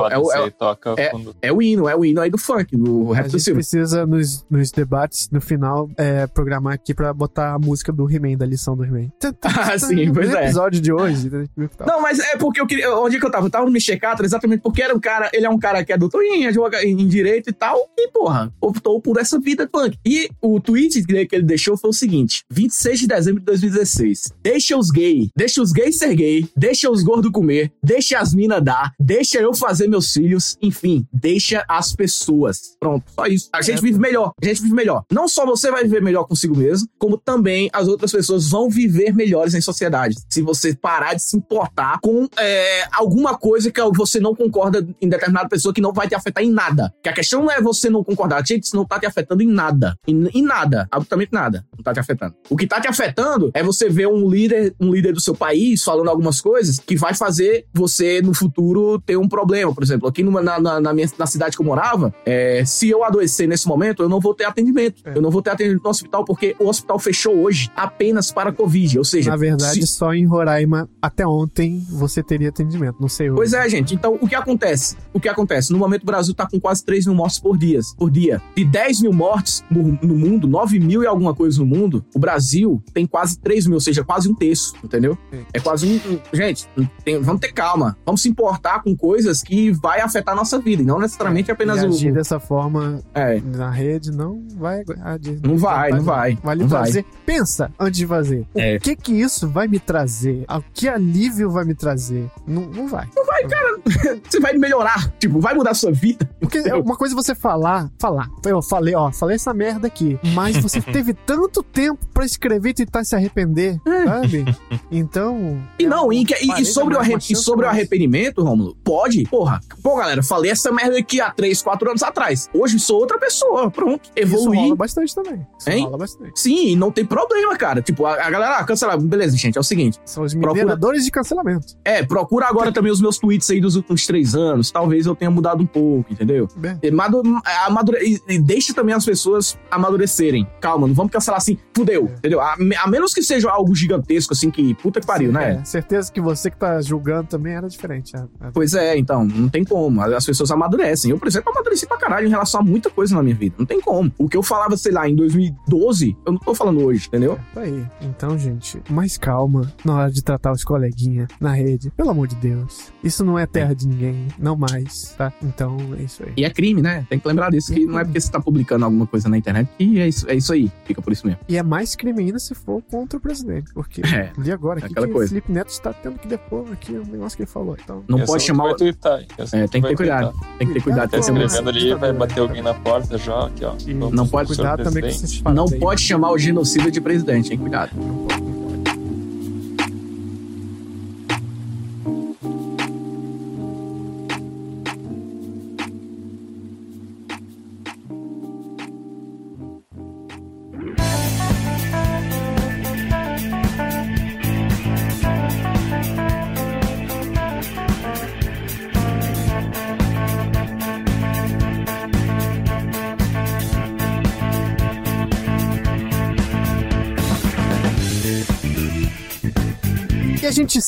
é, é- é o hino, é o hino aí do funk, do A rap do gente Silva. precisa, nos, nos debates, no final, é, programar aqui pra botar a música do He-Man, da lição do He-Man. Ah, sim, pois no é. episódio de hoje. né. Não, mas é porque eu queria. Onde que eu tava? Eu tava no Michel Catra exatamente porque era um cara. Ele é um cara que é doutor em, advoga- em direito e tal. E, porra, optou por essa vida punk. E o tweet que ele- que ele deixou foi o seguinte: 26 de dezembro de 2016. Deixa os gays, deixa os gays ser gay, deixa os gordos comer, deixa as minas dar, deixa eu fazer meus filhos, enfim, deixa as pessoas. Pronto, só isso. A gente vive melhor, a gente vive melhor. Não só você vai viver melhor consigo mesmo, como também as outras pessoas vão viver melhores em sociedade. Se você parar de se importar com é, alguma coisa que você não concorda em determinada pessoa que não vai te afetar em nada. Que a questão não é você não concordar, gente, isso não tá te afetando em nada. Em, em nada, absolutamente nada. Não tá te afetando. O que tá te afetando é você ver um líder, um líder do seu país falando algumas coisas que vai fazer você no futuro ter um problema. Por exemplo, aqui numa- na, na, na minha, na cidade que eu morava, é, se eu adoecer nesse momento, eu não vou ter atendimento. É. Eu não vou ter atendimento no hospital porque o hospital fechou hoje apenas para Covid. Ou seja, Na verdade, se- só em Roraima, até ontem, você teria atendimento. Não sei hoje. Pois é, gente. Então, o que acontece? O que acontece? No momento, o Brasil tá com quase 3 mil mortes por dia. Por dia. De 10 mil mortes no, no mundo, 9 mil e alguma coisa no mundo, o Brasil tem quase 3 mil, ou seja, quase um terço, entendeu? Sim. É quase um- gente, tem- vamos ter calma. Vamos se importar com coisas que vai afetar a nossa vida, e não necessariamente apenas e o. agir dessa forma É. na rede não vai agir. Não vai, não vai. Não Não vai. trazer. Pensa antes de fazer. O É. que que isso vai me trazer? A- Que alívio vai me trazer? Não, não vai. Não vai, cara. Você vai melhorar. Tipo, vai mudar a sua vida. Porque é uma coisa é você falar, falar. Eu falei, ó, falei essa merda aqui. Mas você teve tanto tempo pra escrever e tentar se arrepender, sabe? Então. E não, e, que- e- e sobre, o é arre- e sobre o arrependimento, Rômulo, pode? Porra, pô, galera, falei essa merda aqui há 3, 4 anos atrás. Hoje sou outra pessoa. Pronto. Isso Evoluí. rola bastante também. Isso Hein? rola bastante. Sim, não tem problema, cara. Tipo, a, a galera, ah, cancelar. Beleza, gente, é o seguinte. São os Procura- mineradores de cancelamento. É, procura agora também os meus tweets aí dos últimos três anos. Talvez eu tenha mudado um pouco, entendeu? Bem, E, madu- amadure- e- deixa também as pessoas amadurecerem. Calma, não vamos cancelar assim, fudeu, entendeu? A, a menos que seja algo gigantesco, assim, que puta que pariu, né? É, certeza que você que tá julgando também era diferente. né? Pois é, então, não tem como. As pessoas amadurecem. Eu, por exemplo, amadureci pra caralho em relação a muita coisa na minha vida. Não tem como. O que eu falava, sei lá, em 2012, eu não tô falando hoje, entendeu? Tá aí. Então, gente, mais calma na hora de tratar os coleguinhas na rede. Pelo amor de Deus. Isso não é terra de ninguém. Não mais, tá? Então, é isso aí. E é crime, né? Tem que lembrar disso, que não é porque você tá publicando alguma coisa na internet que é isso, é isso aí. Fica por isso mesmo. E é mais crime ainda se for contra o presidente. Porque É, li agora aqui que coisa. o Felipe Neto está tendo que depor aqui o negócio que ele falou. Então, Não pode chamar. Vai twittar, É, tem que ter cuidado. Tem que ter cuidado com Tá essa Cuidado. escrevendo ali, vai bater alguém na porta já, aqui, ó. Não pode- cuidado também com presidente. esses Não pode chamar o genocida de presidente, hein? Cuidado. E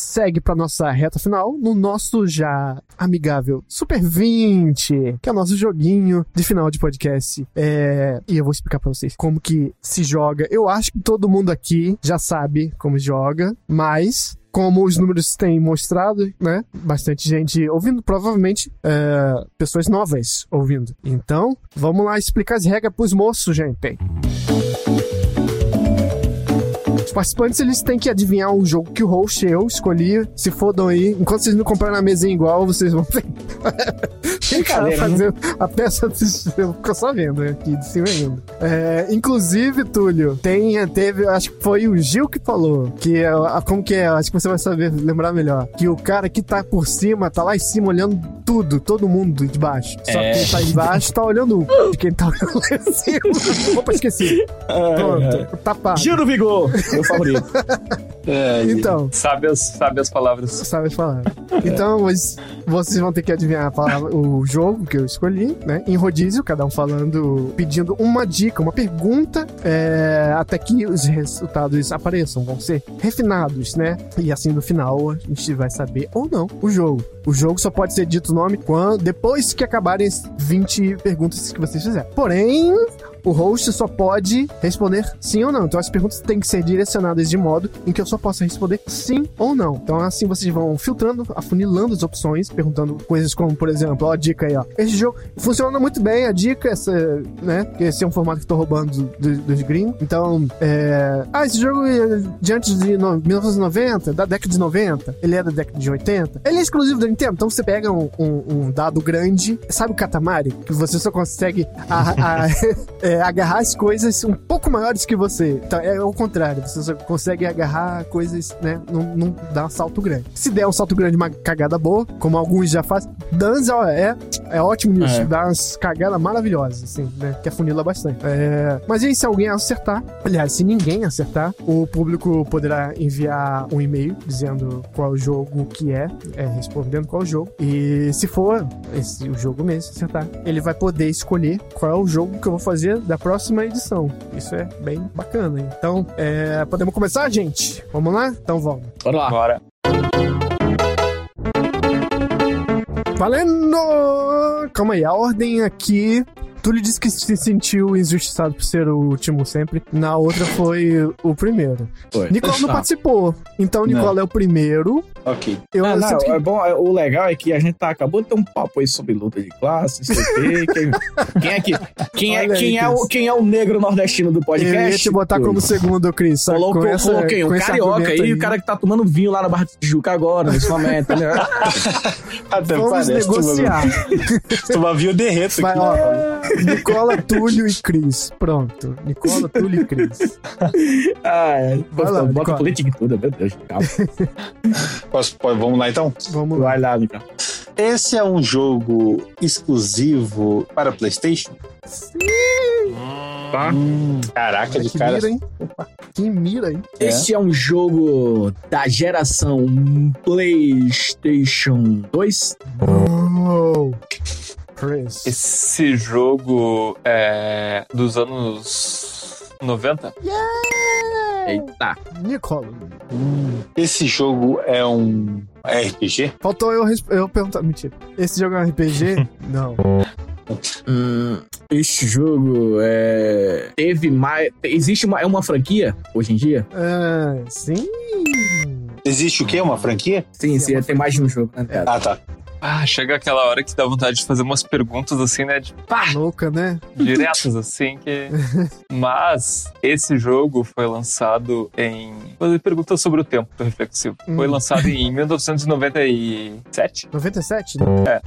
segue pra nossa reta final no nosso já amigável Super 20, que é o nosso joguinho de final de podcast. É... E eu vou explicar pra vocês como que se joga. Eu acho que todo mundo aqui já sabe como joga, mas como os números têm mostrado, né? Bastante gente ouvindo, provavelmente é, pessoas novas ouvindo. Então, vamos lá explicar as regras pros moços, gente. Os participantes eles têm que adivinhar o jogo que o host eu escolhi. Se fodam aí. Enquanto vocês não comprarem na mesinha igual, vocês vão ficar Brincadeira, né? fazendo a peça do sistema. Ficou só vendo né, aqui de cima ainda. É, inclusive, Túlio, tem, teve, acho que foi o Gil que falou que é, a- como que é, acho que você vai saber lembrar melhor. Que o cara que tá por cima, tá lá em cima olhando tudo, todo mundo de baixo. Só É. que quem tá embaixo tá olhando de quem tá olhando lá em cima. Opa, esqueci. Pronto, tapado. Giro do Vigor, meu favorito. É, Então, Sabe as, sabe as palavras. sabe falar. Então, mas vocês vão ter que adivinhar palavra- o jogo que eu escolhi, né? Em rodízio, cada um falando, pedindo uma dica, uma pergunta, é, até que os resultados apareçam, vão ser refinados, né? E assim no final a gente vai saber ou não o jogo. O jogo só pode ser dito o nome quando, depois que acabarem as 20 perguntas que vocês fizerem. Porém, o host só pode responder sim ou não. Então as perguntas têm que ser direcionadas de modo em que eu só possa responder sim ou não. Então assim vocês vão filtrando, afunilando as opções, perguntando coisas como, por exemplo, ó, a dica aí, ó. Esse jogo funciona muito bem, a dica, essa, né? Que esse é um formato que eu tô roubando do- do- dos gringos. Então, é. Ah, esse jogo é de antes de no- 1990, da década de 90, ele é da década de 80. Ele é exclusivo da Nintendo, então você pega um, um- um dado grande, sabe o Katamari? Que você só consegue a- a- é, agarrar as coisas um pouco maiores que você. Então, é o contrário, você só consegue agarrar coisas, né? Não, não dá um salto grande. Se der um salto grande, uma cagada boa, como alguns já fazem, Danza ó, é, é ótimo nisso, É. dá umas cagadas maravilhosas, assim, né? Que afunila bastante. É, mas aí, se alguém acertar, aliás, se ninguém acertar, o público poderá enviar um e-mail dizendo qual jogo que é, é, respondendo qual jogo. E se for esse, o jogo mesmo, acertar, ele vai poder escolher qual é o jogo que eu vou fazer da próxima edição. Isso é bem bacana. Então, é, podemos começar, gente? Vamos lá? Então vamos. Bora lá. Bora. Valendo! Calma aí, a ordem aqui Túlio disse que se sentiu injustiçado por ser o último sempre. Na outra foi o primeiro. Foi. Nicola não Tá. participou. Então, Nicola é o primeiro. Ok. Eu, Ah, eu não, sinto que- é bom, é- o legal é que a gente tá, acabou de ter um papo aí sobre luta de classe, não sei o quê. Quem, quem é que. Quem é, Olha aí, é o, quem é o negro nordestino do eu podcast? ia te botar Túlio? como segundo, Cris. Colocou, com essa- coloquei um carioca argumento aí, o cara que tá tomando vinho lá na Barra de Tijuca agora, nesse momento, né? Até Vamos parece. negociar. Vir, eu derreto Vai, aqui. ó. Nicola, Túlio e Cris. Pronto. Nicola, Túlio e Cris. Ah, é. Vai Bota, lá, bota política em tudo, meu Deus. Calma. Posso- pode- vamos lá então? Vamos lá. Vai lá, Nicola. Esse é um jogo exclusivo para PlayStation? Tá? Hum, caraca, de que cara. mira, hein? Que mira, hein? Esse é um jogo da geração PlayStation 2. Oh. Chris. Esse jogo é dos anos 90? Eita. Nicola. Esse jogo é um RPG? Faltou eu, eu perguntar. Mentira. Esse jogo é um RPG? Não. Hum, esse jogo é. Teve mais. Existe uma, é uma franquia hoje em dia? Ah, sim. Existe o quê? Uma franquia? Sim, sim, tem mais de um jogo, né? cara? Ah, tá. Ah, chega aquela hora que dá vontade de fazer umas perguntas assim, né? De pá, Louca, né? diretas assim que. Mas esse jogo foi lançado em. Fazer perguntas sobre o tempo reflexivo. Foi Hum. lançado em 1997? 97? né?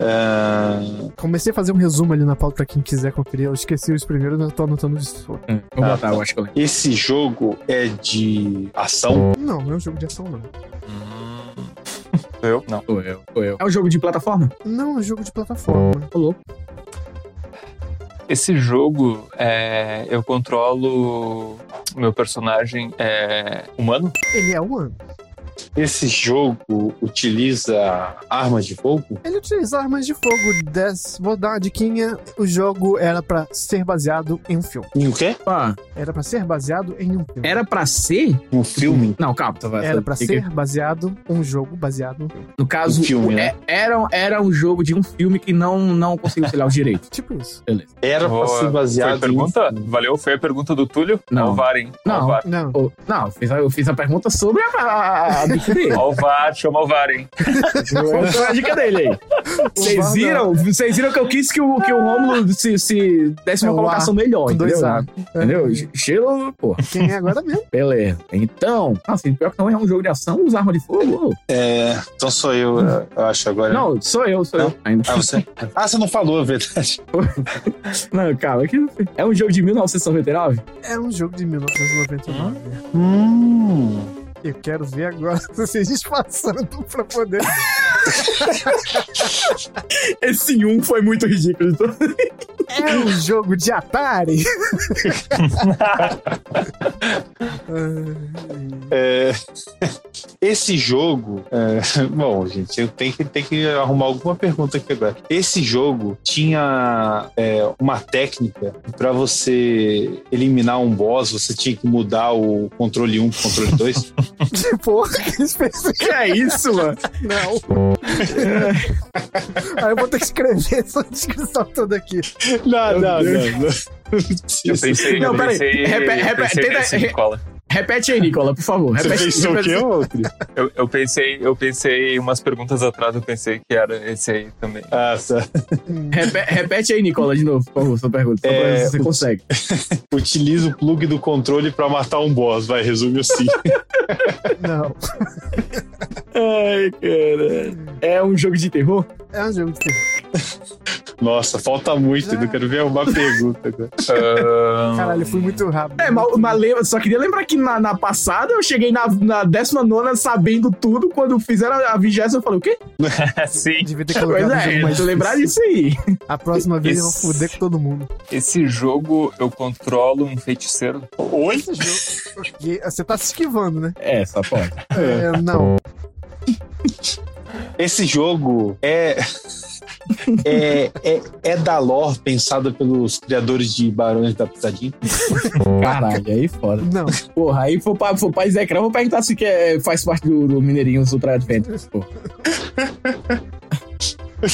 Ah, Comecei a fazer um resumo ali na pauta pra quem quiser conferir. Eu esqueci os primeiros, mas eu tô anotando outros. Hum, Vou botar, eu acho que eu lembro. esse jogo é de ação? Não, não é um jogo de ação, não. Eu? Não. Sou eu, sou eu. É um jogo de plataforma? Não, é um jogo de plataforma. Tô louco. Esse jogo, é, eu controlo. o Meu personagem é humano? Ele é um ano. Esse jogo utiliza armas de fogo? Ele utiliza armas de fogo. Des... Vou dar uma diquinha. O jogo era pra ser baseado em um filme. Em o quê? Ah, Era pra ser baseado em um filme. era pra ser? Um filme? Não, calma, tu vai Era pra que- ser baseado um jogo baseado em um filme. No caso, Um filme, o- né? é- era, era um jogo de um filme que não, não conseguiu sei lá, os direitos. Tipo isso. Beleza. Era pra ser Foi baseado pergunta? em... Valeu, foi a pergunta do Túlio? Não. Alvarem. Não. Não. Não, eu fiz, a, eu fiz a pergunta sobre a, a, a dica dele. Alvar, chama Alvarem. Qual a dica dele aí? Vocês viram, vocês viram que eu quis que o, que o Rômulo se, se desse uma É o colocação A, melhor, entendeu? A. Entendeu? Estilo, pô, Quem é agora mesmo? beleza. Então, assim, pior que não é um jogo de ação, usar arma de fogo. É, então sou eu, eu acho agora. Não, sou eu, sou eu. Ainda. Ah, você? Ah, você não falou, é verdade. Não, calma, que é um jogo de 1999? É um jogo de 1999. Hum. Eu quero ver agora vocês disfarçando pra poder. Esse 1 foi muito ridículo. então. É um jogo de Atari? É, esse jogo. é, bom, gente, eu tenho que, tenho que arrumar alguma pergunta aqui agora. Esse jogo tinha é, uma técnica para você eliminar um boss, você tinha que mudar o controle 1 pro controle 2? Porra, que é isso, mano? Não. Aí eu vou ter que escrever essa descrição toda aqui. não, não, não, Eu pensei, Não, eu peraí. Repete- repete- tenta-. Repete aí, Nicola, por favor. Você Repete, pensou o repete- quê, outro? Eu, eu pensei, eu pensei umas perguntas atrás, eu pensei que era esse aí também. Ah, tá. Repe- repete aí, Nicola, de novo, por favor, sua pergunta. Só pra É, ver se você consegue. Utiliza o plug do controle para matar um boss, vai, resume assim. Não. Ai, cara. É um jogo de terror? É um jogo de terror. Nossa, falta muito, eu não quero ver uma pergunta agora. Ahn, Caralho, eu fui muito rápido. É, mas, mas lembra, só queria lembrar que na, na passada eu cheguei na, na 19 sabendo tudo. Quando fizeram a 20 eu falei, o quê? sim, Devia ter colocado Pois um jogo é, mais tu lembrar disso aí. A próxima vez eu vou Esse- fuder com todo mundo. esse jogo eu controlo um feiticeiro. Oi? Esse jogo. Você tá se esquivando, né? É, só pode. É, não. Esse jogo é. É, é, é da lore pensada pelos criadores de Barões da Pisadinha? Caralho, aí foda. Não. Porra, aí for pra, for pra Zecra, eu vou perguntar se que é, faz parte do, do Mineirinhos Ultra Adventures, pô.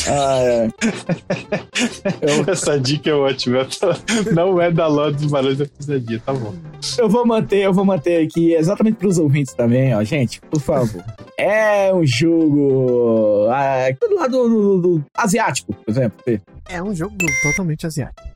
Ah, é. Essa dica é ótima. Não é da Lorde dos Barões da Pisadinha, tá bom. Eu vou manter, eu vou manter aqui exatamente pros ouvintes também, ó. Gente, por favor. É um jogo. Ah, do lado do, do- do asiático, por exemplo. É um jogo totalmente asiático.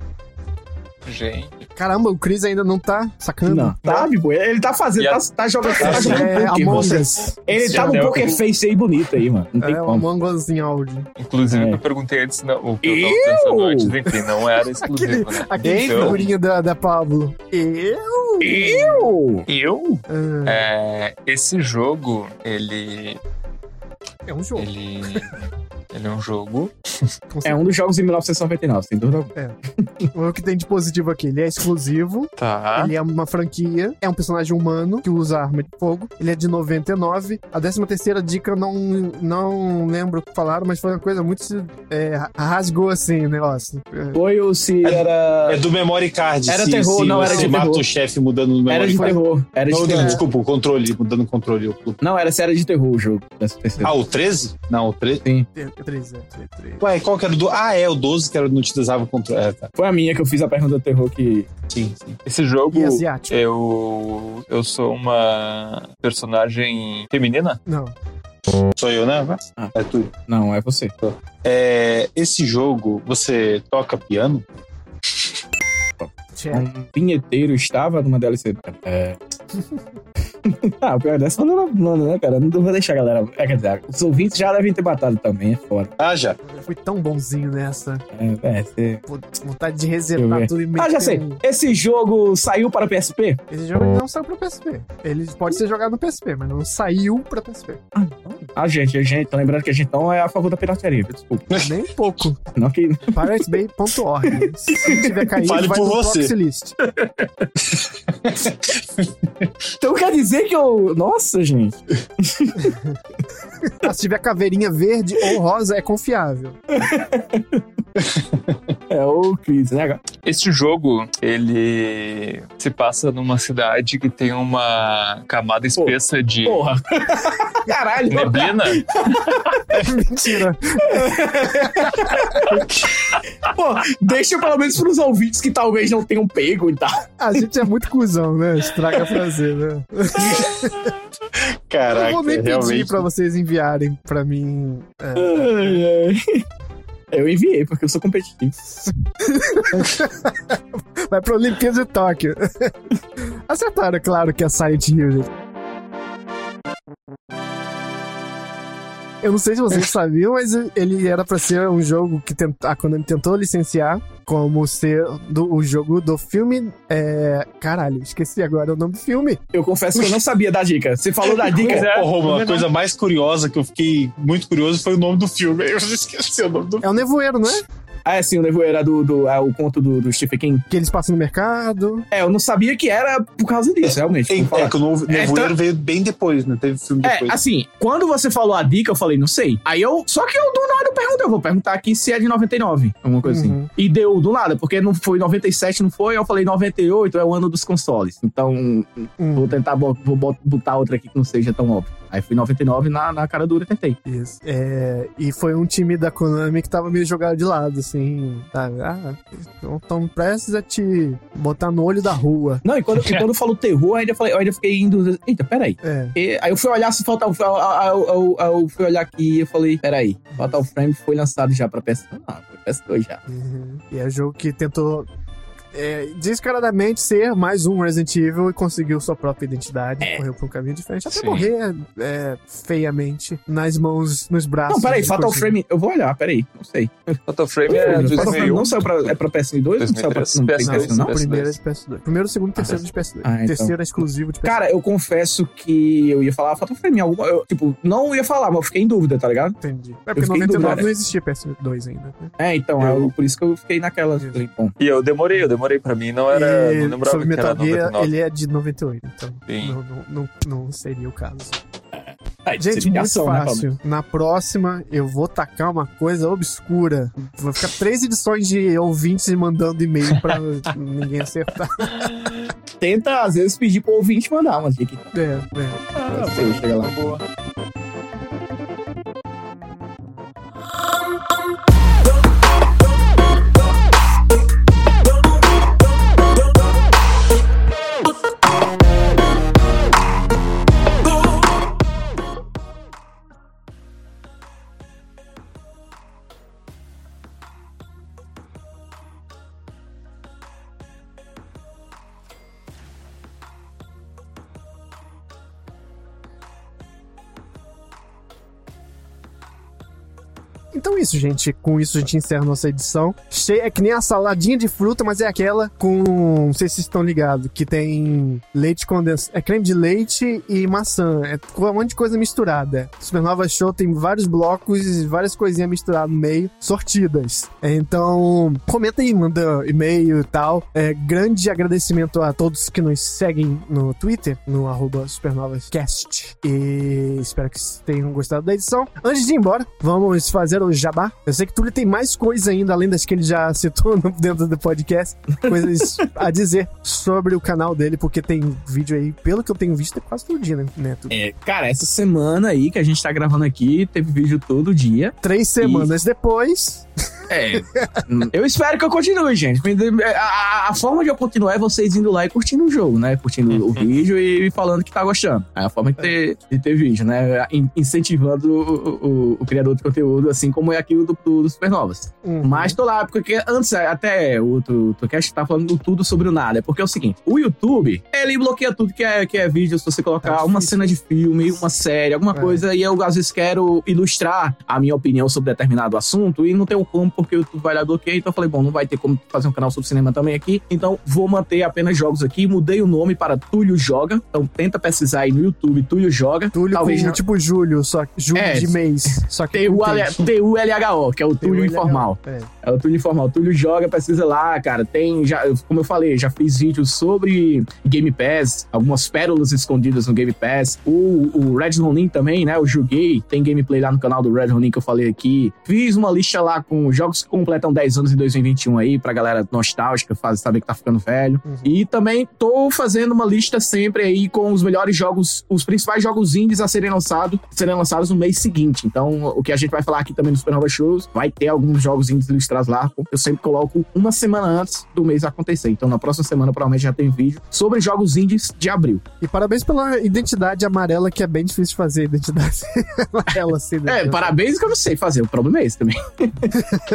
Gente. Caramba, o Chris ainda não tá sacando. Não, tá, tipo, ele tá fazendo, a- tá, tá jogando, tá jogando É poker, você- Us. Ele tá no É, poker face aí bonito aí, mano. Não tem É o como. Among Us em áudio. Inclusive, É. eu perguntei antes, não, o que eu tava pensando antes, enfim, não era exclusivo, né? Aquele Então- figurinha da, da Pablo. Eu? Eu? Eu? Ah, É, esse jogo, ele. é um jogo. Ele. Ele é um jogo. É um dos jogos de 1999, sem dúvida alguma. O que tem de positivo aqui? Ele é exclusivo, Tá. ele é uma franquia, é um personagem humano que usa arma de fogo, ele é de 99. A 13 terceira dica eu não, não lembro o que falaram, mas foi uma coisa muito... É, rasgou assim o negócio. É, Foi o se era. É do memory card. Era se, terror, se não, era você de mata terror. o chefe mudando o memory Era de card. terror. Era de Não, terror. desculpa, o controle, mudando o controle. Não, era série de terror o jogo. Ah, o 13? Não, o 13. Sim. É, três, é, três, três. Ué, qual que era o do. Ah, é, o 12 que era não utilizava o controle. É, tá. Foi a minha que eu fiz a pergunta do terror que. Sim, sim. Esse jogo, E asiático? eu. Eu sou uma personagem feminina? Não. Sou eu, né? Ah. É tudo. Não, é você. É, esse jogo, você toca piano? Um vinheteiro estava numa DLC. É. ah, o pior dessa não mano, né, cara? Não vou deixar a galera. É, quer dizer, os ouvintes já devem ter batado também, é fora. Ah, já. Eu fui tão bonzinho nessa. É, é, você- Pô, Vontade de resetar tudo e meter Ah, já sei. um- Esse jogo saiu para PSP? Esse jogo não saiu pra PSP. Ele pode ser jogado no PSP, mas não saiu pra PSP. Ah, gente, a gente, tô lembrando que a gente não é a favor da pirataria, desculpa. Nem um pouco. Não que. piratebay.org. Se tiver caído, Fale vai por no você. list. Então quer dizer que eu. Nossa, gente. Ah, se tiver caveirinha verde ou rosa, é confiável. É o Chris, né? Este jogo, ele se passa numa cidade que tem uma camada espessa de Porra. Caralho. neblina. Mentira. Pô, deixa pelo menos pros ouvintes que talvez não tenham pego e tal. A gente é muito cuzão, né? Estraga prazer, né? Caraca, Eu vou nem pedir realmente. pra vocês enviarem pra mim. é, Ai, ai. Eu enviei, porque eu sou competitivo. vai pra Olimpíada de Tóquio. Acertaram, é claro, que é Silent Hill. gente. Eu não sei se vocês sabiam, mas ele era pra ser um jogo que tent... a Konami tentou licenciar como ser do, o jogo do filme. É... Caralho, esqueci agora o nome do filme. Eu confesso que eu não sabia da dica. Você falou da dica. É. A coisa mais curiosa que eu fiquei muito curioso foi o nome do filme. Eu já esqueci o nome do filme. É o Nevoeiro, não é? Ah, é sim, o Nevoeiro era do, do é, o conto do, do Stephen King. Que eles passam no mercado. É, eu não sabia que era por causa disso, realmente. É, é que o novo É, Nevoeiro tá- veio bem depois, né? Teve filme É, depois. assim, quando você falou a dica, eu falei, não sei. Aí eu. Só que eu do nada eu perguntei, eu vou perguntar aqui se é de 99, alguma coisa Uhum. assim. E deu do nada, porque não foi 97, não foi. Eu falei 98 é o ano dos consoles. Então, Hum, vou tentar vou bot- botar outra aqui que não seja tão óbvio. Aí fui 99 na, na cara dura e tentei. Isso. É, e foi um time da Konami que tava meio jogado de lado, assim. Sabe? Ah, estão prestes a te botar no olho da rua. Não, e quando, e quando eu falo terror, eu ainda, falei, eu ainda fiquei indo. Eita, peraí. É. E- aí eu fui olhar se faltava. Eu, eu, eu, eu fui olhar aqui e eu falei, peraí, Fatal Frame foi lançado já pra PS. Ah, foi PS2 já. Uhum. E é jogo que tentou é, descaradamente ser mais um Resident Evil e conseguiu sua própria identidade. Correu por um caminho diferente. Até Sim. morrer é, feiamente nas mãos, nos braços. Não, peraí, Fatal Kojima. Frame. Eu vou olhar, peraí, não sei. Fatal Frame é Fatal Frame 2001. não saiu pra, é pra PS2 ou não saiu pra 2003, não, tem PS2, PS2, não? PS2. Primeiro é de PS2. Primeiro, segundo, terceiro de PS2. Ah, então. Terceiro é exclusivo de PS2. Cara, eu confesso que eu ia falar Fatal Frame. Alguma, eu, tipo, não ia falar, mas eu fiquei em dúvida, tá ligado? Entendi. É porque em fiquei em 99 dúvida. não existia PS2 ainda. Né? É, então, Eu- eu- por isso que eu fiquei naquela. bom, E eu demorei, eu demorei pra mim, não era. E não lembrava sobre Metal Gear, 99. ele é de 98, então Sim. não, não, não, não seria o caso. é, Gente, muito né, fácil. Na próxima, eu vou tacar uma coisa obscura. Vai ficar três edições de ouvintes mandando e-mail pra ninguém acertar. Tenta, às vezes, pedir pro ouvinte mandar uma dica. É, é. Ah, sei, chega lá. Boa. Isso, gente. Com isso a gente encerra nossa edição. Cheia, é que nem a saladinha de fruta, mas é aquela com. Não sei se vocês estão ligados, que tem leite condensado. É creme de leite e maçã. É um monte de coisa misturada. Supernova Show tem vários blocos e várias coisinhas misturadas no meio, sortidas. Então, comenta aí, manda e-mail e tal. É, grande agradecimento a todos que nos seguem no Twitter, no arroba supernovascast. E espero que vocês tenham gostado da edição. Antes de ir embora, vamos fazer o jabá. Eu sei que Túlio tem mais coisa ainda, além das que ele já citou dentro do podcast. Coisas a dizer sobre o canal dele, porque tem vídeo aí, pelo que eu tenho visto, é quase todo dia, né, né? É, cara, essa semana aí que a gente tá gravando aqui, teve vídeo todo dia. Três semanas depois. É. eu espero que eu continue, gente. A, a- a forma de eu continuar é vocês indo lá e curtindo o jogo, né? Curtindo o vídeo e falando que tá gostando. É a forma de ter, de ter vídeo, né? In- Incentivando o, o- o criador de conteúdo, assim como é aqui o do, do, do Supernovas. Uhum. Mas tô lá, porque antes, até o outro outro cast tá falando do tudo sobre o nada. É porque é o seguinte: o YouTube, ele bloqueia tudo que é, que é vídeo. Se você colocar Tá uma cena de filme, uma série, alguma É. coisa, e eu às vezes quero ilustrar a minha opinião sobre determinado assunto e não tenho como porque o YouTube vai lá e bloqueia. Então eu falei, bom, não vai ter como fazer um canal sobre cinema também aqui. Então vou manter apenas jogos aqui. Mudei o nome para Túlio Joga. Então tenta pesquisar aí no YouTube Túlio Joga. Túlio Talvez com, não- tipo Júlio, só Júlio É, de mês. Só que. T-U-L-H-O, que é o Túlio Informal. É. É o Túlio Informal. Túlio joga, precisa lá, cara. Tem, já, como eu falei, já fiz vídeos sobre Game Pass, algumas pérolas escondidas no Game Pass. O, o Red Ronin também, né? Eu joguei, tem gameplay lá no canal do Red Ronin que eu falei aqui. Fiz uma lista lá com jogos que completam 10 anos em 2021 aí, pra galera nostálgica, faz, saber que tá ficando velho. E também tô fazendo uma lista sempre aí com os melhores jogos, os principais jogos indies a serem lançados, serem lançados no mês seguinte. Então, o que a gente vai falar aqui também no Supernova Shows, vai ter alguns jogos indies ilustrados lá. Eu sempre coloco uma semana antes do mês acontecer. Então, na próxima semana, provavelmente já tem vídeo sobre jogos indies de abril. E parabéns pela identidade amarela, que é bem difícil de fazer, identidade amarela assim. né? É, parabéns que eu não sei fazer. O problema é esse também.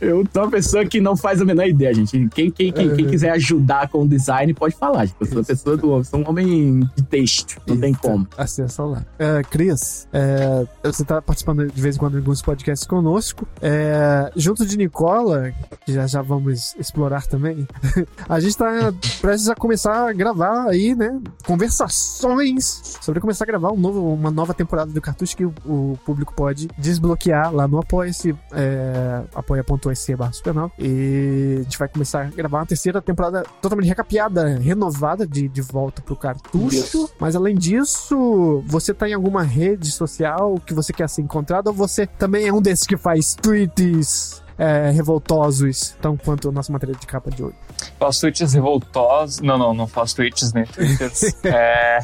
eu sou uma pessoa que não faz a menor ideia, gente. Quem, quem, quem, quem quiser ajudar com o design pode falar, gente. Eu sou uma pessoa do sou um homem de texto. Não tem como. Acessa lá. É, Cris, é, você tá participando de vez em quando de alguns podcasts conosco. É, junto de Nicola, que já já vamos explorar também, a gente tá prestes a começar a gravar aí, né? Conversações sobre começar a gravar um novo, uma nova temporada do cartucho que o, o público pode desbloquear lá no Apoia-se, é, apoia.se barra supernova. E a gente vai começar a gravar uma terceira temporada totalmente recapeada, renovada de, de volta pro cartucho. Mas além disso, você tá em alguma rede social que você quer ser encontrado ou você também é um desses que faz tweets é, revoltosos, tão quanto a nossa matéria de capa de hoje? Faço tweets revoltosos. Não, não, não faço tweets nem twitters. é...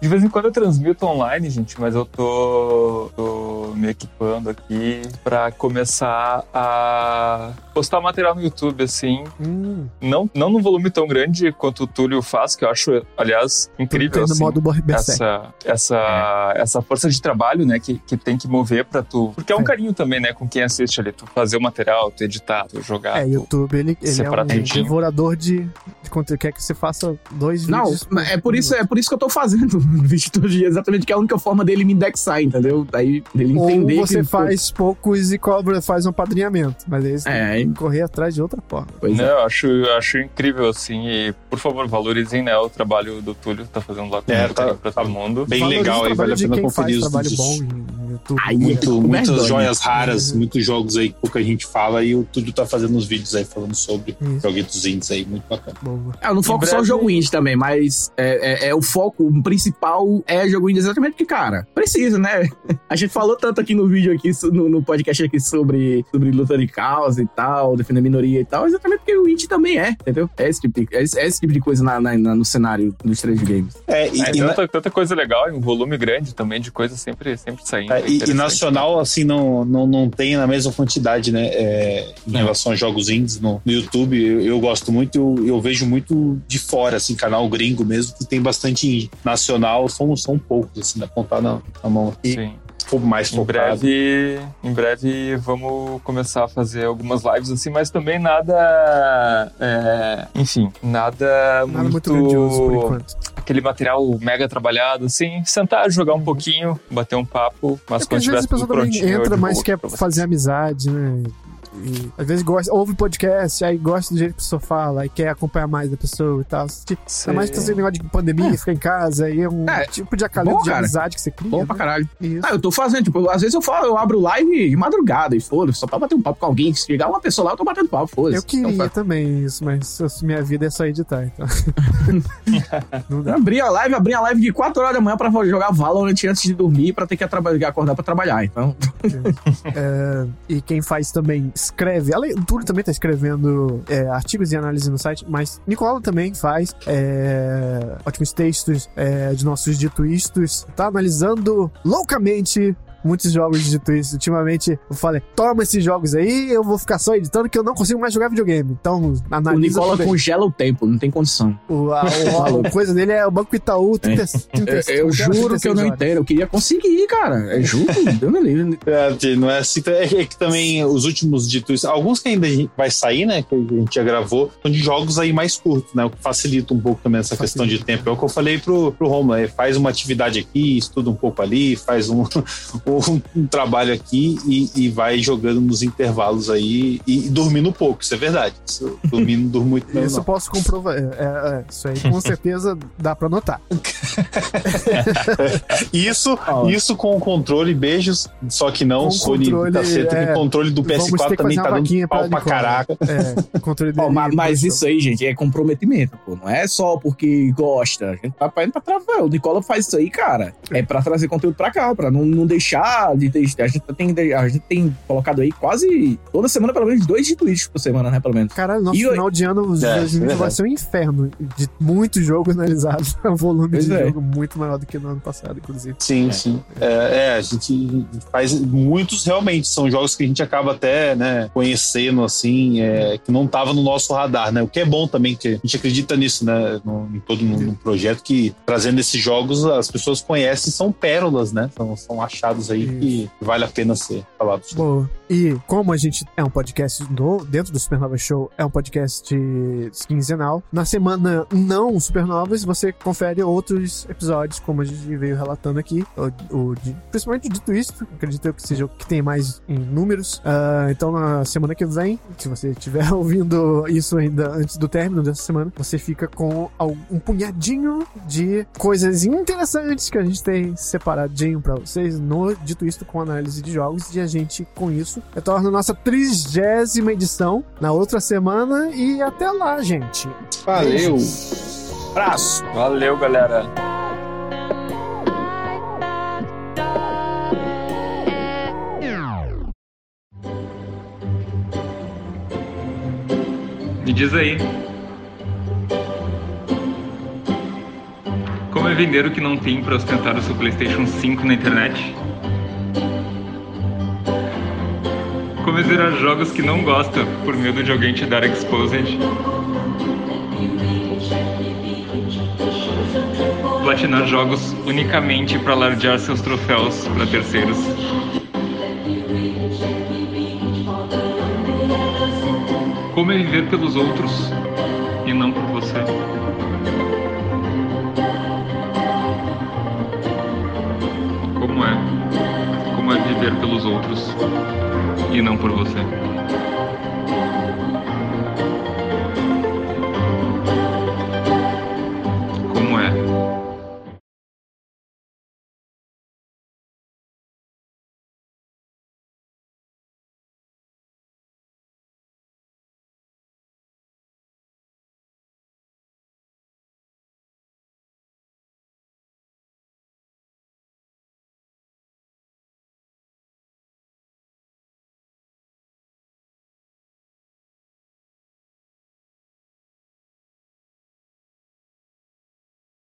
De vez em quando eu transmito online, gente, mas eu tô, tô me equipando aqui pra começar a postar material no YouTube, assim. Hum, Não, não num volume tão grande quanto o Túlio faz, que eu acho, aliás, incrível. assim modo essa, essa, essa força de trabalho, né, que, que tem que mover pra tu. Porque é um É. carinho também, né, com quem assiste ali. Tu fazer o material, tu editar, tu jogar. É, tu- YouTube, ele, ele é um devorador de, de conteúdo. Quer que você faça dois Não, vídeos. por- é por isso, é por isso que eu tô fazendo vídeo todo dia, exatamente, que é a única forma dele me indexar, entendeu? Daí dele Ou entender você que, faz poucos e cobra, faz um padrinhamento. Mas aí você É, tem que correr atrás de outra forma. Pois Não, é. eu acho, eu acho incrível, assim, e por favor, valorizem, né, o trabalho do Túlio, tá fazendo lá com É, muito tá- pra tá todo mundo. Bem legal aí, vale a pena conferir faz os trabalho bom em YouTube. Aí, Muito, é muitas verdade. joias raras, muitos jogos aí que pouca gente fala e o Túlio tá fazendo os vídeos aí falando sobre Isso. joguetos indies aí, muito bacana. É, eu não foco só jogo indie também, mas é, é- é o foco principal é jogo indie exatamente porque, cara, precisa, né? A gente falou tanto aqui no vídeo aqui, no, no podcast aqui sobre, sobre luta de causa e tal, defender a minoria e tal, exatamente porque o indie também é, entendeu? É esse tipo de, é esse, é esse tipo de coisa na, na- na- no cenário dos trade games. É, e, É, e na- tanta, tanta coisa legal, e um volume grande também de coisa sempre, sempre saindo. É, e- e, nacional, assim, não, não, não tem na mesma quantidade, né? é, em relação a jogos indies no, no YouTube, eu, eu gosto muito, eu, eu vejo muito de fora, assim, canal gringo mesmo, que tem bastante indie. Nacional, são, são poucos, assim, pra contar na, na mão aqui. Sim. Mais Em focado. breve, em breve vamos começar a fazer algumas lives assim, mas também nada. é, enfim, nada, Nada muito grandioso por enquanto. aquele material mega trabalhado, assim, sentar, jogar um pouquinho, bater um papo, mas É quando às tiver tudo prontinho, entra, mas divulgo quer fazer amizade, né? E, às vezes gosta, ouve podcast, aí gosta do jeito que a pessoa fala, aí quer acompanhar mais da pessoa e tal. Tipo. Ainda mais que esse negócio de pandemia, ficar em casa, aí é um É, tipo de acalento bom, de amizade que você cria. Bom pra né? caralho. Isso. Ah, eu tô fazendo, tipo, às vezes eu falo, eu abro live de madrugada e foda só pra bater um papo com alguém. Se chegar uma pessoa lá, eu tô batendo papo, foda-se. Eu queria Então, também isso, mas a minha vida é só editar, então. Não Eu dá. abri a live, abri a live de 4 horas da manhã pra jogar Valorant antes de dormir, pra ter que acordar pra trabalhar. Então, É, e quem faz também escreve. O Túlio também tá escrevendo é, artigos e análise no site, mas Nicola também faz é, ótimos textos é, de nossos dituistos. Tá analisando loucamente. Muitos jogos de twist. Ultimamente eu falei, toma esses jogos aí, eu vou ficar só editando que eu não consigo mais jogar videogame. Então, o analisa. Nicola tudo aí. congela o tempo, não tem condição. O, a, o- a coisa dele é o Banco Itaú 30, 30, Eu, eu juro que eu não horas. entendo. Eu queria conseguir, cara. É juro, Deus me livre. É, Tê, não é assim. É é que também os últimos ditos, alguns que ainda a gente vai sair, né? Que a gente já gravou, são de jogos aí mais curtos, né? O que facilita um pouco também essa questão de tempo. É o que eu falei pro, pro Romulo, é, faz uma atividade aqui, estuda um pouco ali, faz um, um, um trabalho aqui e, e vai jogando nos intervalos aí e, e dormindo pouco, isso é verdade. Isso, dormindo não durmo muito mesmo, Isso eu não. posso comprovar. É, é, é, isso aí com certeza dá pra notar. Isso, isso com o controle, beijos, só que não, Com Sony controle, caceta, é, o controle do Vamos ter PS4 que também tá dando pau pra caraca. É, o controle dele. ma- mas, puxa. isso aí, gente, é comprometimento, pô. Não é só porque gosta. A gente tá indo pra travar. O Nicola faz isso aí, cara. É pra trazer conteúdo pra cá, pra não, não deixar de ter. A gente, tem, a gente tem colocado aí quase toda semana, pelo menos, dois de Twitch por semana, né? Pelo menos. Caralho, nosso E eu- final de ano os É, 2020 vai ser um inferno de muitos jogos analisados. É um volume Pois de é. jogo muito maior do que no ano passado, inclusive. Sim, sim. É, é, a gente faz muitos realmente, são jogos que a gente acaba até, né, conhecendo, assim, é, que não tava no nosso radar, né? O que é bom também, que a gente acredita nisso, né? No, em todo no, no projeto, que trazendo esses jogos as pessoas conhecem, são pérolas, né? São, são achados aí que vale a pena ser falados. Boa. E como a gente é um podcast no, dentro do Supernova Show, é um podcast quinzenal, na semana não Supernovas, você confere outros episódios, como a gente veio relatando aqui, o, o principalmente o de Twist, acredito eu que seja o que tem mais em números. Ah, então na semana que vem, se você estiver ouvindo isso ainda antes do término dessa semana, você fica com um punhadinho de coisas interessantes que a gente tem separadinho pra vocês no Dito Isto com análise de jogos e a gente com isso retorna a nossa trigésima edição na outra semana e até lá, gente. Valeu! Abraço! Valeu, galera. Me diz aí. Como é vender o que não tem para ostentar o seu PlayStation 5 na internet? Como zerar jogos que não gosta por medo de alguém te dar exposed? Platinar jogos unicamente para lardear seus troféus para terceiros? Como é viver pelos outros e não por você? Como é? Como é viver pelos outros e não por você?